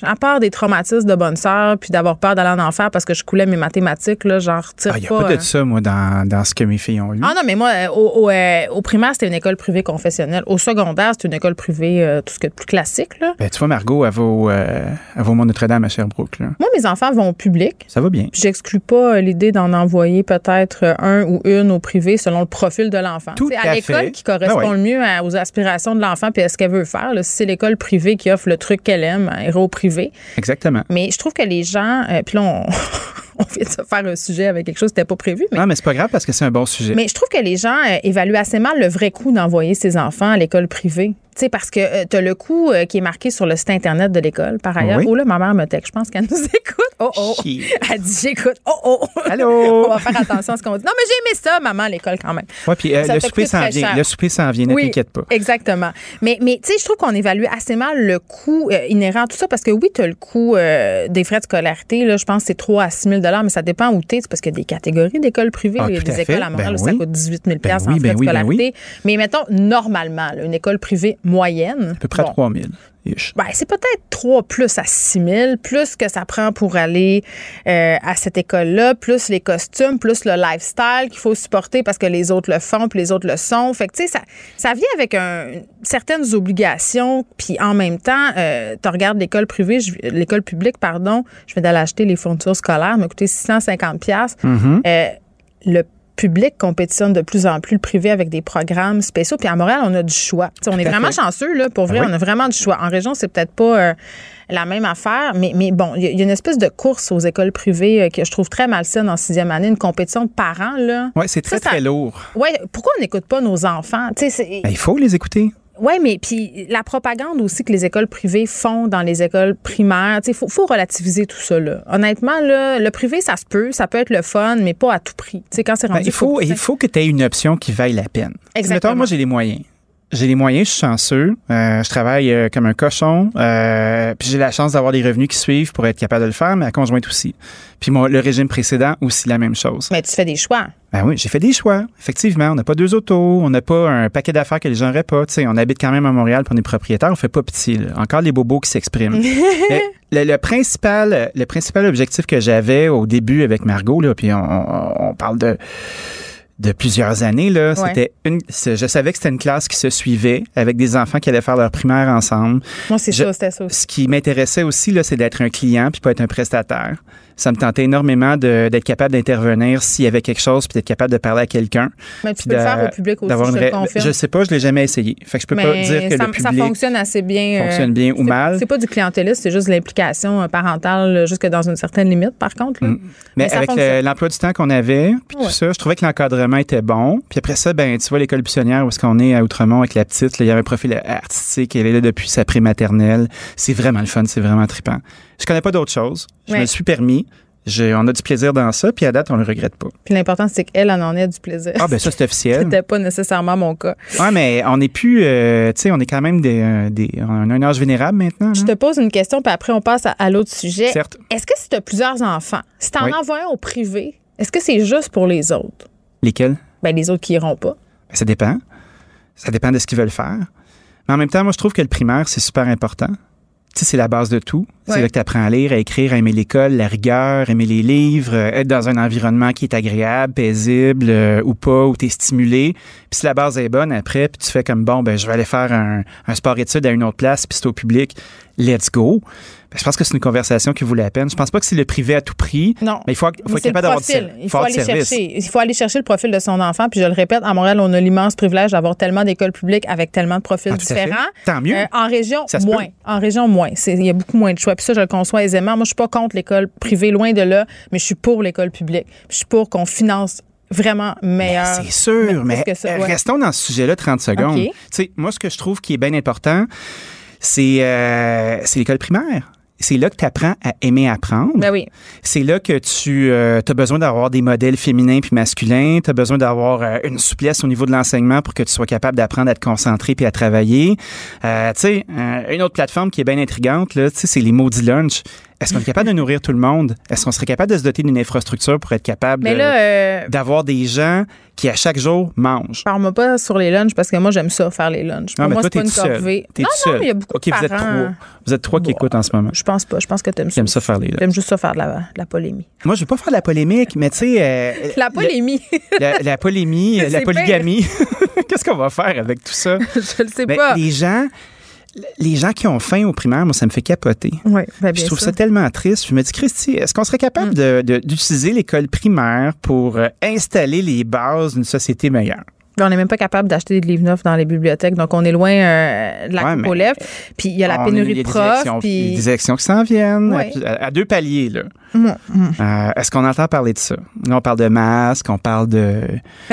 à part des traumatismes de bonne sœur puis d'avoir peur d'aller en enfer parce que je coulais mes mathématiques, là, j'en retire Il n'y a pas. pas de euh, ça, moi, dans, dans ce que mes filles ont eu. ah non, mais moi, euh, au, au, euh, au primaire, c'était une école privée confessionnelle. Au secondaire, c'était une école privée, euh, tout ce que de plus classique. Là. Ben, tu vois, Margot, elle va au, euh, Mont-Notre-Dame à Sherbrooke. Là. Moi, mes enfants vont au public. Ça va bien. J'exclus pas l'idée d'en envoyer peut-être un ou une au privé selon le profil de l'enfant. Tout C'est à à l'école qui correspond Ben ouais. le mieux à- aux aspirations de l'enfant puis à ce qu'elle veut faire. là. Si c'est l'école privée qui offre le truc qu'elle aime, elle ira au privé. Exactement. Mais je trouve que les gens, euh, puis là, on, on vient de se faire un sujet avec quelque chose qui n'était pas prévu, mais Non, mais c'est pas grave parce que c'est un bon sujet. mais je trouve que les gens euh, évaluent assez mal le vrai coût d'envoyer ses enfants à l'école privée. Sais, parce que tu as le coût euh, qui est marqué sur le site Internet de l'école, par ailleurs. Oui? Oh là, ma mère me texte. Je pense qu'elle nous écoute. Oh, oh. Chier. Elle dit, j'écoute. Oh, oh. Allô? On va faire attention à ce qu'on dit. Non, mais j'ai aimé ça, maman, à l'école, quand même. Ouais, puis euh, le souper s'en vient. Le souper s'en vient, ne Oui, t'inquiète pas. Exactement. Mais, mais tu sais, je trouve qu'on évalue assez mal le coût euh, inhérent à tout ça parce que oui, tu as le coût euh, des frais de scolarité. Là, je pense que c'est 3 à 6 000 mais ça dépend où tu es. Parce qu'il y a des catégories d'écoles privées. Ah, Il y a des fait. écoles à Montréal Ben où ça oui. coûte 18 000 Ben en oui, frais ben de oui, ben scolarité. oui. Mais mettons, normalement, là, une école privée moyenne. À peu près bon, 3 000. ish. ben, c'est peut-être 3 plus à 6 000, plus que ça prend pour aller euh, à cette école-là, plus les costumes, plus le lifestyle qu'il faut supporter parce que les autres le font, puis les autres le sont. Fait que, tu sais, ça, ça vient avec un- certaines obligations, puis en même temps, euh, tu regardes l'école privée, l'école publique, pardon, je viens d'aller acheter les fournitures scolaires, m'a coûté 650 pièces. Mhm. Le public compétitionne de plus en plus le privé avec des programmes spéciaux. Puis à Montréal, on a du choix. On est vraiment fait. chanceux, là, pour vrai. Ah oui. On a vraiment du choix. En région, c'est peut-être pas euh, la même affaire, mais, mais bon, il y, a- il y a une espèce de course aux écoles privées euh, que je trouve très malsaine en sixième année, une compétition de parents, là. Ouais, c'est très, Ça, très lourd. Ouais, pourquoi on n'écoute pas nos enfants? Ben, il faut les écouter. Oui, mais puis la propagande aussi que les écoles privées font dans les écoles primaires, il faut, faut relativiser tout ça. Là. Honnêtement, là, le privé, ça se peut, ça peut être le fun, mais pas à tout prix. Quand c'est Ben, il, faut, il faut que tu aies une option qui vaille la peine. Exactement. Mettons, moi, j'ai les moyens. J'ai les moyens, je suis chanceux. Euh, je travaille euh, comme un cochon. euh, puis j'ai la chance d'avoir des revenus qui suivent pour être capable de le faire, mais la conjointe aussi. Puis mon, le régime précédent aussi la même chose. Mais tu fais des choix. Ben oui, j'ai fait des choix. Effectivement, on n'a pas deux autos, on n'a pas un paquet d'affaires que les gens n'auraient pas. Tu sais, on habite quand même à Montréal pour des propriétaires, on fait pas petit. là. Encore les bobos qui s'expriment. Le, le principal, le principal objectif que j'avais au début avec Margot, là, puis on, on- on parle de de plusieurs années là, Ouais. c'était une je savais que c'était une classe qui se suivait avec des enfants qui allaient faire leur primaire ensemble. Moi, c'est ça, c'était ça aussi. Ce qui m'intéressait aussi là, c'est d'être un client puis pas être un prestataire. Ça me tentait énormément d'être capable d'intervenir s'il y avait quelque chose puis d'être capable de parler à quelqu'un. Mais tu peux le faire au public aussi, d'avoir je te confirme. Je sais pas, je l'ai jamais essayé. Fait que je peux pas dire que ça, le ça public fonctionne assez bien. euh, fonctionne bien ou mal. C'est pas du clientélisme, c'est juste l'implication euh, parentale euh, jusque dans une certaine limite, par contre. Mm. Mais, ça avec l'emploi du temps qu'on avait, puis Ouais. tout ça, je trouvais que l'encadrement était bon. Puis après ça, ben tu vois l'école buissonnière où est-ce qu'on est à Outremont avec la petite, là, il y avait un profil artistique, elle est là depuis sa prématernelle. C'est vraiment le fun, c'est vraiment trippant. Je connais pas d'autre chose. Je me Ouais. suis permis. J'ai- on a du plaisir dans ça, puis à date, on le regrette pas. Puis l'important, c'est qu'elle en en ait du plaisir. Ah ben ça c'est officiel. C'était pas nécessairement mon cas. Ouais, mais on n'est plus, euh, tu sais, on est quand même des, euh, des, on a un âge vénérable maintenant. Je là. te pose une question, puis après, on passe à, à l'autre sujet. Certes. Est-ce que si tu as plusieurs enfants, si tu en Oui. envoies un au privé, est-ce que c'est juste pour les autres? Lesquels? Ben, les autres qui iront pas. Ben, ça dépend. Ça dépend de ce qu'ils veulent faire. Mais en même temps, moi, je trouve que le primaire, c'est super important. Tu sais, c'est la base de tout. Ouais. C'est là que tu apprends à lire, à écrire, à aimer l'école, la rigueur, aimer les livres, euh, être dans un environnement qui est agréable, paisible euh, ou pas, où tu es stimulé. Puis si la base est bonne après, puis tu fais comme bon, ben je vais aller faire un, un sport-études à une autre place, puis c'est au public, let's go. Ben, je pense que c'est une conversation qui vaut la peine. Je pense pas que c'est le privé à tout prix. Non. Mais il faut, faut être capable d'avoir Il faut aller chercher. Il faut aller chercher le profil de son enfant. Puis je le répète, à Montréal, on a l'immense privilège d'avoir tellement d'écoles publiques avec tellement de profils Ah, différents. Tant mieux. Euh, en région, peut. moins. En région, moins. Il y a beaucoup moins de choix. Puis ça, je le conçois aisément. Moi, je suis pas contre l'école privée, loin de là, mais je suis pour l'école publique. Je suis pour qu'on finance vraiment meilleur. C'est sûr, mais, que ça, ouais. restons dans ce sujet-là 30 secondes. OK. Tu sais, moi, ce que je trouve qui est bien important, c'est euh, c'est l'école primaire. C'est là que tu apprends à aimer apprendre. Ben oui. C'est là que tu as besoin d'avoir des modèles féminins puis masculins. Tu as besoin d'avoir euh, une souplesse au niveau de l'enseignement pour que tu sois capable d'apprendre à te concentrer puis à travailler. Euh, tu sais, euh, une autre plateforme qui est bien intrigante, là, tu sais, c'est les maudits lunch. Est-ce qu'on est capable de nourrir tout le monde? Est-ce qu'on serait capable de se doter d'une infrastructure pour être capable de- euh, d'avoir des gens qui, à chaque jour, mangent? Parle-moi pas sur les lunchs parce que moi, j'aime ça, faire les lunchs. Non, Pour mais moi, c'est pas une seul. corvée. Non, non, mais il y a beaucoup OK, de vous êtes parents. trois. Vous êtes trois qui écoutent en ce moment. Je pense pas. Je pense que t'aimes ça. J'aime ça faire les J'aime juste ça faire de la, de la polémie. Moi, je veux pas faire de la polémique, mais tu sais... euh, La polémie. la, la polémie, la polygamie. Qu'est-ce qu'on va faire avec tout ça? je le sais pas. Les gens, les gens qui ont faim au primaire, moi, ça me fait capoter. Oui, ben, je trouve ça tellement triste. Je me dis, Christy, est-ce qu'on serait capable de- d'utiliser l'école primaire pour euh, installer les bases d'une société meilleure? On n'est même pas capable d'acheter des livres neufs dans les bibliothèques, donc on est loin euh, de la Ouais, coupe aux lèvres. Puis il y a la On- pénurie de profs. Il y a Puis des élections qui s'en viennent Ouais. à, à deux paliers. Là. Mm, mm. Euh, Est-ce qu'on entend parler de ça? Là, on parle de masques, on parle de,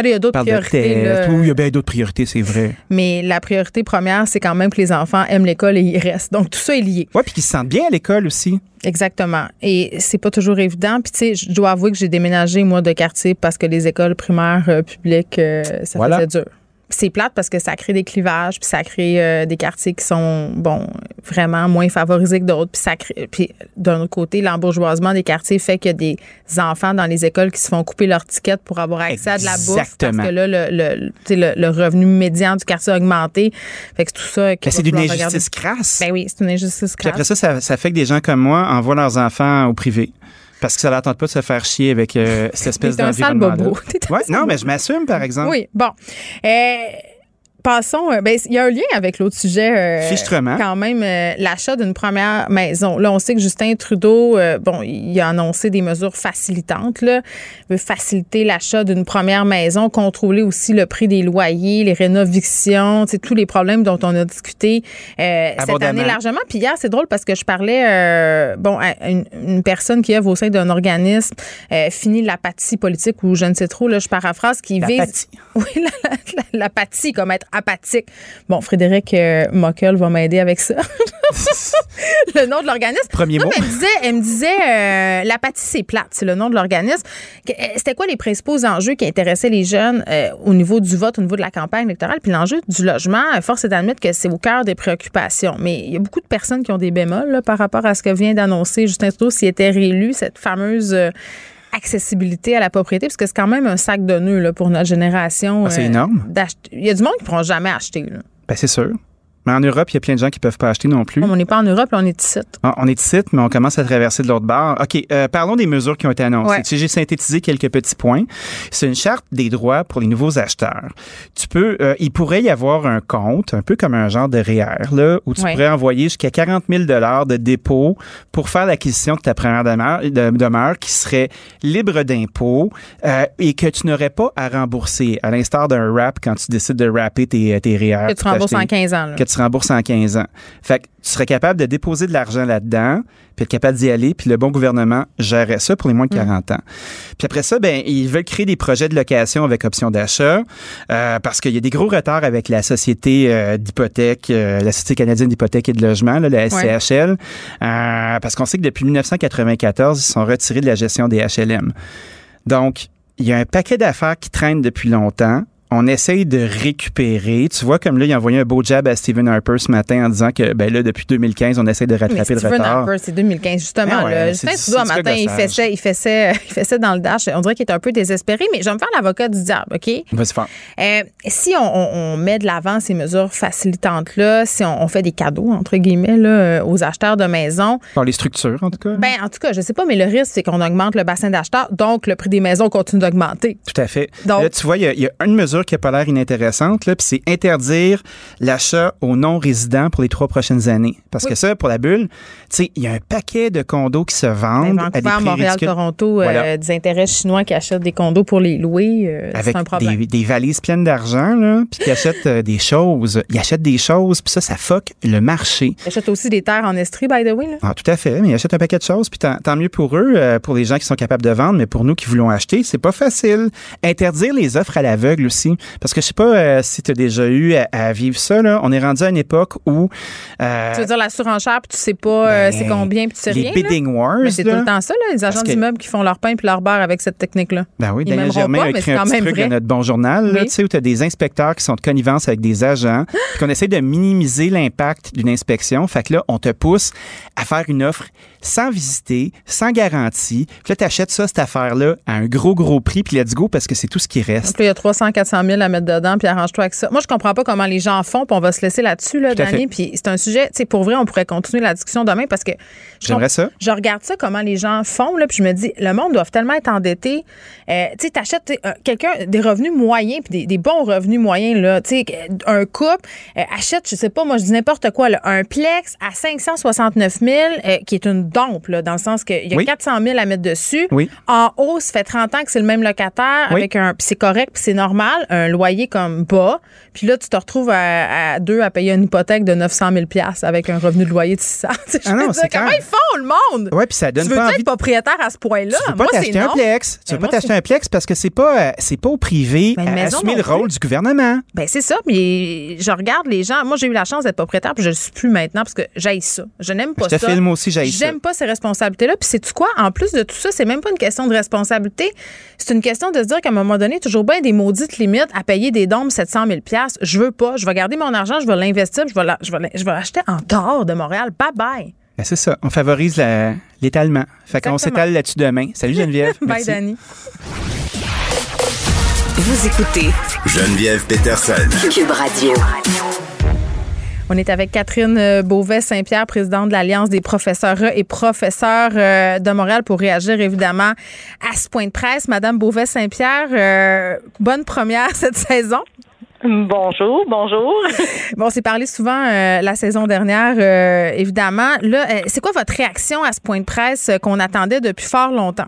il y a d'autres priorités. là. tests. Oui, il y a bien d'autres priorités, c'est vrai. Mais la priorité première, c'est quand même que les enfants aiment l'école et y restent. Donc tout ça est lié. Oui, puis qu'ils se sentent bien à l'école aussi. Exactement. Et c'est pas toujours évident. Puis tu sais, je dois avouer que j'ai déménagé moi de quartier parce que les écoles primaires euh, publiques, euh, ça Voilà. faisait dur. Puis C'est plate parce que ça crée des clivages, puis ça crée euh, des quartiers qui sont bon vraiment moins favorisés que d'autres. Puis ça crée, puis d'un autre côté, l'embourgeoisement des quartiers fait qu'il y a des enfants dans les écoles qui se font couper leur ticket pour avoir accès à de la bouffe Exactement. parce que là le, le, le, le revenu médian du quartier a augmenté. Fait que c'est tout ça. va c'est d'une falloir regarder. injustice crasse. Ben oui, c'est une injustice Puis crasse. après ça, ça, ça fait que des gens comme moi envoient leurs enfants au privé. Parce que ça tente pas de se faire chier avec euh, cette espèce T'es un sale d'environnement. bobo. Un Ouais, sale non, bobo. mais je m'assume, par exemple. Oui, bon. Euh, passons. euh, ben, il y a un lien avec l'autre sujet. euh, Fichtrement. Quand même, euh, l'achat d'une première maison. Là, on sait que Justin Trudeau, euh, bon, il a annoncé des mesures facilitantes. Là. Il veut faciliter l'achat d'une première maison, contrôler aussi le prix des loyers, les rénovations, tous les problèmes dont on a discuté cette année largement. Puis hier, c'est drôle parce que je parlais, bon, à une, une personne qui œuvre au sein d'un organisme, fini l'apathie politique ou je ne sais trop, là, je paraphrase, qui vise. L'apathie. Oui, la- la- la- l'apathie, comme être apathique. Bon, Frédéric euh, Mockel va m'aider avec ça. le nom de l'organisme. Premier non, mot. mais elle me disait, elle me disait euh, l'apathie, c'est plate, c'est le nom de l'organisme. Euh, C'était quoi les principaux enjeux qui intéressaient les jeunes euh, au niveau du vote, au niveau de la campagne électorale? Puis l'enjeu du logement, force est d'admettre que c'est au cœur des préoccupations. Mais il y a beaucoup de personnes qui ont des bémols là, par rapport à ce que vient d'annoncer Justin Trudeau s'il était réélu, cette fameuse accessibilité à la propriété, parce que c'est quand même un sac de nœuds là, pour notre génération. Ah, c'est euh, énorme. Il y a du monde qui ne pourront jamais acheter. Là. Ben, c'est sûr. Mais en Europe, il y a plein de gens qui peuvent pas acheter non plus. On n'est pas en Europe, on est ici. Ah, On est ici, mais on commence à traverser de l'autre bord. OK, euh, parlons des mesures qui ont été annoncées. Ouais. J'ai synthétisé quelques petits points. C'est une charte des droits pour les nouveaux acheteurs. Tu peux, euh, il pourrait y avoir un compte, un peu comme un genre de REER, là, où tu Ouais. pourrais envoyer jusqu'à 40 000 de dépôt pour faire l'acquisition de ta première demeure, de- demeure qui serait libre d'impôts euh, et que tu n'aurais pas à rembourser, à l'instar d'un RAP quand tu décides de rapper tes, tes REER. Que tu rembourses en t'acheter- 15 ans. là. que tu rembourses en 15 ans. Fait que tu serais capable de déposer de l'argent là-dedans, puis être capable d'y aller, puis le bon gouvernement gérerait ça pour les moins de 40 ans. Puis après ça, ben ils veulent créer des projets de location avec option d'achat euh, parce qu'il y a des gros retards avec la société euh, d'hypothèque, euh, la Société canadienne d'hypothèque et de logement, là, la SCHL, parce qu'on sait que depuis 1994, ils sont retirés de la gestion des HLM. Donc, il y a un paquet d'affaires qui traînent depuis longtemps. On essaye de récupérer. Tu vois, comme là, il a envoyé un beau jab à Stephen Harper ce matin en disant que, ben là, depuis 2015, on essaie de rattraper Mais le Stephen retard. Harper, c'est 2015, justement. Ouais, là. c'est Justin Trudeau, matin, il faisait, il, faisait, il dans le dash. On dirait qu'il est un peu désespéré, mais je vais me faire l'avocat du diable, OK? Vas-y faire. Euh, si on, on- on met de l'avant ces mesures facilitantes-là, si on, on fait des cadeaux, entre guillemets, là, euh, aux acheteurs de maisons, Par les structures, en tout cas. ben, en tout cas, je sais pas, mais le risque, c'est qu'on augmente le bassin d'acheteurs, donc le prix des maisons continue d'augmenter. Tout à fait. Donc- là, tu vois, il y, y a une mesure qui n'a pas l'air inintéressante, là, puis c'est interdire l'achat aux non-résidents pour les trois prochaines années. Parce que ça, pour la bulle, tu sais, il y a un paquet de condos qui se vendent à des Ben, prix Montréal, ridicules. Toronto, euh, des intérêts chinois qui achètent des condos pour les louer, euh, avec un problème. des, des valises pleines d'argent, là, puis qui achètent euh, des choses. Ils achètent des choses, puis ça, ça fuck le marché. Ils achètent aussi des terres en Estrie, by the way. Là. Ah, tout à fait, mais ils achètent un paquet de choses, puis tant, tant mieux pour eux, pour les gens qui sont capables de vendre, mais pour nous qui voulons acheter, c'est pas facile. Interdire les offres à l'aveugle aussi, parce que je sais pas euh, si tu as déjà eu à, à vivre ça, là. on est rendu à une époque où... euh, Tu veux dire la surenchère, puis tu sais pas euh, c'est combien, puis tu sais les rien. bidding là? wars, Mais c'est tout le temps ça, là, les agents d'immeubles qui font leur pain puis leur beurre avec cette technique-là. Ben oui, Daniel Germain pas, a écrit un petit truc vrai. dans notre bon journal, là, Oui. tu sais, où tu as des inspecteurs qui sont de connivence avec des agents, puis qu'on essaie de minimiser l'impact d'une inspection. Fait que là, on te pousse à faire une offre sans visiter, sans garantie. Puis là, tu achètes ça, cette affaire-là, à un gros, gros prix, puis let's go, parce que c'est tout ce qui reste. Donc là, il y a 300, 400 000 à mettre dedans, puis arrange-toi avec ça. Moi, je comprends pas comment les gens font, puis on va se laisser là-dessus, là, Dani. Puis c'est un sujet, tu sais, pour vrai, on pourrait continuer la discussion demain parce que J'aimerais ça. Je regarde ça, comment les gens font, là, puis je me dis, le monde doit tellement être endetté. Euh, tu sais, t'achètes euh, quelqu'un des revenus moyens, puis des, des bons revenus moyens, là. Tu sais, un couple euh, achète, je sais pas, moi, je dis n'importe quoi, là, un plex à 569 000, euh, qui est une dompe, là, dans le sens qu'il y a Oui. 400 000 à mettre dessus. Oui. En haut, ça fait 30 ans que c'est le même locataire, Oui. avec un, c'est correct, puis c'est normal, un loyer comme bas. Puis là, tu te retrouves à, à deux à payer une hypothèque de 900 000 avec un revenu de loyer de 600. Tu sais, je Ah non, dire, c'est comment ils font, le monde? Ouais, puis ça donne tu veux pas envie être propriétaire à ce point-là? Tu veux pas t'acheter un plex. Tu Ben, veux pas t'acheter un plex parce que c'est pas, euh, c'est pas au privé Ben, à assumer le rôle du gouvernement. Ben c'est ça, mais je regarde les gens. Moi, j'ai eu la chance d'être propriétaire, puis je le suis plus maintenant parce que j'aille ça. Je n'aime pas Je te ça. filme aussi, j'haïs ça. Pas ces responsabilités-là. Puis c'est tu quoi? En plus de tout ça, c'est même pas une question de responsabilité. C'est une question de se dire qu'à un moment donné, toujours bien des maudites limites à payer des dômes 700 000 Je veux pas. Je vais garder mon argent, je vais l'investir, je vais, la- je vais, la- je vais l'acheter en dehors de Montréal. Bye bye. Ben, c'est ça. On favorise l'étalement. Fait qu'on s'étale là-dessus demain. Salut Geneviève. Bye, Merci. Dani. Vous écoutez Geneviève Peterson. Cube Radio. On est avec Catherine euh, Beauvais-Saint-Pierre, présidente de l'Alliance des professeurs et professeurs euh, de Montréal, pour réagir évidemment à ce point de presse. Madame Beauvais-Saint-Pierre, euh, bonne première cette saison. Bonjour, bonjour. Bon, on s'est parlé souvent euh, la saison dernière, euh, évidemment. Là, c'est quoi votre réaction à ce point de presse qu'on attendait depuis fort longtemps?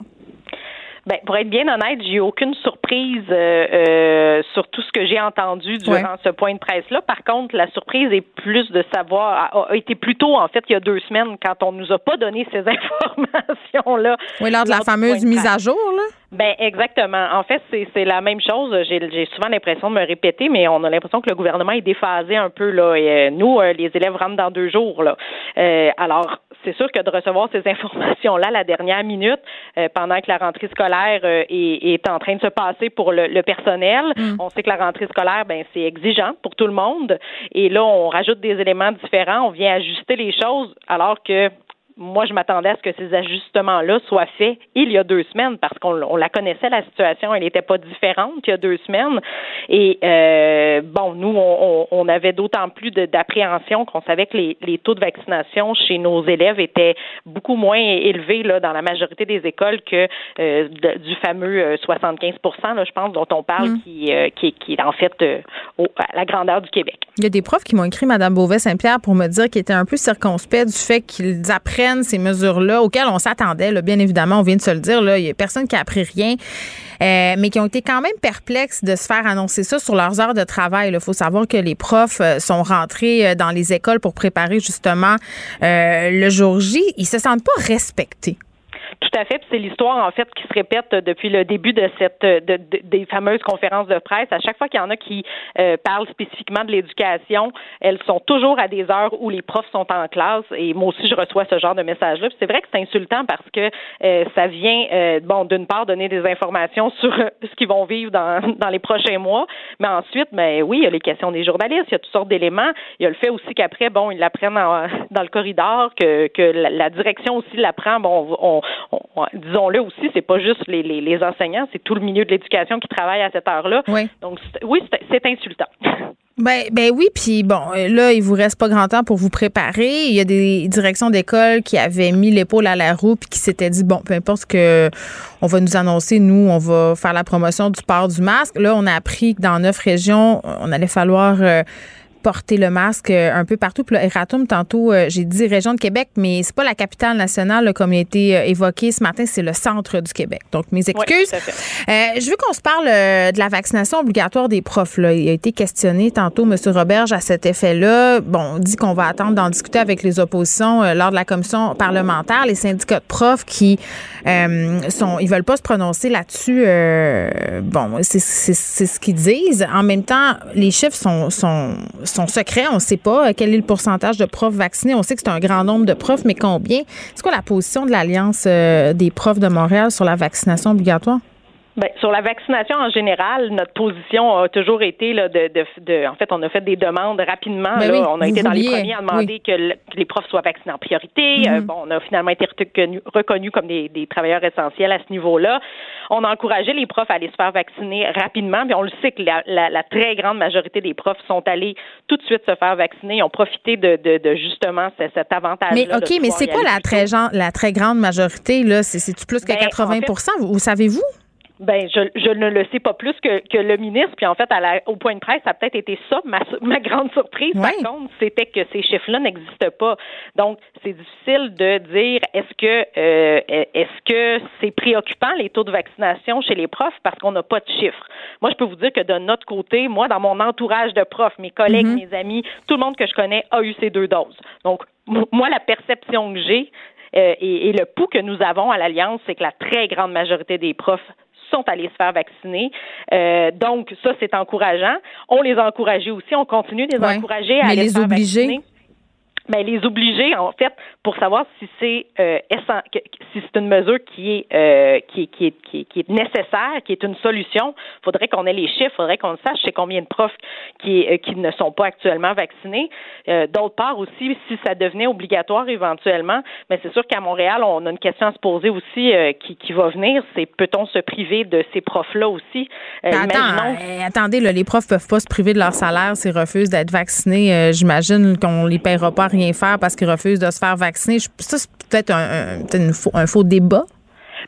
Ben, pour être bien honnête, j'ai eu aucune surprise euh, euh, sur tout ce que j'ai entendu durant Ouais. ce point de presse-là. Par contre, la surprise est plus de savoir, a, a été plus tôt, en fait, il y a deux semaines, quand on nous a pas donné ces informations-là. Oui, lors de la fameuse de mise à jour, là? Ben exactement. En fait, c'est c'est la même chose. J'ai j'ai souvent l'impression de me répéter, mais on a l'impression que le gouvernement est déphasé un peu là. Et, euh, nous, euh, les élèves rentrent dans deux jours là. Euh, alors, c'est sûr que de recevoir ces informations-là à la dernière minute, euh, pendant que la rentrée scolaire euh, est, est en train de se passer pour le, le personnel, on sait que la rentrée scolaire, ben c'est exigeant pour tout le monde. Et là, on rajoute des éléments différents, on vient ajuster les choses, alors que moi, je m'attendais à ce que ces ajustements-là soient faits il y a deux semaines parce qu'on on la connaissait, la situation, elle n'était pas différente il y a deux semaines. Et euh, bon, nous, on, avait d'autant plus d'appréhension qu'on savait que les, les taux de vaccination chez nos élèves étaient beaucoup moins élevés là, dans la majorité des écoles que euh, de- du fameux euh, 75 là, je pense, dont on parle, Mm. qui, euh, qui, qui est en fait euh, au- à la grandeur du Québec. Il y a des profs qui m'ont écrit, Mme Beauvais-Saint-Pierre, pour me dire qu'ils étaient un peu circonspects du fait qu'ils apprennent ces mesures-là auxquelles on s'attendait. Bien évidemment, on vient de se le dire, il n'y a personne qui a appris rien, euh, mais qui ont été quand même perplexes de se faire annoncer ça sur leurs heures de travail. Il faut savoir que les profs euh, sont rentrés euh, dans les écoles pour préparer justement le jour J. Ils se sentent pas respectés. Tout à fait. C'est l'histoire, en fait, qui se répète depuis le début de cette de, des fameuses conférences de presse. À chaque fois qu'il y en a qui euh, parlent spécifiquement de l'éducation, elles sont toujours à des heures où les profs sont en classe. Et moi aussi, je reçois ce genre de message-là. C'est vrai que c'est insultant parce que euh, ça vient, euh, bon, d'une part, donner des informations sur ce qu'ils vont vivre dans, dans les prochains mois, mais ensuite, ben oui, il y a les questions des journalistes, il y a toutes sortes d'éléments. Il y a le fait aussi qu'après, bon, ils l'apprennent dans le corridor, que, que la, direction aussi l'apprend. Bon, on, disons-le aussi, c'est pas juste les, les, enseignants, c'est tout le milieu de l'éducation qui travaille à cette heure-là. Oui. Donc, oui, c'est insultant. Ben, ben oui, puis bon, là, il vous reste pas grand temps pour vous préparer. Il y a des directions d'école qui avaient mis l'épaule à la roue puis qui s'étaient dit bon, peu importe ce que on va nous annoncer, nous, on va faire la promotion du port du masque. Là, on a appris que dans neuf régions, on allait falloir euh, porter le masque euh, un peu partout. Puis là, Eratum, tantôt, euh, j'ai dit région de Québec, mais c'est pas la capitale nationale comme il a été euh, évoqué ce matin, c'est le centre du Québec. Donc, mes excuses. je veux qu'on se parle de la vaccination obligatoire des profs. Là. Il a été questionné tantôt, M. Roberge, à cet effet-là. Bon, on dit qu'on va attendre d'en discuter avec les oppositions lors de la commission parlementaire. Les syndicats de profs qui sont, ils veulent pas se prononcer là-dessus. bon, c'est ce qu'ils disent. En même temps, les chiffres sont, sont son secret. On ne sait pas euh, quel est le pourcentage de profs vaccinés. On sait que c'est un grand nombre de profs, mais combien? C'est quoi la position de l'Alliance euh, des profs de Montréal sur la vaccination obligatoire? Ben, sur la vaccination en général, notre position a toujours été là, de, de, en fait, on a fait des demandes rapidement. Ben là, on a été dans les premiers à demander que, les profs soient vaccinés en priorité. Euh, bon, on a finalement été reconnus comme des, des, travailleurs essentiels à ce niveau-là. On a encouragé les profs à aller se faire vacciner rapidement. Puis on le sait que la, la, très grande majorité des profs sont allés tout de suite se faire vacciner. Ils ont profité de, de, justement cet, avantage. Mais ok, mais c'est quoi la très, la très grande majorité là C'est-tu plus que 80% ben, Vous savez-vous? Ben, je, je ne le sais pas plus que, que le ministre. Puis en fait, à la, au point de presse, ça a peut-être été ça. Ma, ma grande surprise, par contre, c'était que ces chiffres-là n'existent pas. Donc, c'est difficile de dire est-ce que euh, est-ce que c'est préoccupant les taux de vaccination chez les profs parce qu'on n'a pas de chiffres. Moi, je peux vous dire que de notre côté, moi, dans mon entourage de profs, mes collègues, mm-hmm. mes amis, tout le monde que je connais a eu ces deux doses. Donc, moi, la perception que j'ai, euh, et, et, le pouls que nous avons à l'Alliance, c'est que la très grande majorité des profs sont allés se faire vacciner. Euh, donc, ça, c'est encourageant. On les a encouragés aussi. On continue de les encourager à aller les se faire obliger. vacciner mais les obliger en fait pour savoir si c'est euh, si c'est une mesure qui est, euh, qui, est, qui, est, qui, est, nécessaire, qui est une solution. Il faudrait qu'on ait les chiffres, il faudrait qu'on sache c'est combien de profs qui, euh, qui ne sont pas actuellement vaccinés. Euh, d'autre part aussi, si ça devenait obligatoire éventuellement, mais c'est sûr qu'à Montréal, on a une question à se poser aussi qui, qui va venir, c'est peut-on se priver de ces profs-là aussi? attendez, là, les profs peuvent pas se priver de leur salaire s'ils refusent d'être vaccinés. J'imagine qu'on les paiera pas rien faire parce qu'ils refusent de se faire vacciner. Ça, c'est peut-être un, un, faux débat.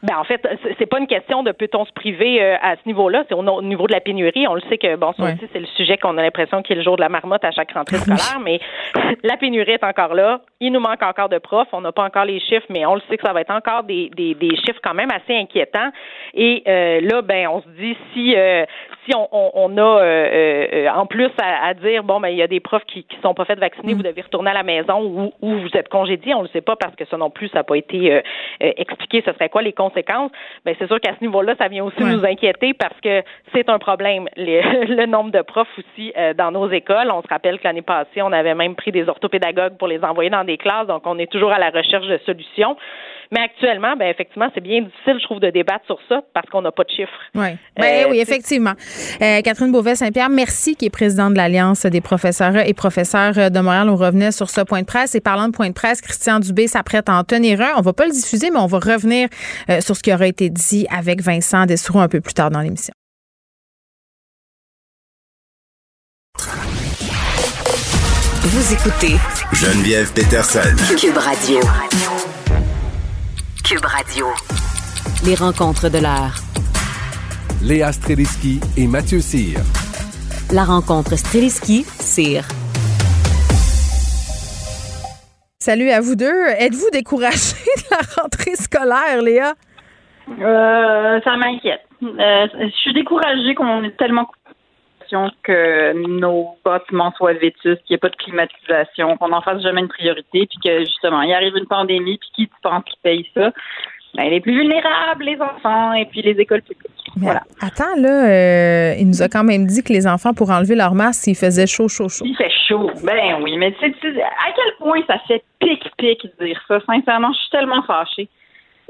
Ben en fait, c'est pas une question de peut-on se priver euh, à ce niveau-là, c'est au, niveau de la pénurie. On le sait que bon, ça aussi c'est le sujet qu'on a l'impression qu'il est le jour de la marmotte à chaque rentrée scolaire, mais la pénurie est encore là. Il nous manque encore de profs. On n'a pas encore les chiffres, mais on le sait que ça va être encore des, des, des chiffres quand même assez inquiétants. Et euh, là, ben on se dit si euh, si on, on, a en plus à, dire bon ben il y a des profs qui qui sont pas faits vacciner, mm. vous devez retourner à la maison ou, ou vous êtes congédié. On le sait pas parce que ça non plus ça n'a pas été expliqué. Ce serait quoi les conséquences, ben c'est sûr qu'à ce niveau-là, ça vient aussi nous inquiéter parce que c'est un problème. le nombre de profs aussi euh, dans nos écoles. On se rappelle que l'année passée, on avait même pris des orthopédagogues pour les envoyer dans des classes, donc on est toujours à la recherche de solutions. Mais actuellement, ben effectivement, c'est bien difficile, je trouve, de débattre sur ça parce qu'on n'a pas de chiffres. Oui, ben, oui, effectivement. Euh, Catherine Beauvais-Saint-Pierre, merci, qui est présidente de l'Alliance des professeurs et professeurs de Montréal. On revenait sur ce point de presse. Et parlant de point de presse, Christian Dubé s'apprête à en tenir un. On va pas le diffuser, mais on va revenir euh, sur ce qui aurait été dit avec Vincent Dessoureau un peu plus tard dans l'émission. Vous écoutez Geneviève Peterson. Cube Radio. Cube Radio. Les rencontres de l'heure. Léa Streliski et Mathieu Cyr. La rencontre Streliski-Cyr. Salut à vous deux. Êtes-vous découragé de la rentrée scolaire, Léa? Euh, ça m'inquiète. Euh, je suis découragée qu'on est tellement que nos bâtiments soient vétustes, qu'il n'y ait pas de climatisation, qu'on n'en fasse jamais une priorité, puis que justement, il arrive une pandémie, puis qui tu penses qui paye ça? ben, les plus vulnérables, les enfants et puis les écoles publiques. Voilà. Attends, là, euh, il nous a quand même dit que les enfants, pour enlever leur masque, il faisait chaud, chaud, chaud. Il fait chaud. Ben oui, mais tu sais, tu sais, à quel point ça fait pic-pic de dire ça? Sincèrement, je suis tellement fâchée.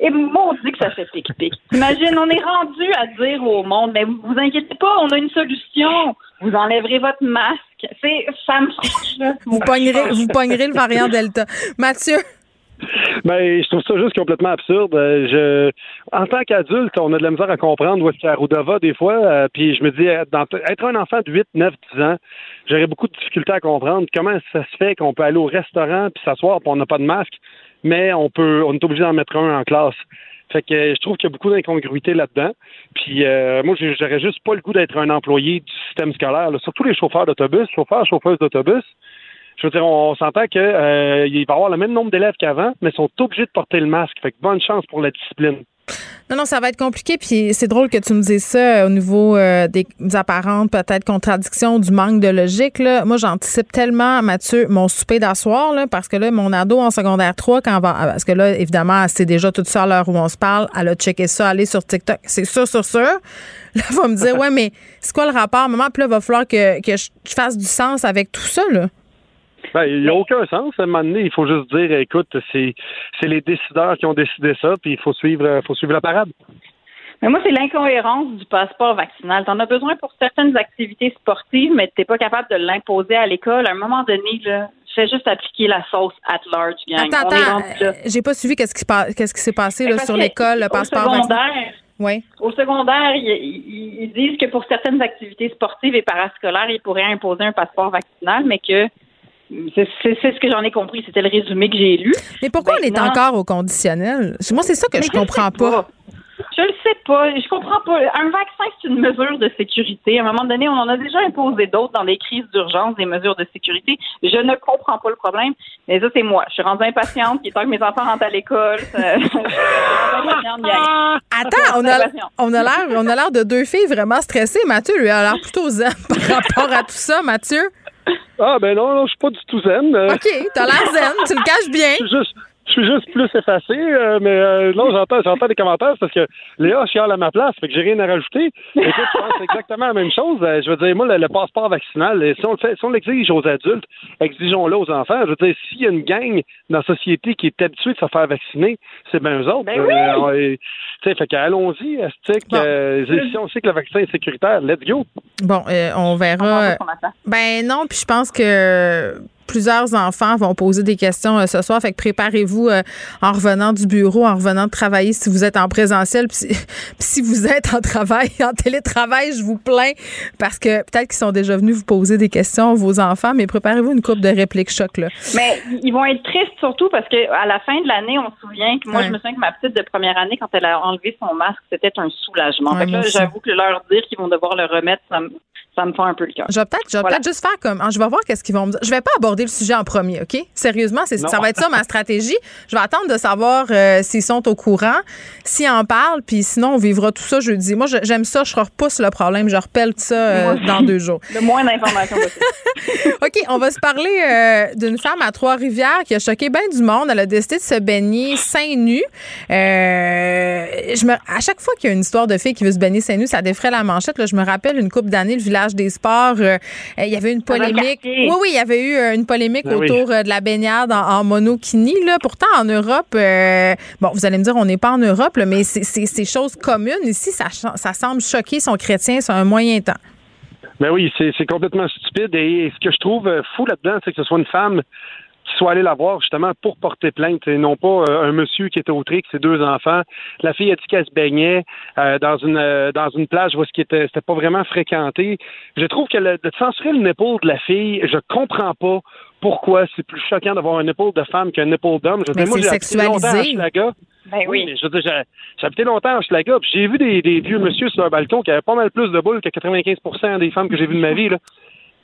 Et maudit que ça fait pic-pic. Imagine, on est rendu à dire au monde, mais vous inquiétez pas, on a une solution. Vous enlèverez votre masque. C'est, ça me. Vous pognerez, vous pognerez le variant Delta. Mathieu? Ben, je trouve ça juste complètement absurde. Euh, Je, en tant qu'adulte, on a de la misère à comprendre où est-ce qu'Arruda va des fois. euh, puis je me dis, euh, dans- être un enfant de 8, 9, 10 ans, j'aurais beaucoup de difficultés à comprendre comment ça se fait qu'on peut aller au restaurant puis s'asseoir puis on n'a pas de masque, mais on peut, on est obligé d'en mettre un en classe. Fait que je trouve qu'il y a beaucoup d'incongruité là-dedans. Puis euh, moi, j'aurais juste pas le goût d'être un employé du système scolaire, là. surtout les chauffeurs d'autobus, chauffeurs, chauffeuses d'autobus. Je veux dire, on, s'entend que euh, va y avoir le même nombre d'élèves qu'avant, mais sont obligés de porter le masque. Fait que bonne chance pour la discipline. Non, non, ça va être compliqué. Puis c'est drôle que tu me dises ça euh, au niveau euh, des apparentes peut-être contradictions, du manque de logique. Là. Moi, j'anticipe tellement, Mathieu, mon souper d'asseoir, parce que là, mon ado en secondaire 3, quand va, parce que là, évidemment, c'est déjà toute ça à l'heure où on se parle. Elle a checké ça, aller sur TikTok. C'est sûr, sûr, sûr. Là, elle va me dire, ouais, mais c'est quoi le rapport, maman? Puis là, il va falloir que, que je fasse du sens avec tout ça, là. Ben, il n'y a aucun sens. À un moment donné, il faut juste dire, écoute, c'est c'est les décideurs qui ont décidé ça, puis il faut suivre, euh, faut suivre la parade. Mais moi, c'est l'incohérence du passeport vaccinal. Tu en as besoin pour certaines activités sportives, mais tu pas capable de l'imposer à l'école. À un moment donné, là, fais juste appliquer la sauce at large, gang. Attends, euh, j'ai pas suivi qu'est-ce qui, pa- qu'est-ce qui s'est passé là, sur l'école, le passeport vaccinal. secondaire, Oui. Au secondaire, ils, ils- ils disent que pour certaines activités sportives et parascolaires, ils pourraient imposer un passeport vaccinal, mais que c'est ce que j'en ai compris. C'était le résumé que j'ai lu. Mais pourquoi on est Maintenant- encore au conditionnel? Moi, c'est ça que je comprends pas. Je le sais pas. Je comprends pas. Un vaccin, c'est une mesure de sécurité. À un moment donné, on en a déjà imposé d'autres dans les crises d'urgence, des mesures de sécurité. Je ne comprends pas le problème. Mais ça, c'est moi. Je suis rendue impatiente. Il est temps que mes enfants rentrent à l'école. Gang. Attends, on a, on a l'air, on a l'air de deux filles vraiment stressées. Mathieu, lui, a l'air plutôt zen par rapport à tout ça, Mathieu. Ah, ben non, non, je suis pas du tout zen. Euh, OK, t'as l'air zen, tu le caches bien. Je suis juste, je suis juste plus effacé, euh, mais euh, non, j'entends, j'entends des commentaires parce que Léa chiale à ma place, fait que j'ai rien à rajouter. Écoute, je pense exactement la même chose. Euh, je veux dire, moi, le, le passeport vaccinal, euh, si on le fait, si on l'exige aux adultes, exigeons-le aux enfants. Je veux dire, s'il y a une gang dans la société qui est habituée de se faire vacciner, c'est bien eux autres. Ben oui! Euh, on tu sais, fait qu'allons-y, Astic. Euh, si on sait que le vaccin est sécuritaire, let's go. Bon, euh, on verra. Ben non, puis je pense que plusieurs enfants vont poser des questions euh, ce soir. Fait que préparez-vous euh, en revenant du bureau, en revenant de travailler si vous êtes en présentiel. Puis si, puis si vous êtes en travail, en télétravail, je vous plains parce que peut-être qu'ils sont déjà venus vous poser des questions, vos enfants, mais préparez-vous une coupe de répliques choc. Là. Mais ils vont être tristes surtout parce que à la fin de l'année, on se souvient que moi, Ouais. je me souviens que ma petite de première année, quand elle a enlevé son masque, c'était un soulagement. Ouais, fait que là, j'avoue que leur dire qu'ils vont devoir le remettre, ça me, ça me fait un peu le cœur. Je vais peut-être Voilà. peut-être juste faire comme. ah, Je vais voir qu'est-ce qu'ils vont me dire. Je vais pas aborder le sujet en premier, OK? Sérieusement, c'est, ça va être ça ma stratégie. Je vais attendre de savoir euh, s'ils sont au courant, s'ils en parlent, puis sinon, on vivra tout ça jeudi. Moi, je- j'aime ça, je repousse le problème, je repelle ça euh, dans deux jours. Le moins d'informations possible. OK, on va se parler euh, d'une femme à Trois-Rivières qui a choqué bien du monde. Elle a décidé de se baigner seins nus. Euh, je me, à chaque fois qu'il y a une histoire de fille qui veut se baigner seins nus, ça défraie la manchette. Là, je me rappelle une couple d'années, le village des sports, il y avait une polémique. Oui, oui, il y avait eu une polémique Ben oui. autour euh, de la baignade en, en monokini. Là. Pourtant, en Europe, euh, bon, vous allez me dire, on n'est pas en Europe, là, mais c'est c'est- c'est chose commune. Ici, ça, ça semble choquer son chrétien sur un moyen temps. Ben oui, c'est complètement stupide. Et ce que je trouve euh, fou là-dedans, c'est que ce soit une femme soit allée la voir justement pour porter plainte et non pas euh, un monsieur qui était au trick, ses deux enfants. La fille a dit qu'elle se baignait euh, dans une euh, dans une plage où ce qui était c'était pas vraiment fréquenté. Je trouve que le- de censurer le nipple de la fille, je comprends pas pourquoi c'est plus choquant d'avoir un nipple de femme qu'un nipple d'homme. Je veux Mais dire, moi, c'est j'ai habité longtemps à sexualisé. Hochelaga. Ben oui. mais j'ai- habité longtemps à puis j'ai vu des, des vieux monsieur sur un balcon qui avaient pas mal plus de boules que 95% des femmes que j'ai vues de ma vie. Là.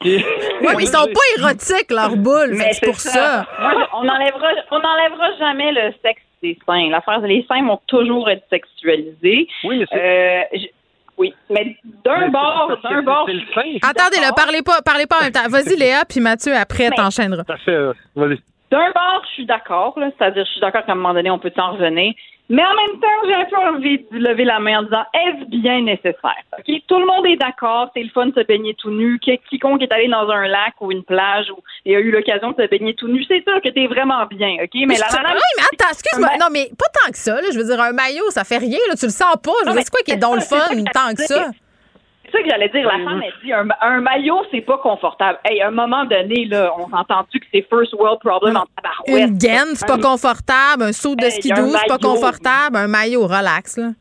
Et- Oui, mais ils sont pas érotiques, leurs boules. C'est pour ça. Moi, on n'enlèvera on n'enlèvera jamais le sexe des seins. L'affaire, les seins vont toujours être sexualisés. Oui, mais c'est... oui, mais d'un bord, d'un bord... Attendez, là, parlez pas, parlez pas en même temps. Vas-y, Léa, puis Mathieu, après, t'enchaîneras. Euh. D'un bord, je suis d'accord, là, c'est-à-dire, je suis d'accord qu'à un moment donné, on peut s'en revenir. Mais en même temps, j'ai un peu envie de lever la main en disant est-ce bien nécessaire? OK? Tout le monde est d'accord, c'est le fun de se baigner tout nu. Qui- Quiconque est allé dans un lac ou une plage ou et a eu l'occasion de se baigner tout nu, c'est sûr que t'es vraiment bien, OK? Mais la Je- madame. Oui, mais attends, excuse-moi. Non, mais pas tant que ça. là. Je veux dire, un maillot, ça fait rien. Là. Tu le sens pas. Je veux Non, dire, c'est quoi qui est dans le fun tant que ça? C'est ça que j'allais dire. La femme, elle dit un, un maillot, c'est pas confortable. Hey, à un moment donné, là, on s'entend-tu que c'est first world problem en tabarouette? Une gaine, c'est pas confortable. Un saut de ski doux, c'est pas confortable. Un maillot, relax. Là.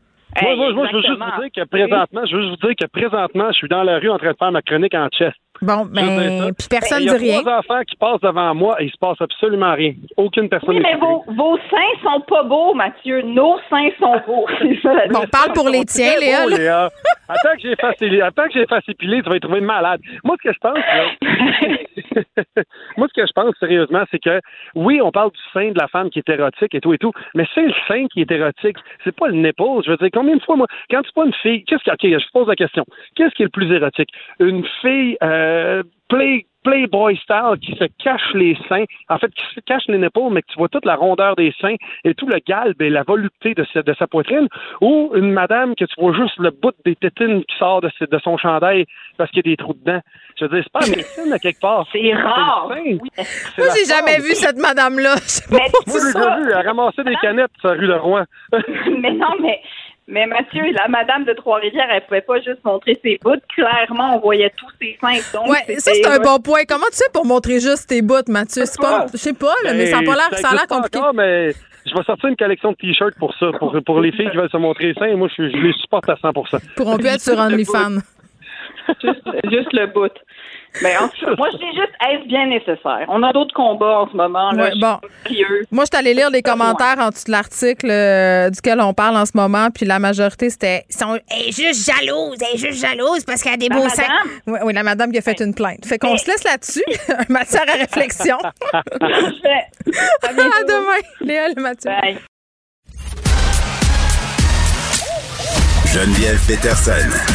Moi, moi, moi, je veux juste vous dire que présentement, je veux juste vous dire que présentement, je suis dans la rue en train de faire ma chronique en chest. Bon, Je veux dire ben, puis personne Il y a dit rien. trois enfants qui passent devant moi et il se passe absolument rien. Aucune personne Oui, mais vos, vos seins sont pas beaux, Mathieu. Nos seins sont beaux. C'est ça la Bon, parle pour les tiens, Léa. beau, là. Léa. Attends que j'ai facile, attends que j'ai fait épiler, tu vas être trouvé malade. Moi, ce que je pense, là, moi, ce que je pense sérieusement, c'est que oui, on parle du sein de la femme qui est érotique et tout et tout, mais c'est le sein qui est érotique. C'est pas le nipple. Je veux dire, combien de fois, moi, quand tu pas une fille, qu'est-ce qui, ok, je pose la question. Qu'est-ce qui est le plus érotique? Une fille, euh, play, Playboy style qui se cache les seins, en fait, qui se cache les nipples, mais que tu vois toute la rondeur des seins et tout le galbe et la volupté de sa, de sa poitrine, ou une madame que tu vois juste le bout des tétines qui sort de, ses- de son chandail parce qu'il y a des trous dedans. Je veux dire, c'est pas médecine à quelque part. C'est rare. Moi, j'ai jamais vu cette madame-là. Moi, déjà vu, elle ramassait des canettes sur la rue de Rouen. mais non, mais, mais Mathieu, la madame de Trois-Rivières, elle pouvait pas juste montrer ses bouts. Clairement, on voyait tous ses seins. Donc, Ouais, ça, c'est un bon point. Comment tu fais pour montrer juste tes bouts, Mathieu? C'est pas, je sais pas, là, mais ça a pas l'air, Ben, ça a l'air compliqué. encore, mais je vais sortir une collection de t-shirts pour ça, pour, pour les filles qui veulent se montrer les seins. Moi, je, je les supporte à 100% Pourront plus être sur OnlyFans. juste, juste le bout. Mais en tout cas, moi, je dis juste, est-ce bien nécessaire? On a d'autres combats en ce moment. Là, Ouais, Je suis bon. Moi, je suis allée lire les commentaires en dessous de l'article euh, duquel on parle en ce moment, puis la majorité, c'était « Sont- Elle est juste jalouse, elle est juste jalouse parce qu'elle a des La beaux seins. madame? Oui, oui, la madame qui a fait une plainte. Fait qu'on se laisse là-dessus, un matière à réflexion. Parfait. À demain, Léa et Mathieu. Bye. Geneviève Peterson.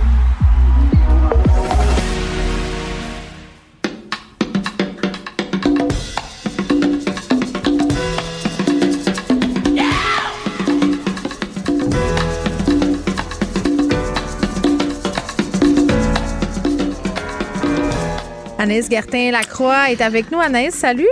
Anaïs Gertin-Lacroix est avec nous. Anaïs, salut.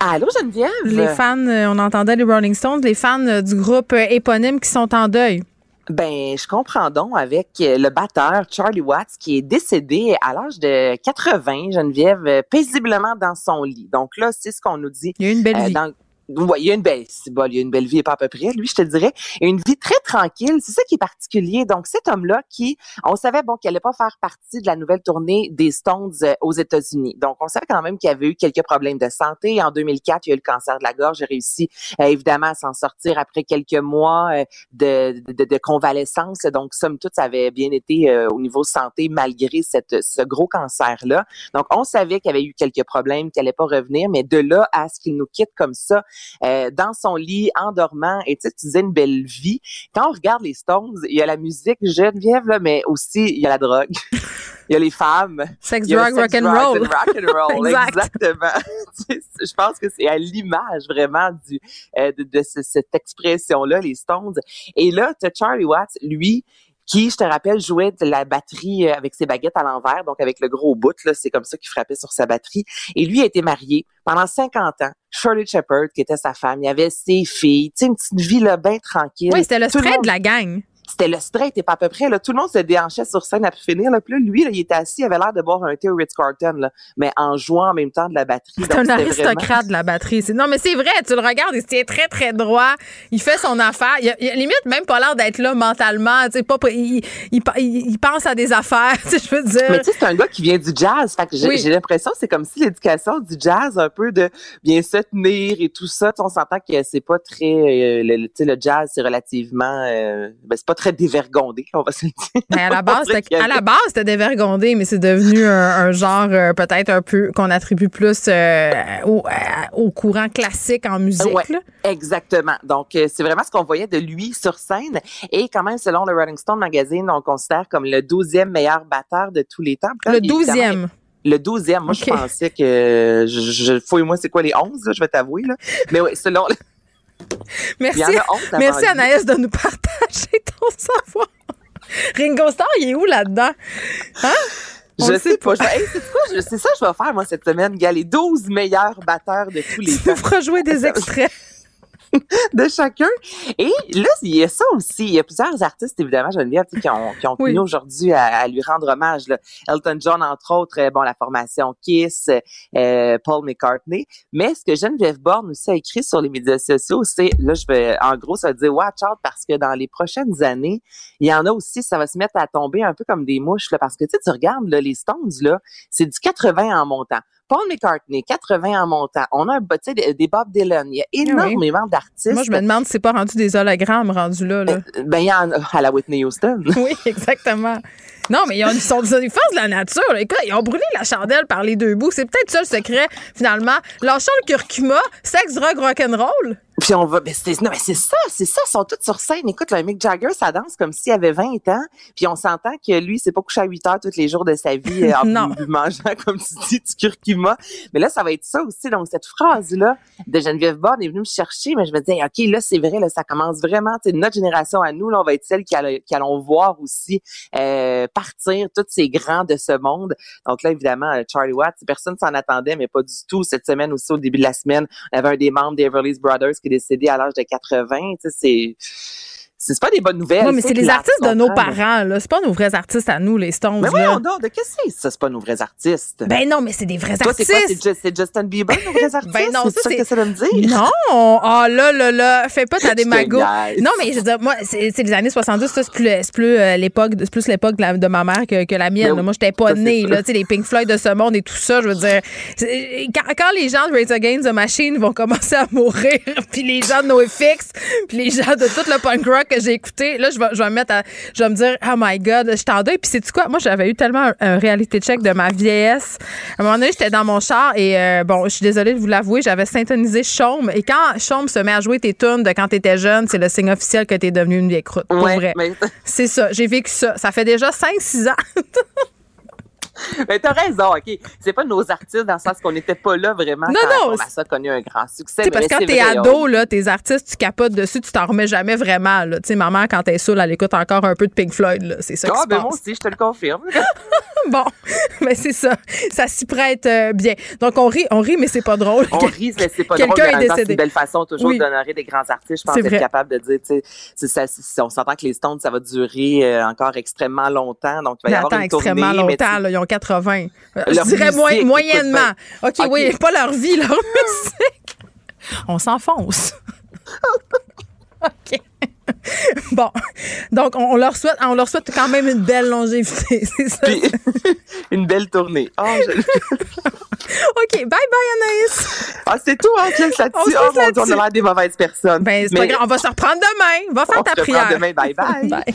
Allô, Geneviève? Les fans, euh, on entendait les Rolling Stones, les fans euh, du groupe euh, éponyme qui sont en deuil. Ben, je comprends donc avec le batteur Charlie Watts qui est décédé à l'âge de 80, Geneviève, paisiblement dans son lit. Donc là, c'est ce qu'on nous dit. Il y a une belle Euh, vie. dans- Ouais, il y a une belle, bon, il y a une belle vie et pas à peu près, lui, je te dirais. Et une vie très tranquille. C'est ça qui est particulier. Donc, cet homme-là qui, on savait, bon, qu'il allait pas faire partie de la nouvelle tournée des Stones euh, aux États-Unis. Donc, on savait quand même qu'il avait eu quelques problèmes de santé. En 2004, il y a eu le cancer de la gorge. J'ai réussi, euh, évidemment, à s'en sortir après quelques mois euh, de, convalescence. Donc, somme toute, ça avait bien été au niveau santé malgré ce gros cancer-là. Donc, on savait qu'il avait eu quelques problèmes, qu'il allait pas revenir, mais de là à ce qu'il nous quitte comme ça, euh, dans son lit, en dormant, et tu sais, tu disais une belle vie. Quand on regarde les Stones, il y a la musique Geneviève, là, mais aussi il y a la drogue. Il y a les femmes. Sex, drug, rock and roll. rock and roll. Exact. Exactement. Je pense que c'est à l'image vraiment du euh, de, de ce- cette expression-là, les Stones. Et là, tu as Charlie Watts, lui, qui, je te rappelle, jouait de la batterie euh, avec ses baguettes à l'envers, donc avec le gros bout, là, c'est comme ça qu'il frappait sur sa batterie. Et lui a été marié pendant 50 ans. Shirley Shepherd, qui était sa femme, il y avait ses filles, tu sais, une petite vie là, bien tranquille. Oui, c'était le Tout monde- de la gang. C'était le straight et pas à peu près. Là. Tout le monde se déhanchait sur scène à finir. Là. Puis là, lui, là, il était assis, il avait l'air de boire un thé au Ritz-Carlton, là, mais en jouant en même temps de la batterie. C'est un aristocrate vraiment- de la batterie. Non, mais c'est vrai, tu le regardes, il se tient très, très droit. Il fait son affaire. Il a, il a limite même pas l'air d'être là mentalement. Tu sais, pas, il, il, pense à des affaires, je veux dire. Mais tu sais, c'est un gars qui vient du jazz. Fait que j'ai Oui. l'impression que c'est comme si l'éducation du jazz, un peu de bien se tenir et tout ça. On s'entend que c'est pas très... euh, le, le- tu sais, le jazz, c'est relativement... euh, ben, c'est pas très dévergondé, on va se le dire. Mais à la base, à la base, c'était dévergondé, mais c'est devenu un, un genre euh, peut-être un peu qu'on attribue plus euh, au, à- au courant classique en musique. Ouais, exactement. Donc, euh, c'est vraiment ce qu'on voyait de lui sur scène. Et quand même, selon le Rolling Stone Magazine, on le considère comme le 12e meilleur batteur de tous les temps. Là, Le il est quand 12e. même- Le 12e. Moi, je pensais que... Je, je, fouille-moi, c'est quoi les 11, là, je vais t'avouer. Là. Mais oui, selon... Merci, Il y en a 11 avant merci. Anaïs de nous partager ton savoir. Ringo Starr, il est où là-dedans? Hein? Je sais pas. Hey, c'est ça que je vais faire, moi, cette semaine. Gars, les 12 meilleurs batteurs de tous les temps. Tu feras jouer des extraits. de chacun. Et là, il y a ça aussi. Il y a plusieurs artistes, évidemment, Geneviève, qui ont, qui ont tenu aujourd'hui à, à lui rendre hommage. là. Elton John, entre autres, euh, bon, la formation Kiss, euh, Paul McCartney. Mais ce que Geneviève Borne aussi a écrit sur les médias sociaux, c'est, là, je vais, en gros, ça veut dire watch out parce que dans les prochaines années, il y en a aussi, ça va se mettre à tomber un peu comme des mouches, là, parce que, tu sais, tu regardes, là, les Stones, là, c'est du 80 en montant. Paul McCartney, 80 en montant. On a un, des, des Bob Dylan. Il y a énormément d'artistes. Moi, je me demande si c'est pas rendu des hologrammes rendus là. là. Ben, il y en a à la Whitney Houston. Oui, exactement. Non, mais ils, ont, ils sont des de la nature. Écoute, ils ont brûlé la chandelle par les deux bouts. C'est peut-être ça le secret, finalement. Lâchons le curcuma, sexe, drogue, rock'n'roll. Puis on va, ben c'est, non, mais c'est ça, c'est ça, ils sont tous sur scène. Écoute, le Mick Jagger, ça danse comme s'il avait 20 ans. Puis on s'entend que lui, c'est pas couché à 8 heures tous les jours de sa vie euh, en Non. mangeant, comme tu dis, du curcuma. Mais là, ça va être ça aussi. Donc, cette phrase-là de Geneviève Borne est venue me chercher, mais je me disais, OK, là, c'est vrai, là, ça commence vraiment, tu sais, notre génération à nous, là, on va être celle qui, allons- qui allons voir aussi euh, partir tous ces grands de ce monde. Donc là, évidemment, euh, Charlie Watts, personne s'en attendait, mais pas du tout. Cette semaine aussi, au début de la semaine, on avait un des membres des Everly's Brothers qui décédé à l'âge de 80. Tu sais, c'est... C'est pas des bonnes nouvelles. Oui, mais c'est les artistes de nos parents, là. C'est pas nos vrais artistes à nous, les Stones. Mais voyons donc, de qu'est-ce que c'est ça? C'est pas nos vrais artistes? Ben non, mais c'est des vrais Toi, artistes. quoi? C'est C'est Justin Bieber, nos vrais artistes? Ben non, c'est ça que ça de me dire? Non! Ah là, là, là, fais pas ta démago. Non, mais je veux dire, moi, c'est les années 70, ça, c'est plus, plus euh, l'époque, c'est plus l'époque de, ma mère que, que la mienne. Ben oui, Moi, j'étais pas née, là, tu sais, les Pink Floyd de ce monde et tout ça, je veux dire. quand les gens de Raise Against the Machine vont commencer à mourir, puis les gens de NoFX, puis les gens de tout le punk rock que j'ai écouté, là, je vais, je vais me mettre à, je vais me dire, oh my God, je t'en deuil. Puis c'est quoi? Moi, j'avais eu tellement un, un reality check de ma vieillesse. À un moment donné, j'étais dans mon char et euh, bon, je suis désolée de vous l'avouer, j'avais syntonisé Chaume. Et quand Chaume se met à jouer tes tunes de quand t'étais jeune, c'est le signe officiel que t'es devenu une vieille croûte. Pour Ouais, vrai. mais- C'est ça. J'ai vécu ça. Ça fait déjà 5-6 ans. Mais t'as raison, OK. C'est pas nos artistes dans le sens qu'on n'était pas là vraiment Non, quand non, on a ça connu un grand succès. Sais, parce que quand c'est t'es ado, là, tes artistes, tu capotes dessus, tu t'en remets jamais vraiment. Tu sais, maman, quand est saoule, elle écoute encore un peu de Pink Floyd. là. C'est ça qui Ah, se ben moi aussi, je te le confirme. bon, mais c'est ça. Ça s'y prête euh, bien. Donc, on rit, on rit, mais c'est pas drôle. On rit, mais c'est pas drôle. C'est une belle façon toujours Oui. d'honorer des grands artistes. Je pense C'est être capable de dire, tu sais, c'est ça- c'est- on s'entend que les Stones, ça va durer euh, encore extrêmement longtemps. Donc, il va y avoir une tournée. mais longtemps, là, ils ont 80. Euh, Je Leur dirais moy- écoute, moyennement. OK, OK. oui, pas leur vie, leur musique. On s'enfonce. OK. Bon, donc on, leur souhaite, on leur souhaite quand même une belle longévité, c'est ça? Puis, une belle tournée. Ah, je- OK, bye bye Anaïs. Ah, c'est tout, hein, On là-dessus. se Oh mon Dieu, on a l'air des mauvaises personnes. Ben, c'est pas Mais grave, on va se reprendre demain. Va faire on ta se reprend prière. demain. Bye bye. Bye.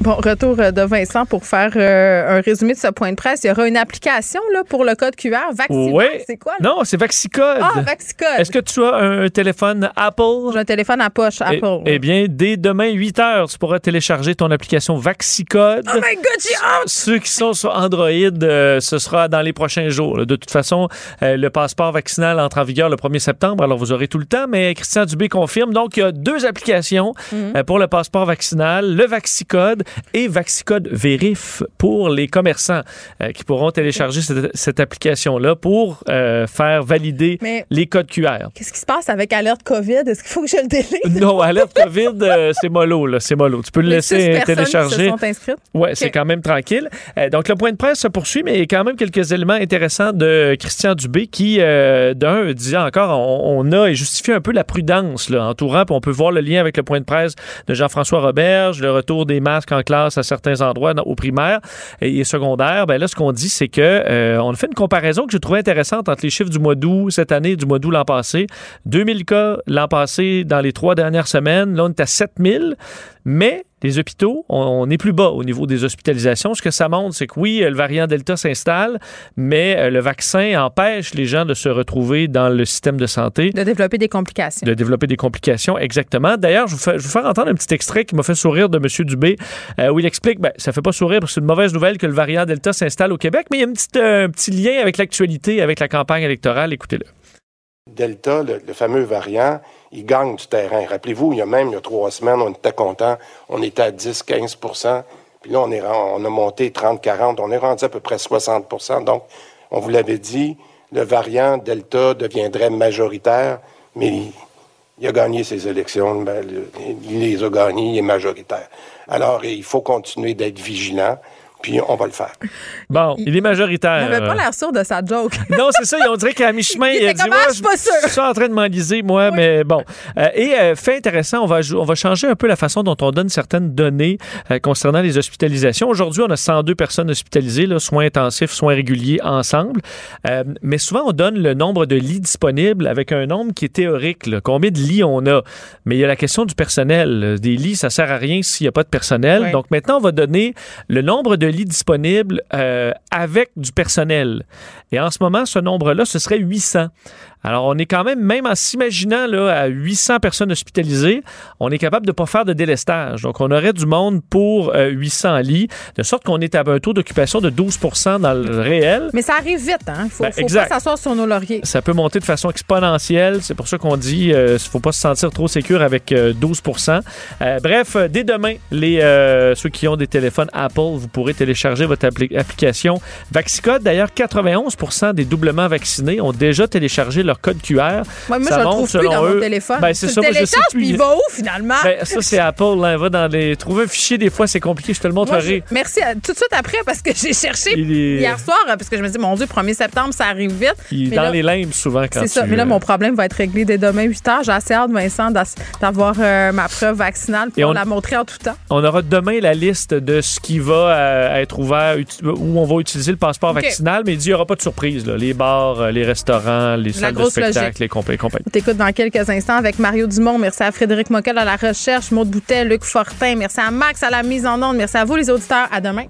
Bon, retour euh, de Vincent pour faire euh, un résumé de ce point de presse. Il y aura une application là, pour le code QR. Vaccine, Oui. c'est quoi? là? Non, c'est Vaxicode. Ah, Vaxicode. Est-ce que tu as un téléphone Apple? J'ai un téléphone à poche, Eh- Apple. Eh, bien, dès demain, 8 heures, tu pourras télécharger ton application Vaxicode. Oh my God, j'ai hâte! Ceux qui sont sur Android, euh, ce sera dans les prochains jours. là. De toute façon, euh, le passeport vaccinal entre en vigueur le 1er septembre, alors vous aurez tout le temps, mais Christian Dubé confirme. Donc, il y a deux applications Mhm. euh, pour le passeport vaccinal, le Vaxicode et Vaxicode Vérif pour les commerçants euh, qui pourront télécharger cette, cette application-là pour euh, faire valider Mais- les codes QR. Qu'est-ce qui se passe avec alerte COVID? Est-ce qu'il faut que je le délite? Non, alerte COVID, euh, c'est mollo, là, c'est mollo. Tu peux le Les laisser télécharger. qui se sont inscrites? Ouais, c'est quand même tranquille. Donc, le point de presse se poursuit, mais il y a quand même quelques éléments intéressants de Christian Dubé qui, d'un, disait encore, on, on a et justifié un peu la prudence là, entourant, puis on peut voir le lien avec le point de presse de Jean-François Roberge, le retour des masques en classe à certains endroits au primaire et, secondaire. Ben là, ce qu'on dit, c'est que euh, on fait une comparaison que je trouvais intéressante entre les chiffres du mois d'août cette année et du mois d'août l'an passé. 2000 cas l'an passé dans les trois dernières semaines. Là, on est à 7000. Mais les hôpitaux, on, on est plus bas au niveau des hospitalisations. Ce que ça montre, c'est que oui, le variant Delta s'installe, mais euh, le vaccin empêche les gens de se retrouver dans le système de santé. De développer des complications. De développer des complications, exactement. D'ailleurs, je, vous vais vous faire entendre un petit extrait qui m'a fait sourire de M. Dubé, euh, où il explique, ben, ça fait pas sourire parce que c'est une mauvaise nouvelle que le variant Delta s'installe au Québec, mais il y a une petite, euh, un petit lien avec l'actualité, avec la campagne électorale. Écoutez-le. Delta, le, le fameux variant, il gagne du terrain. Rappelez-vous, il y a même il y a trois semaines, on était content, on était à 10-15% puis là, on, est, on a monté 30-40, on est rendu à peu près 60% Donc, on vous l'avait dit, le variant Delta deviendrait majoritaire, mais il, a gagné ses élections, ben, il les a gagnées, il est majoritaire. Alors, il faut continuer d'être vigilant, puis on va le faire. Bon, il, est majoritaire. Il avait pas l'air sûr de sa joke. Non, c'est ça. On dirait qu'à mi-chemin, Il il, a dit comme, Ah, je suis pas je suis en train de m'enliser, moi, mais bon. Euh, et euh, fait intéressant, on va, on va changer un peu la façon dont on donne certaines données euh, concernant les hospitalisations. Aujourd'hui, on a 102 personnes hospitalisées, là, soins intensifs, soins réguliers ensemble. Euh, mais souvent, on donne le nombre de lits disponibles avec un nombre qui est théorique. là. Combien de lits on a? Mais il y a la question du personnel. Des lits, ça sert à rien s'il n'y a pas de personnel. Donc maintenant, on va donner le nombre de lits disponibles euh, avec du personnel. Et en ce moment, ce nombre-là, ce serait 800. Alors, on est quand même, même en s'imaginant là, à 800 personnes hospitalisées, on est capable de ne pas faire de délestage. Donc, on aurait du monde pour euh, 800 lits, de sorte qu'on est à un taux d'occupation de 12% dans le réel. Mais ça arrive vite, hein? Faut, Ben, faut exact. pas s'asseoir sur nos lauriers. Ça peut monter de façon exponentielle. C'est pour ça qu'on dit qu'il ne faut pas se sentir trop sécure avec euh, 12% Euh, Bref, euh, dès demain, les, euh, ceux qui ont des téléphones Apple, vous pourrez télécharger votre appli- application Vaxicode. D'ailleurs, 91% des doublement vaccinés ont déjà téléchargé leur code QR. Moi, moi Ça je le montre, plus selon dans mon eux- téléphone. Ben, c'est ça, le moi, je sais plus. puis il va où, finalement? Ben, ça, c'est Apple. Là, va dans les... Trouver un fichier, des fois, c'est compliqué. Je te le Moi, montrerai. je- merci. à- tout de suite après, parce que j'ai cherché Il est- hier soir, parce que je me dis, mon Dieu, 1er septembre, ça arrive vite. Il est Mais dans là- les limbes souvent quand C'est ça. tu, Mais là, euh, mon problème va être réglé dès demain, 8 h. J'ai assez hâte, Vincent, d'avoir euh, ma preuve vaccinale pour on- la montrer en tout temps. On aura demain la liste de ce qui va euh, être ouvert, où on va utiliser le passeport vaccinal, mais il dit qu'il n'y aura pas de surprise. là. Les bars, les restaurants, les salles de spectacle, logique. On t'écoute dans quelques instants avec Mario Dumont. Merci à Frédéric Mockel à la recherche, Maude Boutet, Luc Fortin. Merci à Max à la mise en onde. Merci à vous, les auditeurs. À demain.